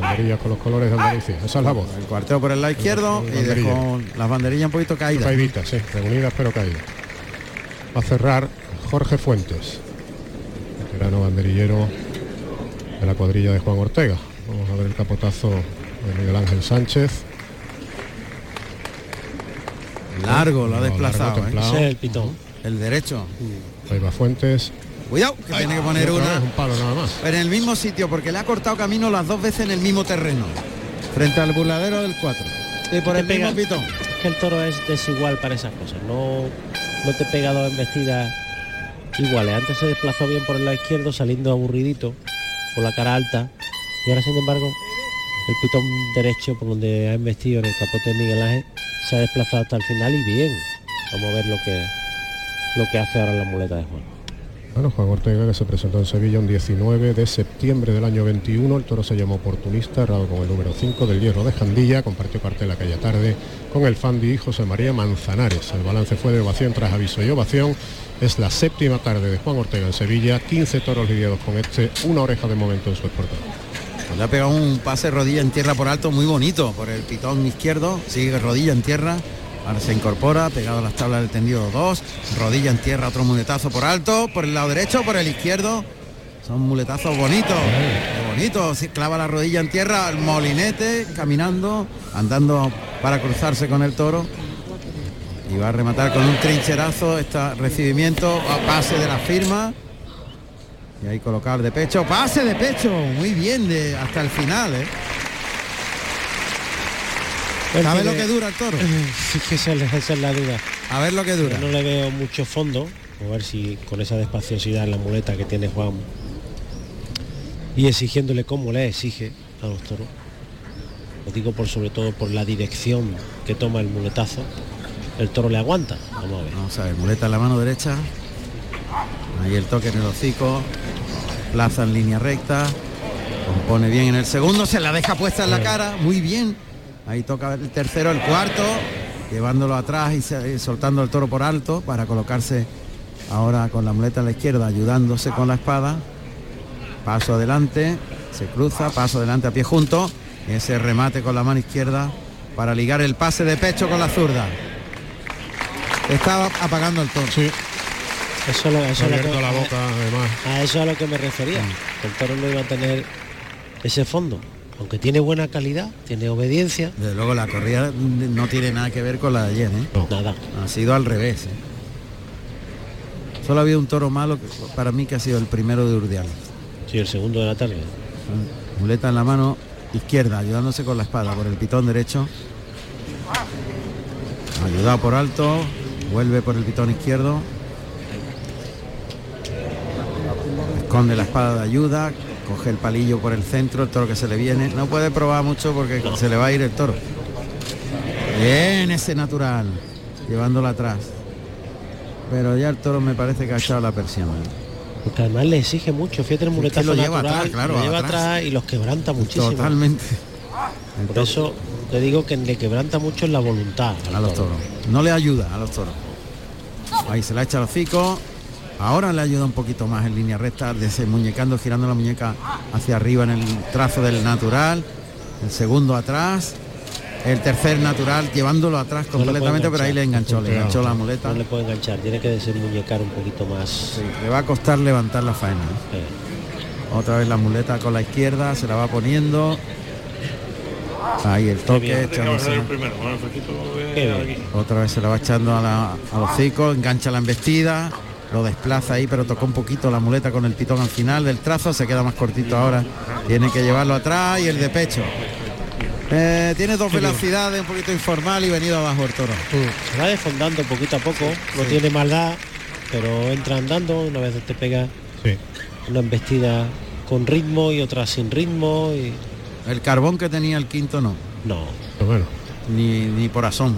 banderilla con los colores de Andalucía. Esa es la voz. el cuarteo por el lado izquierdo y dejó las banderillas un poquito caídas. Caíditas, sí, reunidas pero caídas. Va a cerrar Jorge Fuentes, veterano banderillero de la cuadrilla de Juan Ortega. Vamos a ver el capotazo de Miguel Ángel Sánchez. Largo, lo ha desplazado. largo, ¿eh? Ese es el pitón. El derecho. Ahí va Fuentes. Cuidado, que tiene que poner una. vez un palo nada más. Pero en el mismo sitio, porque le ha cortado camino las dos veces en el mismo terreno. Frente al burladero del 4. Y por Te el mismo pega- pitón. Es que el toro es desigual para esas cosas. No, no te pega dos embestidas iguales. Antes se desplazó bien por el lado izquierdo, saliendo aburridito, por la cara alta. Y ahora, sin embargo, el pitón derecho, por donde ha embestido en el capote de Miguel Ángel, se ha desplazado hasta el final y bien. Vamos a ver lo que, lo que hace ahora la muleta de Juan. Bueno, Juan Ortega que se presentó en Sevilla un 19 de septiembre del año 21. El toro se llamó oportunista, errado con el número 5 del hierro de Jandilla. Compartió cartel aquella tarde con el Fandi José María Manzanares. El balance fue de ovación tras aviso y ovación. Es la séptima tarde de Juan Ortega en Sevilla. 15 toros lidiados con este, una oreja de momento en su exportador. Pues le ha pegado un pase rodilla en tierra por alto muy bonito por el pitón izquierdo. Sigue rodilla en tierra. Ahora se incorpora, pegado a las tablas del tendido 2. Rodilla en tierra, otro muletazo por alto. Por el lado derecho, por el izquierdo. Son muletazos bonitos. Qué bonito. Se clava la rodilla en tierra, el molinete, caminando, andando para cruzarse con el toro. Y va a rematar con un trincherazo este recibimiento a pase de la firma. Y ahí colocar de pecho, pase de pecho, muy bien de hasta el final, ¿eh? ¿Sabe lo que dura el toro? Sí, que esa, es- esa es la duda. A ver lo que dura. Yo no le veo mucho fondo. A ver si con esa despaciosidad en la muleta que tiene Juan y exigiéndole como le exige a los toros. Lo digo por sobre todo por la dirección que toma el muletazo. El toro le aguanta. Vamos a ver. Vamos a ver, muleta en la mano derecha. Ahí el toque en el hocico. Plaza en línea recta. Compone bien en el segundo. Se la deja puesta en la cara. Muy bien. Ahí toca el tercero, el cuarto. Llevándolo atrás y, se- y soltando el toro por alto para colocarse ahora con la muleta a la izquierda, ayudándose con la espada. Paso adelante. Se cruza. Paso adelante a pie junto. Ese remate con la mano izquierda para ligar el pase de pecho con la zurda. Estaba apagando el toro. Sí. Eso, lo- eso es lo que- la boca, además. A eso es a lo que me refería. Mm. El toro no iba a tener ese fondo. Aunque tiene buena calidad, tiene obediencia. Desde luego la corrida no tiene nada que ver con la de ayer, ¿eh? Nada. Ha sido al revés. ¿eh? Solo ha habido un toro malo que- para mí que ha sido el primero de Urdiales. Sí, el segundo de la tarde. Muleta en la mano izquierda, ayudándose con la espada por el pitón derecho. Ayudado por alto, vuelve por el pitón izquierdo. Esconde la espada de ayuda, coge el palillo por el centro, el toro que se le viene. No puede probar mucho porque se le va a ir el toro. Bien ese natural, llevándolo atrás. Pero ya el toro me parece que ha echado la persiana. Porque además le exige mucho. Fíjate el que muletazo lo lleva natural, atrás, claro, lo lleva atrás. atrás y los quebranta muchísimo. Totalmente. Por eso te digo que le quebranta mucho en la voluntad. a los toro. toros. No le ayuda a los toros. Ahí se la echa al hocico. Ahora le ayuda un poquito más en línea recta, desenmuñecando, girando la muñeca hacia arriba en el trazo del natural. El segundo atrás. El tercer natural llevándolo atrás No completamente, pero ahí le enganchó, le enganchó la muleta. No le puede enganchar, tiene que desenmuñecar un poquito más. Le va a costar levantar la faena. Otra vez la muleta con la izquierda, se la va poniendo. Ahí el toque, echándose- Otra vez se la va echando a la, al hocico, engancha la embestida, lo desplaza ahí, pero tocó un poquito la muleta con el pitón al final del trazo, se queda más cortito ahora. Tiene que llevarlo atrás y el de pecho. Eh, tiene dos velocidades, un poquito informal y venido abajo el toro. Se va desfondando poquito a poco, no tiene maldad, pero entra andando, una vez te pega una embestida con ritmo y otra sin ritmo y. El carbón que tenía el quinto no. No. bueno. Ni, ni por asomo.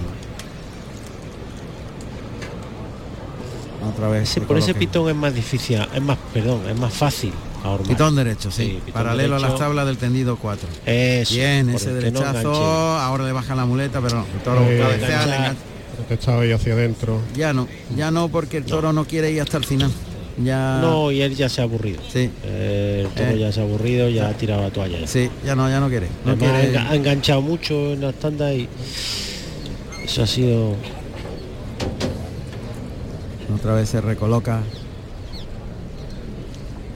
Otra vez. Por ese pitón es más difícil, es más, perdón, es más fácil ahormar. Pitón derecho, sí. pitón Paralelo a las tablas del tendido 4. Eso, Bien, ese no derechazo. ahora le baja la muleta, pero no, el toro Eh, cabecea, le engancha. que estaba ahí hacia adentro. Ya no, ya no, porque el toro no, quiere ir hasta el final. Ya. No, y él ya se ha aburrido. Sí. Eh, el toro Eh. ya se ha aburrido, ya ha tirado la toalla. Sí, ya no, ya no quiere. No ha quiere. enga- ha enganchado mucho en las tandas y eso ha sido Otra vez se recoloca.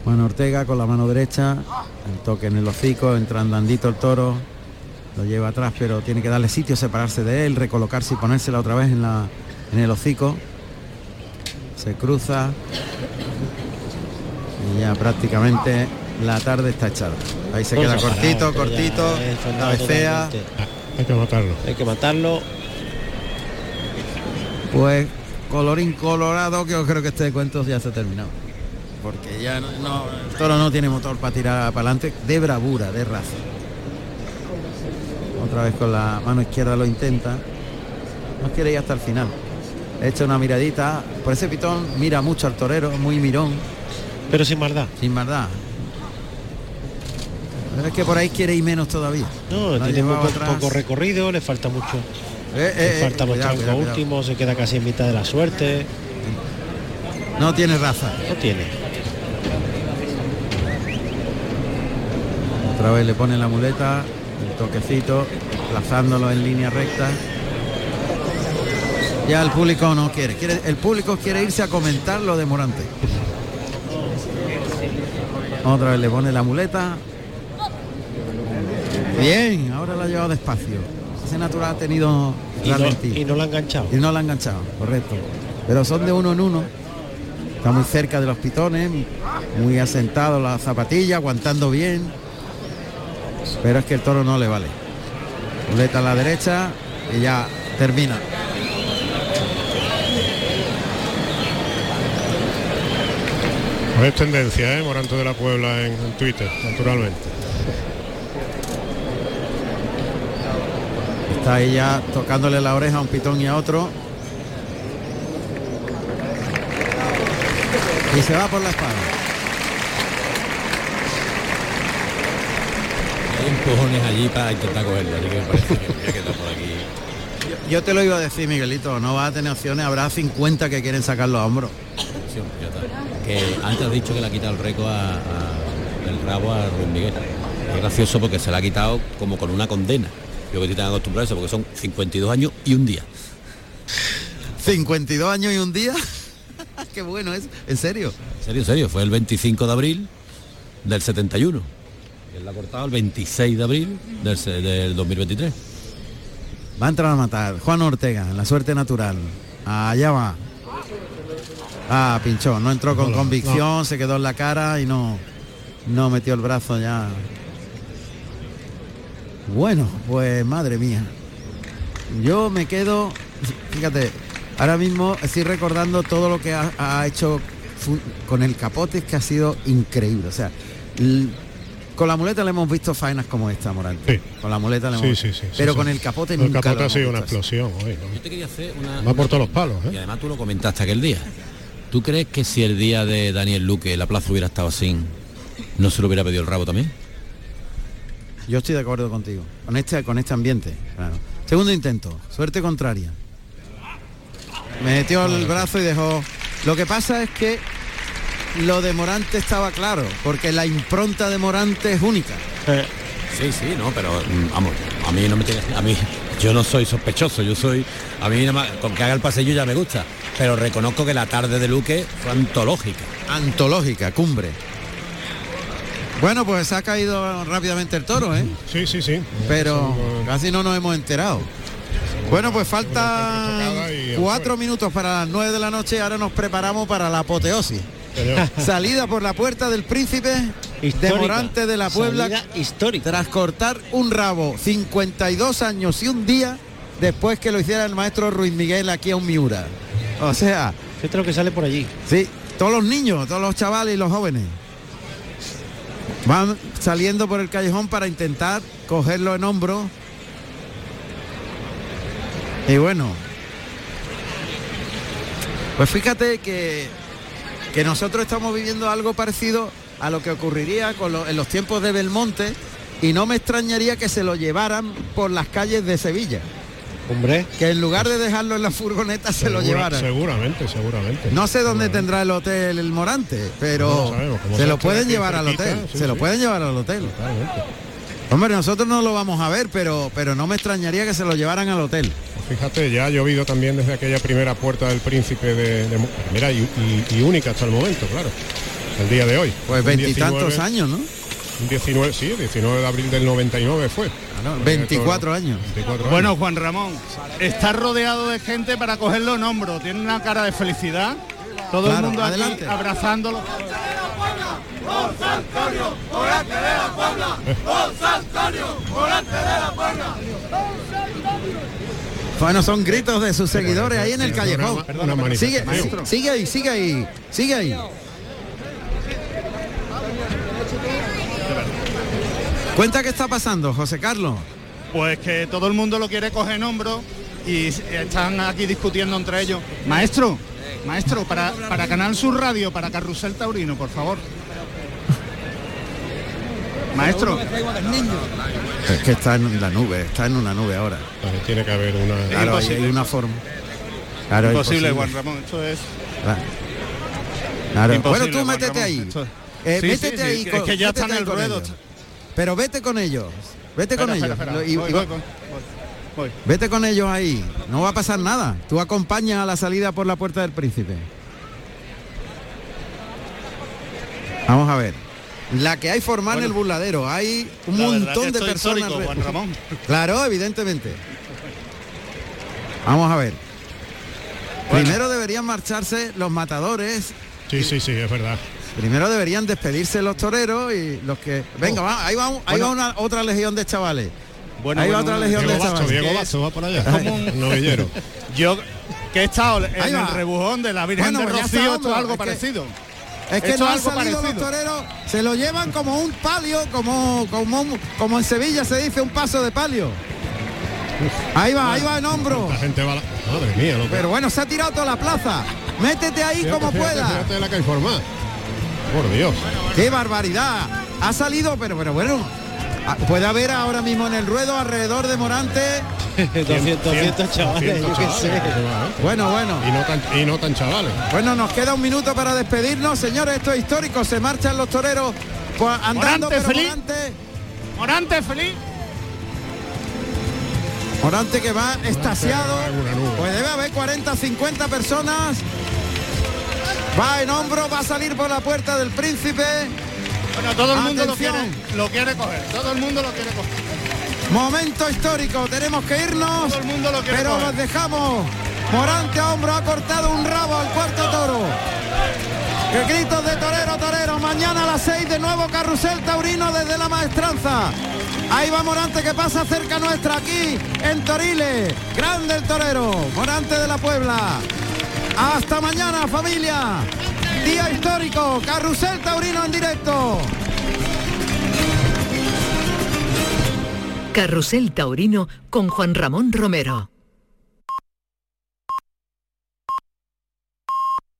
Juan Ortega con la mano derecha, el toque en el hocico, entra andandito el toro, lo lleva atrás, pero tiene que darle sitio, separarse de él, recolocarse y ponérsela otra vez en, la, en el hocico. Se cruza ya prácticamente la tarde está echada. Ahí se queda Cosa cortito, cortito, cabecea. Hay que matarlo. Hay que matarlo. Pues colorín colorado, que yo creo que este cuento ya se ha terminado. Porque ya no, no- el toro no tiene motor para tirar para adelante, de bravura, de raza. Otra vez con la mano izquierda lo intenta. No quiere ir hasta el final. Echa una miradita. Por ese pitón mira mucho al torero, muy mirón. Pero sin maldad. Sin maldad. Pero es que por ahí quiere ir menos todavía. No, La tiene poco, recorrido, le falta mucho. Eh, eh, le eh, cuidado, cuidado, cuidado. últimos, se queda casi en mitad de la suerte. No tiene raza. No tiene. Otra vez le pone la muleta, el toquecito, plazándolo en línea recta. Ya el público no quiere, quiere el público quiere irse a comentar lo de Morante. Otra vez le pone la muleta. Bien, ahora la ha llevado despacio. ese natural ha tenido Y no, y no lo ha enganchado. Y no la ha enganchado, correcto. Pero son de uno en uno. Está muy cerca de los pitones, muy asentado la zapatilla, aguantando bien. Pero es que el toro no le vale. Muleta a la derecha y ya termina. Pues es tendencia, ¿eh? Morante de la Puebla en, en Twitter, naturalmente. Está ella tocándole la oreja a un pitón y a otro. Y se va por la espalda. Hay empujones allí para intentar cogerlo, así que me parece que voy a quedar por aquí. Yo te lo iba a decir, Miguelito, no vas a tener opciones, habrá 50 que quieren sacarlo a. Sí, ya está. Que antes has dicho que le ha quitado el récord a, a- el rabo a Ruiz Miguel. Es gracioso porque se le ha quitado como con una condena. Yo que estoy tan acostumbrado a eso porque son 52 años y un día. 52 años y un día. Qué bueno es, en serio. En serio, en serio, fue el 25 de abril del 71. Y él la ha cortado el 26 de abril del 2023. Va a entrar a matar. Juan Ortega, en la suerte natural. Allá va. Ah, pinchó. No entró con No, no, convicción, se quedó en la cara y no, no metió el brazo ya. Bueno, pues madre mía. Yo me quedo, fíjate, ahora mismo estoy recordando todo lo que ha, ha hecho con el capote, que ha sido increíble. O sea, con la muleta le hemos visto faenas como esta, Morante. Con la muleta le Sí, hemos sí, sí, sí, Pero sí. con el capote El nunca capote lo ha hemos sido una explosión hoy, ¿no? Yo te quería hacer una... Va por todos los palos, ¿eh? Y además tú lo comentaste aquel día. ¿Tú crees que si el día de Daniel Luque la plaza hubiera estado así, no se lo hubiera pedido el rabo también? Yo estoy de acuerdo contigo. Con este, con este ambiente. claro. Segundo intento. Suerte contraria. Metió el brazo y dejó. Lo que pasa es que lo de Morante estaba claro, porque la impronta de Morante es única. Sí, sí, no, pero mm, vamos, a mí no me tiene, a mí yo no soy sospechoso, yo soy, a mí nada más, con que haga el pasillo ya me gusta, pero reconozco que la tarde de Luque fue antológica. Antológica, cumbre. Bueno, pues se ha caído rápidamente el toro, ¿eh? Sí, sí, sí. Pero casi no nos hemos enterado. Bueno, pues faltan cuatro minutos para las nueve de la noche. Ahora nos preparamos para la apoteosis. Salida por la puerta del príncipe de Histórica. Morante de la Puebla. Salida histórica. Tras cortar un rabo, 52 años y un día después que lo hiciera el maestro Ruiz Miguel aquí a un Miura. O sea, es lo que sale por allí. Sí, todos los niños, todos los chavales y los jóvenes. Van saliendo por el callejón para intentar cogerlo en hombro. Y bueno. Pues fíjate que, que nosotros estamos viviendo algo parecido a lo que ocurriría con lo- en los tiempos de Belmonte y no me extrañaría que se lo llevaran por las calles de Sevilla. Hombre. Que en lugar de dejarlo en la furgoneta se lo llevaran. Seguramente, seguramente. No sé dónde tendrá el hotel el Morante, pero No sabemos, se lo pueden llevar al hotel. sí, se lo pueden llevar al hotel. Hombre, nosotros no lo vamos a ver, pero, pero no me extrañaría que se lo llevaran al hotel. Fíjate, ya ha llovido también desde aquella primera puerta del príncipe de, de y, y- y única hasta el momento, claro. El día de hoy. Pues veintitantos 19 años, ¿no? Un 19, sí, 19 de abril del 99 fue. 24 años. 24 Bueno, Juan Ramón, está rodeado de gente para cogerlo en hombro. Tiene una cara de felicidad. Todo Claro, el mundo aquí adelante. abrazándolo. Bueno, son gritos de sus seguidores ahí en el callejón. Sigue, sigue ahí, sigue ahí, sigue ahí. Cuenta qué está pasando, José Carlos. Pues que todo el mundo lo quiere coger en hombro y s- están aquí discutiendo entre ellos. Maestro, maestro, para, para Canal Sur Radio, para Carrusel Taurino, por favor. Maestro. Es que está en la nube, está en una nube ahora. tiene que haber una. Claro, hay una forma. Claro, imposible, imposible. Juan Ramón. Esto es. Claro. Claro. Imposible, Bueno, tú métete Ramón, ahí. Eh, Sí, métete sí, sí, ahí. que- con- es que ya está en el ruedo. ellos. Pero vete con ellos. Vete con Espera, ellos. espera, Lo- espera. y- Voy, y- voy, voy, voy. Vete con ellos ahí. No va a pasar nada. Tú acompañas a la salida por la puerta del príncipe. Vamos a ver. La que hay formar en el burladero. Hay un montón de personas. histórico, re- Juan Ramón. Claro, evidentemente. Vamos a ver. Primero deberían marcharse los matadores. Sí, sí, sí, es verdad. Primero deberían despedirse los toreros y los que. Venga, va, ahí va, un- ahí va una otra legión de chavales. Bueno, ahí va otra legión de Basto, chavales. Diego Basto va por allá. Como un novillero. Yo que he estado en el rebujón de la Virgen Bueno, de pues Rocío, esto es algo es que- parecido. Es que Esto no es han algo salido parecido. los toreros, se lo llevan como un palio, como, como, como en Sevilla se dice un paso de palio. Ahí va, ahí va en hombro. La gente va a la... Madre mía, lo que... Pero bueno, se ha tirado toda la plaza. Métete ahí Fíjate, como fíjate, pueda. Fíjate la que hay. Por Dios. ¡Qué barbaridad! Ha salido, pero, pero bueno, ah, puede haber ahora mismo en el ruedo alrededor de Morante 200, 200 chavales, yo qué sé. Bueno, bueno. Y no tan, y no tan chavales. Bueno, nos queda un minuto para despedirnos, señores. Esto es histórico. Se marchan los toreros pues, andando, Morante pero feliz. Morante, Morante feliz. Morante que va estasiado. Pues debe haber 40, 50 personas. Va en hombro, va a salir por la puerta del príncipe. Bueno, todo el mundo lo quiere, lo quiere coger. Todo el mundo lo quiere coger. Momento histórico, tenemos que irnos. Todo el mundo lo quiere pero coger. los dejamos. Morante a hombro ha cortado un rabo al cuarto toro. Que gritos de torero, torero. Mañana a las 6 de nuevo carrusel taurino desde la maestranza. Ahí va Morante que pasa cerca nuestra aquí en Toriles. Grande el torero. Morante de la Puebla. Hasta mañana familia. Día histórico. Carrusel taurino en directo. Carrusel Taurino con Juan Ramón Romero.